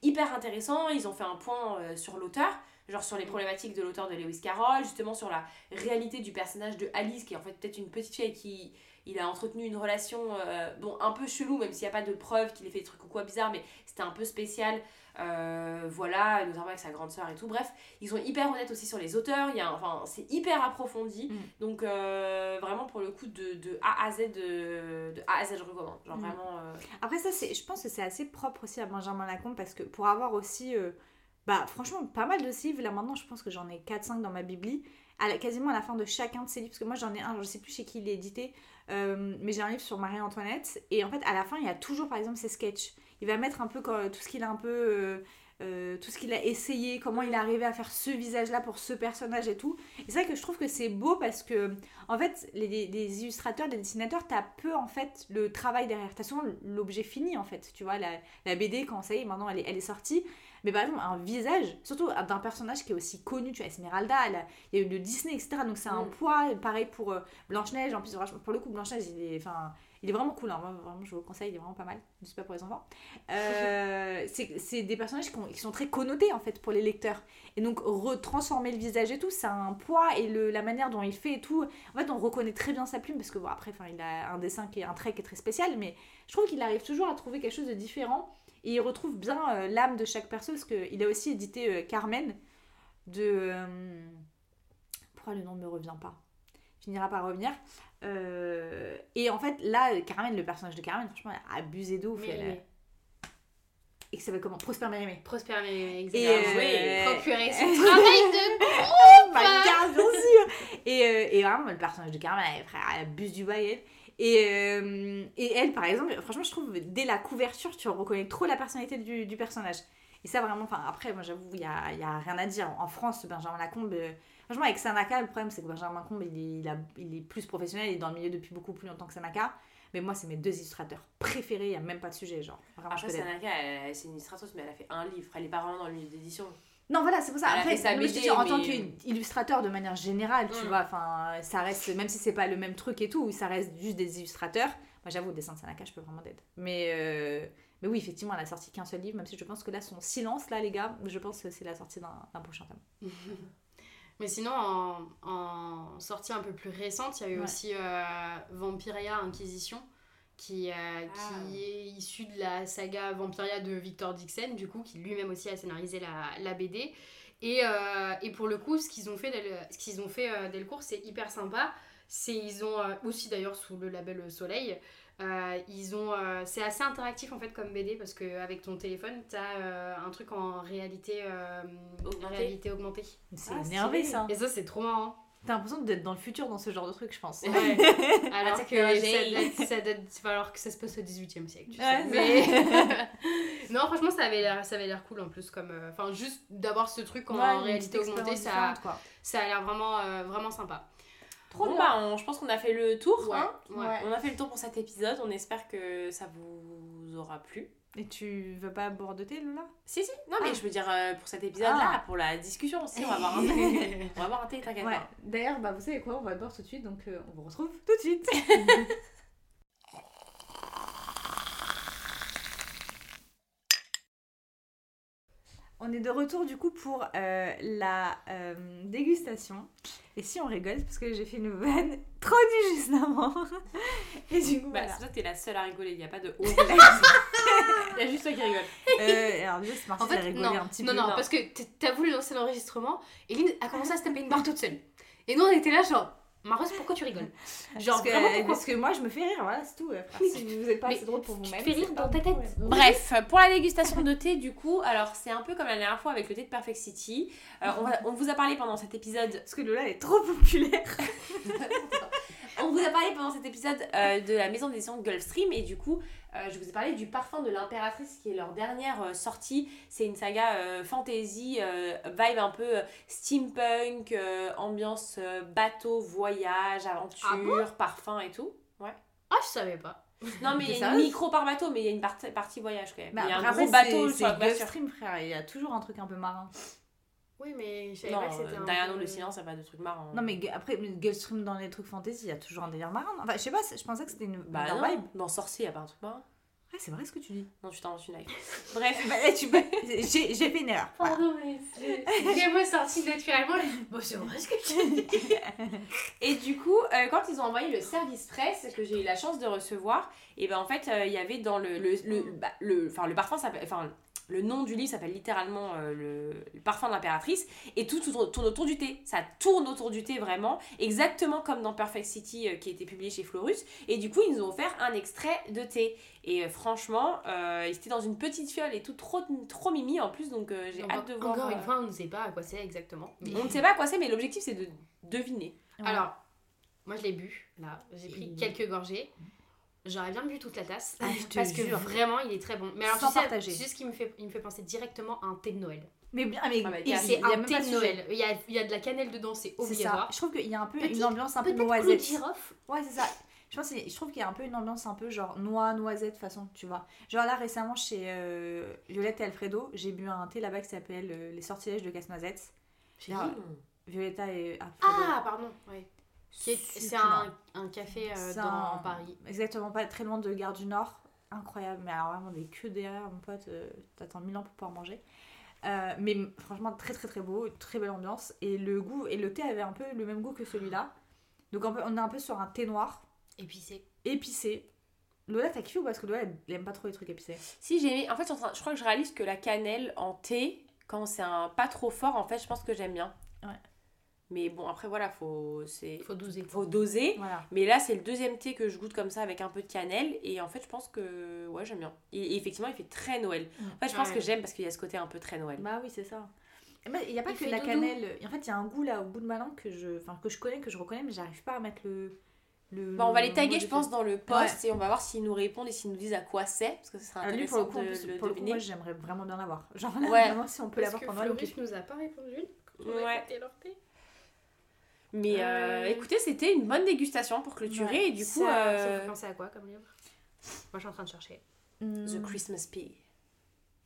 Hyper intéressant, ils ont fait un point euh, sur l'auteur genre sur les problématiques de l'auteur de Lewis Carroll, justement sur la réalité du personnage de Alice, qui est en fait peut-être une petite fille qui il a entretenu une relation, euh, bon, un peu chelou, même s'il n'y a pas de preuves qu'il ait fait des trucs ou quoi bizarre, mais c'était un peu spécial. Euh, voilà, notamment avec sa grande sœur et tout. Bref, ils sont hyper honnêtes aussi sur les auteurs. Il y a, enfin, c'est hyper approfondi. Mm. Donc, euh, vraiment, pour le coup, de, de A à Z, de, de A à Z, je recommande. Genre, Mm. vraiment. euh, Après ça, c'est, je pense que c'est assez propre aussi à Benjamin Lacombe parce que pour avoir aussi, bah franchement, pas mal de livres, là maintenant je pense que j'en ai 4-5 dans ma bibli, quasiment à la fin de chacun de ces livres, parce que moi j'en ai un, je sais plus chez qui il est édité, euh, mais j'ai un livre sur Marie-Antoinette, et en fait à la fin il y a toujours par exemple ses sketchs. Il va mettre un peu tout ce qu'il a un peu... euh, euh, tout ce qu'il a essayé, comment il est arrivé à faire ce visage-là pour ce personnage et tout. Et c'est vrai que je trouve que c'est beau parce que, en fait, les illustrateurs, les dessinateurs, t'as peu en fait le travail derrière. T'as souvent l'objet fini en fait. Tu vois, la, la BD, quand ça y est, maintenant elle est, elle est sortie. Mais par exemple, un visage, surtout d'un personnage qui est aussi connu, tu vois, Esmeralda, il y a eu le Disney, etc. Donc c'est un Mm. poids, pareil pour euh, Blanche-Neige. En plus, pour le coup, Blanche-Neige, il est, il est vraiment cool. hein. Moi, vraiment, je vous le conseille, il est vraiment pas mal. Je sais pas pour les enfants. Euh, <laughs> c'est c'est des personnages qui, ont- qui sont très connotés en fait pour les lecteurs. Et donc, retransformer le visage et tout, ça a un poids et le, la manière dont il fait et tout. En fait, on reconnaît très bien sa plume parce que, bon, après, il a un dessin qui est un trait qui est très spécial, mais je trouve qu'il arrive toujours à trouver quelque chose de différent. Et il retrouve bien euh, l'âme de chaque perso parce qu'il a aussi édité euh, Carmen de. euh, pourquoi le nom ne me revient pas? Finira par revenir. Euh, et en fait, là, Carmen, le personnage de Carmen, franchement, elle a abusé de ouf. Mais, elle mais, Et que ça s'appelle comment? Prosper Mérimée. Prosper Mérimée, Et exactement. euh, Procurer son <laughs> travail de Oh god, bien sûr Et, euh, et vraiment, le personnage de Carmen, elle, elle abuse du bail. Et, euh, et elle, par exemple, franchement, je trouve, dès la couverture, tu reconnais trop la personnalité du, du personnage. Et ça, vraiment, enfin, après, moi, j'avoue, il n'y a, y a rien à dire. En France, Benjamin Lacombe, euh, franchement, avec Sanaka, le problème, c'est que Benjamin Lacombe, il est, il, a- il est plus professionnel, il est dans le milieu depuis beaucoup plus longtemps que Sanaka. Mais moi, c'est mes deux illustrateurs préférés, il n'y a même pas de sujet, genre. Vraiment, Après. Sanaka, c'est une illustratrice, mais elle a fait un livre. Elle est pas vraiment dans le milieu d'édition. Non, voilà, c'est pour ça. Après, je dis, en tant qu'illustrateur de manière générale, tu Mm. vois, enfin, ça reste, même si c'est pas le même truc et tout, ça reste juste des illustrateurs. Moi, j'avoue, le dessin de Sanaka, je peux vraiment d'aider. Mais, euh, mais oui, effectivement, elle a sorti qu'un seul livre, même si je pense que là, son silence, là, les gars, je pense que c'est la sortie d'un d'un prochain tome. <laughs> Mais sinon, en, en sortie un peu plus récente, il y a eu Ouais. aussi euh, Vampiria Inquisition, qui, euh, Ah. qui est issu de la saga Vampiria de Victor Dixon, du coup, qui lui-même aussi a scénarisé la, la BD. Et, euh, et pour le coup, ce qu'ils ont fait dès le, ce qu'ils ont fait, euh, dès le cours, c'est hyper sympa. C'est, ils ont euh, aussi d'ailleurs sous le label Soleil, euh, ils ont, euh, c'est assez interactif en fait comme BD parce qu'avec ton téléphone, tu as un truc en réalité, euh, Augmentée. réalité augmentée. C'est Ah, énervé, ça. Et ça, c'est trop marrant. T'as l'impression d'être dans le futur dans ce genre de truc, je pense. <laughs> Alors Attaque que ça <laughs> ça falloir que ça se passe au 18e siècle. Tu Ouais, sais. Mais... <laughs> non, franchement, ça avait l'air, ça avait l'air cool en plus. comme euh, Enfin, juste d'avoir ce truc en Ouais, réalité augmentée, ça, quoi. ça a l'air vraiment, euh, vraiment sympa. Trop bon, bien. bah, on- je pense qu'on a fait le tour. Ouais, hein. ouais. On a fait le tour pour cet épisode. On espère que ça vous aura plu. Et tu veux pas boire de thé, Lola? Si, si. Non, mais Ah. je veux dire, euh, pour cet épisode-là, Ah. pour la discussion aussi, on va avoir un thé. <laughs> on va avoir un thé, t'inquiète Ouais. pas. D'ailleurs, bah, vous savez quoi, on va boire tout de suite, donc euh, on vous retrouve tout de suite. <laughs> On est de retour du coup pour euh, la dégustation. Et si on rigole, c'est parce que j'ai fait une vanne trop nulle juste avant. <laughs> <laughs> Et du coup, Bah, voilà. c'est toi, t'es la seule à rigoler. Il n'y a pas de <laughs> ici. Il y a juste toi qui rigole. Euh, alors parti En fait, non, un petit non, peu. non, non. parce que t'as voulu lancer l'enregistrement et Lynn a commencé à se taper une barre toute seule. Et nous, on était là, genre, Maros, pourquoi tu rigoles <laughs> Genre, parce, que, vraiment, pourquoi parce que moi, je me fais rire, voilà, c'est tout. euh. Si vous n'êtes pas assez drôle pour tu te vous-même. fais rire dans ta tête. problème. Bref, pour la dégustation de thé, du coup, alors c'est un peu comme la dernière fois avec le thé de Perfect City. Euh, on, va- on vous a parlé pendant cet épisode Parce que Lola est trop populaire. <laughs> On vous a parlé pendant cet épisode euh, de la maison d'édition Gulfstream et du coup, euh, je vous ai parlé du parfum de l'impératrice qui est leur dernière euh, sortie. C'est une saga euh, fantasy, euh, vibe un peu steampunk, euh, ambiance euh, bateau, voyage, aventure, Ah bon? parfum et tout. Ah, je savais pas. Non, mais il y a une micro par bateau, mais il y a une partie, partie voyage quand même. Bah, il y a un après, gros bateau c'est-. Gulfstream, frère. Il y a toujours un truc un peu marin. Oui, mais je savais Non, pas que c'était euh, un derrière nous, le silence, il n'y a pas de truc marrant. Non, mais après, Gulfstream dans les trucs fantasy, il y a toujours un délire marin. non Enfin, je sais pas, je pensais que c'était une, Bah non, vibe. dans Sorcier, il n'y a pas un truc marrant. Ouais, c'est vrai ce que tu dis. Non, tu t'inventes une life. <laughs> Bref. Bah, là, tu peux- J'ai j'ai fait une erreur. Voilà. Pardon, mais c'est moi sorti naturellement. Bon, c'est vrai ce que tu dis. <laughs> Et du coup, euh, quand ils ont envoyé le service presse que j'ai eu la chance de recevoir, et ben en fait, euh, il y avait dans le le le, bah, le, enfin, le parfum s'appelle enfin le nom du livre s'appelle littéralement euh, le, le parfum de l'impératrice et tout tourne, tourne autour du thé. Ça tourne autour du thé vraiment, exactement comme dans Perfect City euh, qui a été publié chez Florus. Et du coup, ils nous ont offert un extrait de thé. Et euh, franchement, euh, c'était dans une petite fiole et tout trop trop mimi en plus, donc euh, j'ai hâte de voir. Encore une fois, on ne sait pas à quoi c'est exactement. Mais- on ne sait pas à quoi c'est, mais l'objectif c'est de deviner. Alors, moi je l'ai bu, là. J'ai pris quelques gorgées. J'aurais bien bu toute la tasse. Ah, je te parce que jure. vraiment, il est très bon. Mais alors, Sans tu sais, partager. tu sais ce qui me fait, il me fait penser directement à un thé de Noël. Mais bien, mais, Ah, bah, il c'est il y a un thé de. Noël. Il y a, il y a de la cannelle dedans, c'est C'est ça. obligatoire. Je trouve qu'il y a un peu une ambiance un peu Peut-être clou de noisette. girofle. Ouais, c'est ça. Je pense je trouve qu'il y a un peu une ambiance un peu genre noix, noisette façon, tu vois. Genre là récemment chez euh, Violette et Alfredo, j'ai bu un thé là-bas qui s'appelle euh, les sortilèges de casse-noisette. Ah. Violetta et Alfredo. Ah, pardon, ouais. C'est un, un café euh, dans un- Paris. Exactement, pas très loin de Gare du Nord. Incroyable, mais alors vraiment des queues derrière, mon pote, euh, t'attends mille ans pour pouvoir manger. Euh, mais franchement, très très très beau, très belle ambiance. Et le goût, et le thé avait un peu le même goût que celui-là. Donc on est un peu sur un thé noir, Épicé. épicé. Lola, t'as kiffé ou parce que Lola, elle, elle aime pas trop les trucs épicés Si j'ai aimé, en fait, je crois que je réalise que la cannelle en thé, quand c'est un pas trop fort, en fait, je pense que j'aime bien. Ouais. Mais bon, après, voilà, faut, c'est, Faut doser. faut doser. Voilà. Mais là, c'est le deuxième thé que je goûte comme ça avec un peu de cannelle. Et en fait, je pense que, ouais, j'aime bien. Et, effectivement, il fait très Noël. En fait, je pense Ouais. que j'aime parce qu'il y a ce côté un peu très Noël. Bah oui, c'est ça. Il n'y a pas Il que de la doudou. cannelle. En fait, il y a un goût là au bout de ma langue que je, enfin, que je connais, que je reconnais, mais j'arrive pas à mettre le. le Bah, on va les le taguer, je pense, dans le post et on va voir s'ils nous répondent et s'ils nous disent à quoi c'est. Parce que ce sera Ah, lui, intéressant pour le coup, de plus, le pour le coup, moi j'aimerais vraiment bien l'avoir. Genre là, Ouais. vraiment, si on peut Parce l'avoir pendant le Florus nous a pas répondu. Ouais. leur thé. Mais euh, Euh, écoutez, c'était une bonne dégustation pour clôturer. Ouais. Et du coup, Ça, euh, ça fait penser à quoi comme livre? Moi, je suis en train de chercher. The Christmas Pea.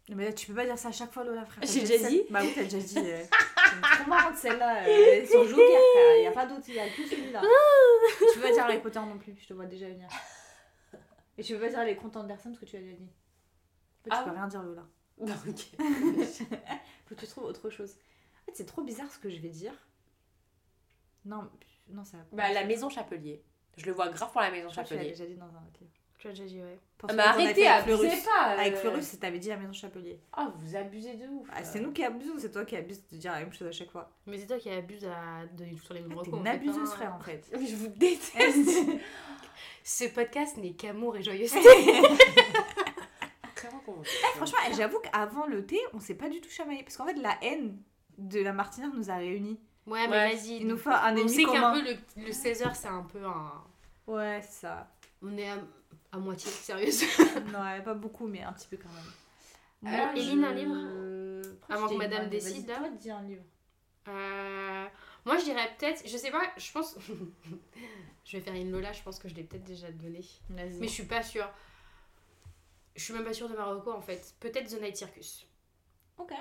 Mais là, tu peux pas dire ça à chaque fois, Lola, frère. J'ai déjà dit. Bah oui, t'as déjà dit. euh, <laughs> c'est trop marrante celle-là. Euh, son joker, frère. Il y a pas d'autre, il y a que celui-là. <laughs> tu peux pas dire Harry Potter non plus, je te vois déjà venir. Et tu peux pas dire les contes Anderson parce que tu as déjà dit. En fait, Ah tu peux oui. rien dire, Lola. Non, ok. <laughs> Faut que tu trouves autre chose. En fait, c'est trop bizarre ce que je vais dire. Non, non, ça. Bah, la maison Chapelier. Je le vois grave pour la maison l'as Chapelier. déjà dit dans un autre livre. Tu as déjà dit, ouais. Ah, qu'on a arrêtez, abusez pas. euh. Avec Fleurus, t'avais dit la maison Chapelier. Ah, vous abusez de ouf. Ah, c'est nous qui abusons ou c'est toi qui abuses de dire la même chose à chaque fois Mais c'est toi qui abuse à donner sur les mêmes Ah, T'es une abuseuse, hein. frère, en fait. Mais <laughs> je vous déteste. <laughs> Ce podcast n'est qu'amour et joyeuseté. <laughs> Clairement qu'on- Franchement, j'avoue qu'avant le thé, on s'est pas du tout chamaillé. Parce qu'en fait, la haine de la martinière nous a réunis. Ouais, mais Ouais. vas-y. Il nous faut un On ennemi sait qu'un peu le, le 16h, c'est un peu un. Ouais, c'est ça. On est à, à moitié sérieuse. <laughs> Non, ouais, pas beaucoup, mais un petit peu quand même. Euh, Éline, un livre Avant que madame décide, là Toi, dis un livre. Euh, moi, je dirais peut-être. Je sais pas, je pense. <laughs> je vais faire une Lola, je pense que je l'ai peut-être déjà donné. Mais je suis pas sûre. Je suis même pas sûre de Marocco en fait. Peut-être The Night Circus. Ok.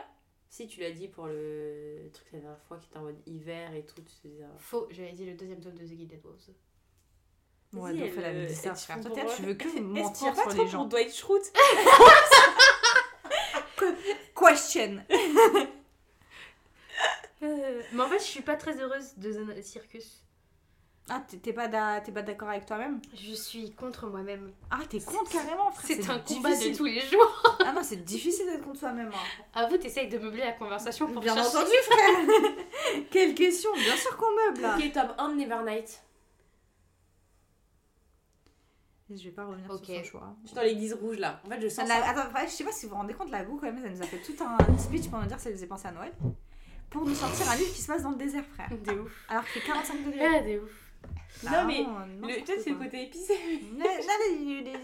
Si tu l'as dit pour le truc la dernière fois qui était en mode hiver et tout, tu te disais. Faux, j'avais dit le deuxième tome de The Gilded Wolves. Ouais, donc elle avait dit euh, ça, Toi, tu veux que <laughs> mentir sur les gens. pour Dwight Schrute. <laughs> <laughs> Question Mais en fait, je suis pas très heureuse de The Circus. Ah, t'es pas d'a- t'es pas d'accord avec toi-même? Je suis contre moi-même. Ah, t'es contre carrément, frère. C'est un combat difficile. de tous les jours. <laughs> Ah non, c'est difficile d'être contre soi-même. hein. À vous, t'essayes de meubler la conversation pour Bien chercher- entendu, frère <laughs> Quelle question Bien sûr qu'on meuble, là Ok, tome 1 de Nevernight. Je vais pas revenir Ok. sur son choix. Je suis dans l'église rouge là. En fait, je Ça sens l'a- ça. Attends, ouais, je sais pas si vous vous rendez compte, la goût, quand même, elle nous a fait tout un speech pour nous dire qu'elle faisait penser à Noël. Pour nous sortir un livre qui se passe dans le désert, frère. <laughs> De ouf. Alors qu'il fait 45 degrés. Ah, de ouf. Non, mais Le- n'importe Peut-être c'est le côté épicé. Non, <laughs> non, non, non.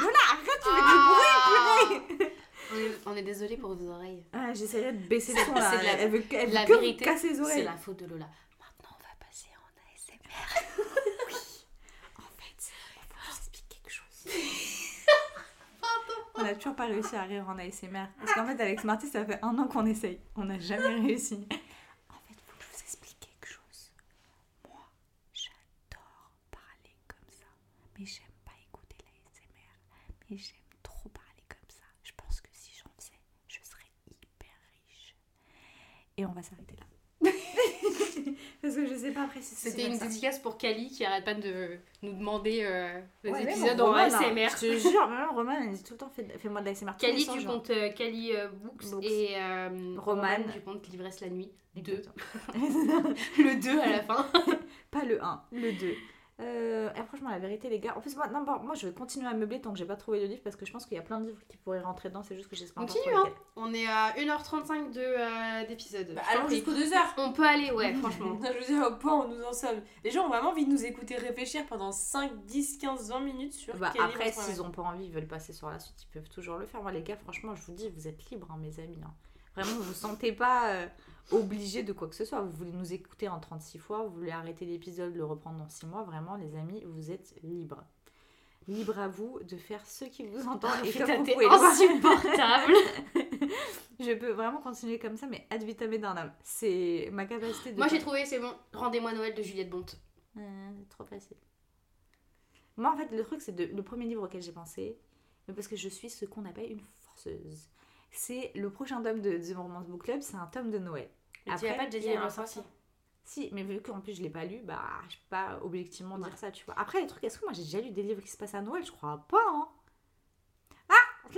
Lola, arrête, tu fais Ah. du bruit, purée On est, on est désolé pour vos oreilles. Ah, j'essaierai de baisser le son, C'est là. la- Elle veut, elle veut la que vérité, casser les C'est oreilles. la faute de Lola. Maintenant, on va passer en ASMR. <laughs> En fait, il faut que je vous explique quelque chose. <laughs> On a toujours pas réussi à rire en ASMR. Parce qu'en fait, avec Smarty, ça fait un an qu'on essaye. On n'a jamais réussi. En fait, il faut que je vous explique quelque chose. Moi, j'adore parler comme ça. Mais j'aime pas écouter l'ASMR. Et j'aime trop parler comme ça. Je pense que si j'en faisais, je serais hyper riche. Et on va s'arrêter là. <laughs> Parce que je sais pas après si c'est C'était une ça. dédicace pour Kali qui arrête pas de nous demander euh, des Ouais, épisodes en Roman, hein. ASMR. Je te jure, même Roman, elle dit tout le temps fais- fais-moi de l'ASMR. Kali, tu comptes euh, Kali euh, Books, Books. et euh, Roman. Roman, tu comptes L'ivresse la nuit. Deux. Exactement. <laughs> Le 2 à la fin. <laughs> Pas le 1, le 2. Euh, et franchement, la vérité, les gars. En plus, moi, non, bon, moi, je vais continuer à meubler tant que j'ai pas trouvé de livre parce que je pense qu'il y a plein de livres qui pourraient rentrer dedans. C'est juste que j'espère Continue, hein. On est à 1h35 de, euh, d'épisode. Bah, Je t'en allons jusqu'aux deux heures. On peut aller, ouais, <laughs> franchement. Je veux dire, au point où nous en sommes. Les gens ont vraiment envie de nous écouter réfléchir pendant 5, 10, 15, 20 minutes sur Bah, quel après, s'ils ont pas envie, ils veulent passer sur la suite, ils peuvent toujours le faire. Moi, les gars, franchement, je vous dis, vous êtes libres, hein, mes amis. hein. Vraiment, vous vous sentez pas euh, obligés de quoi que ce soit. Vous voulez nous écouter en 36 fois, vous voulez arrêter l'épisode, le reprendre dans 6 mois. Vraiment, les amis, vous êtes libres. Libre à vous de faire ce qui vous entend. et Putain, comme vous pouvez insupportable. <laughs> je peux vraiment continuer comme ça, mais ad vitam aeternam. C'est ma capacité de. Moi j'ai trouvé, c'est bon. Rendez-moi Noël de Juliette Bonte. Euh, trop facile. Moi, en fait, le truc, c'est le premier livre auquel j'ai pensé, mais parce que je suis ce qu'on appelle une forceuse. C'est le prochain tome de The Romance Book Club, c'est un tome de Noël. Mais tu as pas déjà un sortie Si, mais vu qu'en plus je l'ai pas lu, bah je peux pas objectivement dire ça, tu vois. Après, les trucs, est-ce que moi j'ai déjà lu des livres qui se passent à Noël? Je crois pas, hein. Ah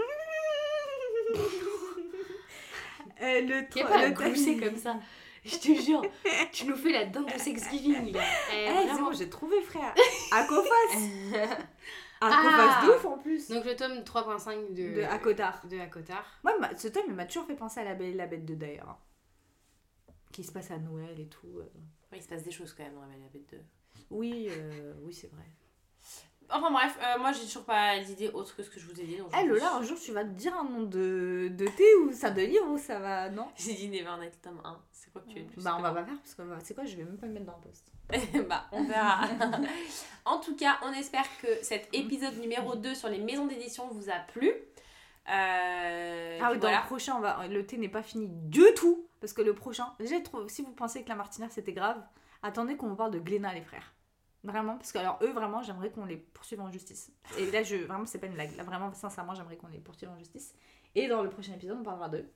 Euh, Le à le glousser <laughs> comme ça? Je te jure, tu nous fais la dinde de Thanksgiving là. Eh, Eh, vraiment. bon, j'ai trouvé, frère. <laughs> Akofas Ah. Ouf en plus Donc le tome 3.5 de, De Akotar. de Akotar. Moi, ma- ce tome, il m'a toujours fait penser à La Belle et la Bête 2 d'ailleurs. hein. Qui se passe à Noël et tout. euh. Oui, il se passe des choses quand même dans la Belle et la Bête 2. Oui, euh, oui, c'est vrai. Enfin bref, euh, moi j'ai toujours pas d'idée autre que ce que je vous ai dit. donc je Eh Lola, un jour tu vas te dire un nom de, de thé ou ça de livre ou ça va. Non? <laughs> J'ai dit Nevernight tome 1. C'est quoi que tu le plus Bah, on va pas faire parce que bah, c'est quoi, je vais même pas me mettre dans le poste. <laughs> bah, on verra. <laughs> en tout cas, on espère que cet épisode numéro 2 sur les maisons d'édition vous a plu. Euh, Ah oui, dans le prochain, on va... le thé n'est pas fini du tout. Parce que le prochain, déjà, trop- si vous pensez que la martinière c'était grave, attendez qu'on vous parle de Glénat les frères. Vraiment, parce que alors eux, vraiment, j'aimerais qu'on les poursuive en justice. Et là, je, vraiment, c'est pas une blague. Là, vraiment, sincèrement, j'aimerais qu'on les poursuive en justice. Et dans le prochain épisode, on parlera d'eux.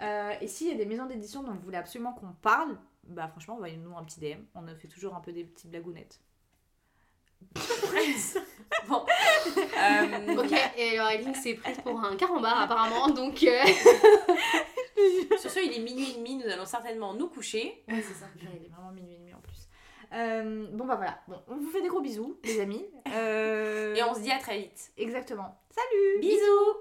Euh, et s'il y a des maisons d'édition dont vous voulez absolument qu'on parle, bah franchement, envoyez-nous un petit DM. On fait toujours un peu des petites blagounettes. <laughs> Bon. Euh, Ok, <laughs> et alors Eileen s'est prise pour un carambar apparemment, donc... euh, <laughs> Sur ce, il est minuit et demi, nous allons certainement nous coucher. Ouais, c'est ça. Il est vraiment minuit et demi. Euh, bon, bah voilà. Bon, on vous fait des gros bisous, les amis. <laughs> Euh, Et on se dit à très vite. Exactement. Salut Bisous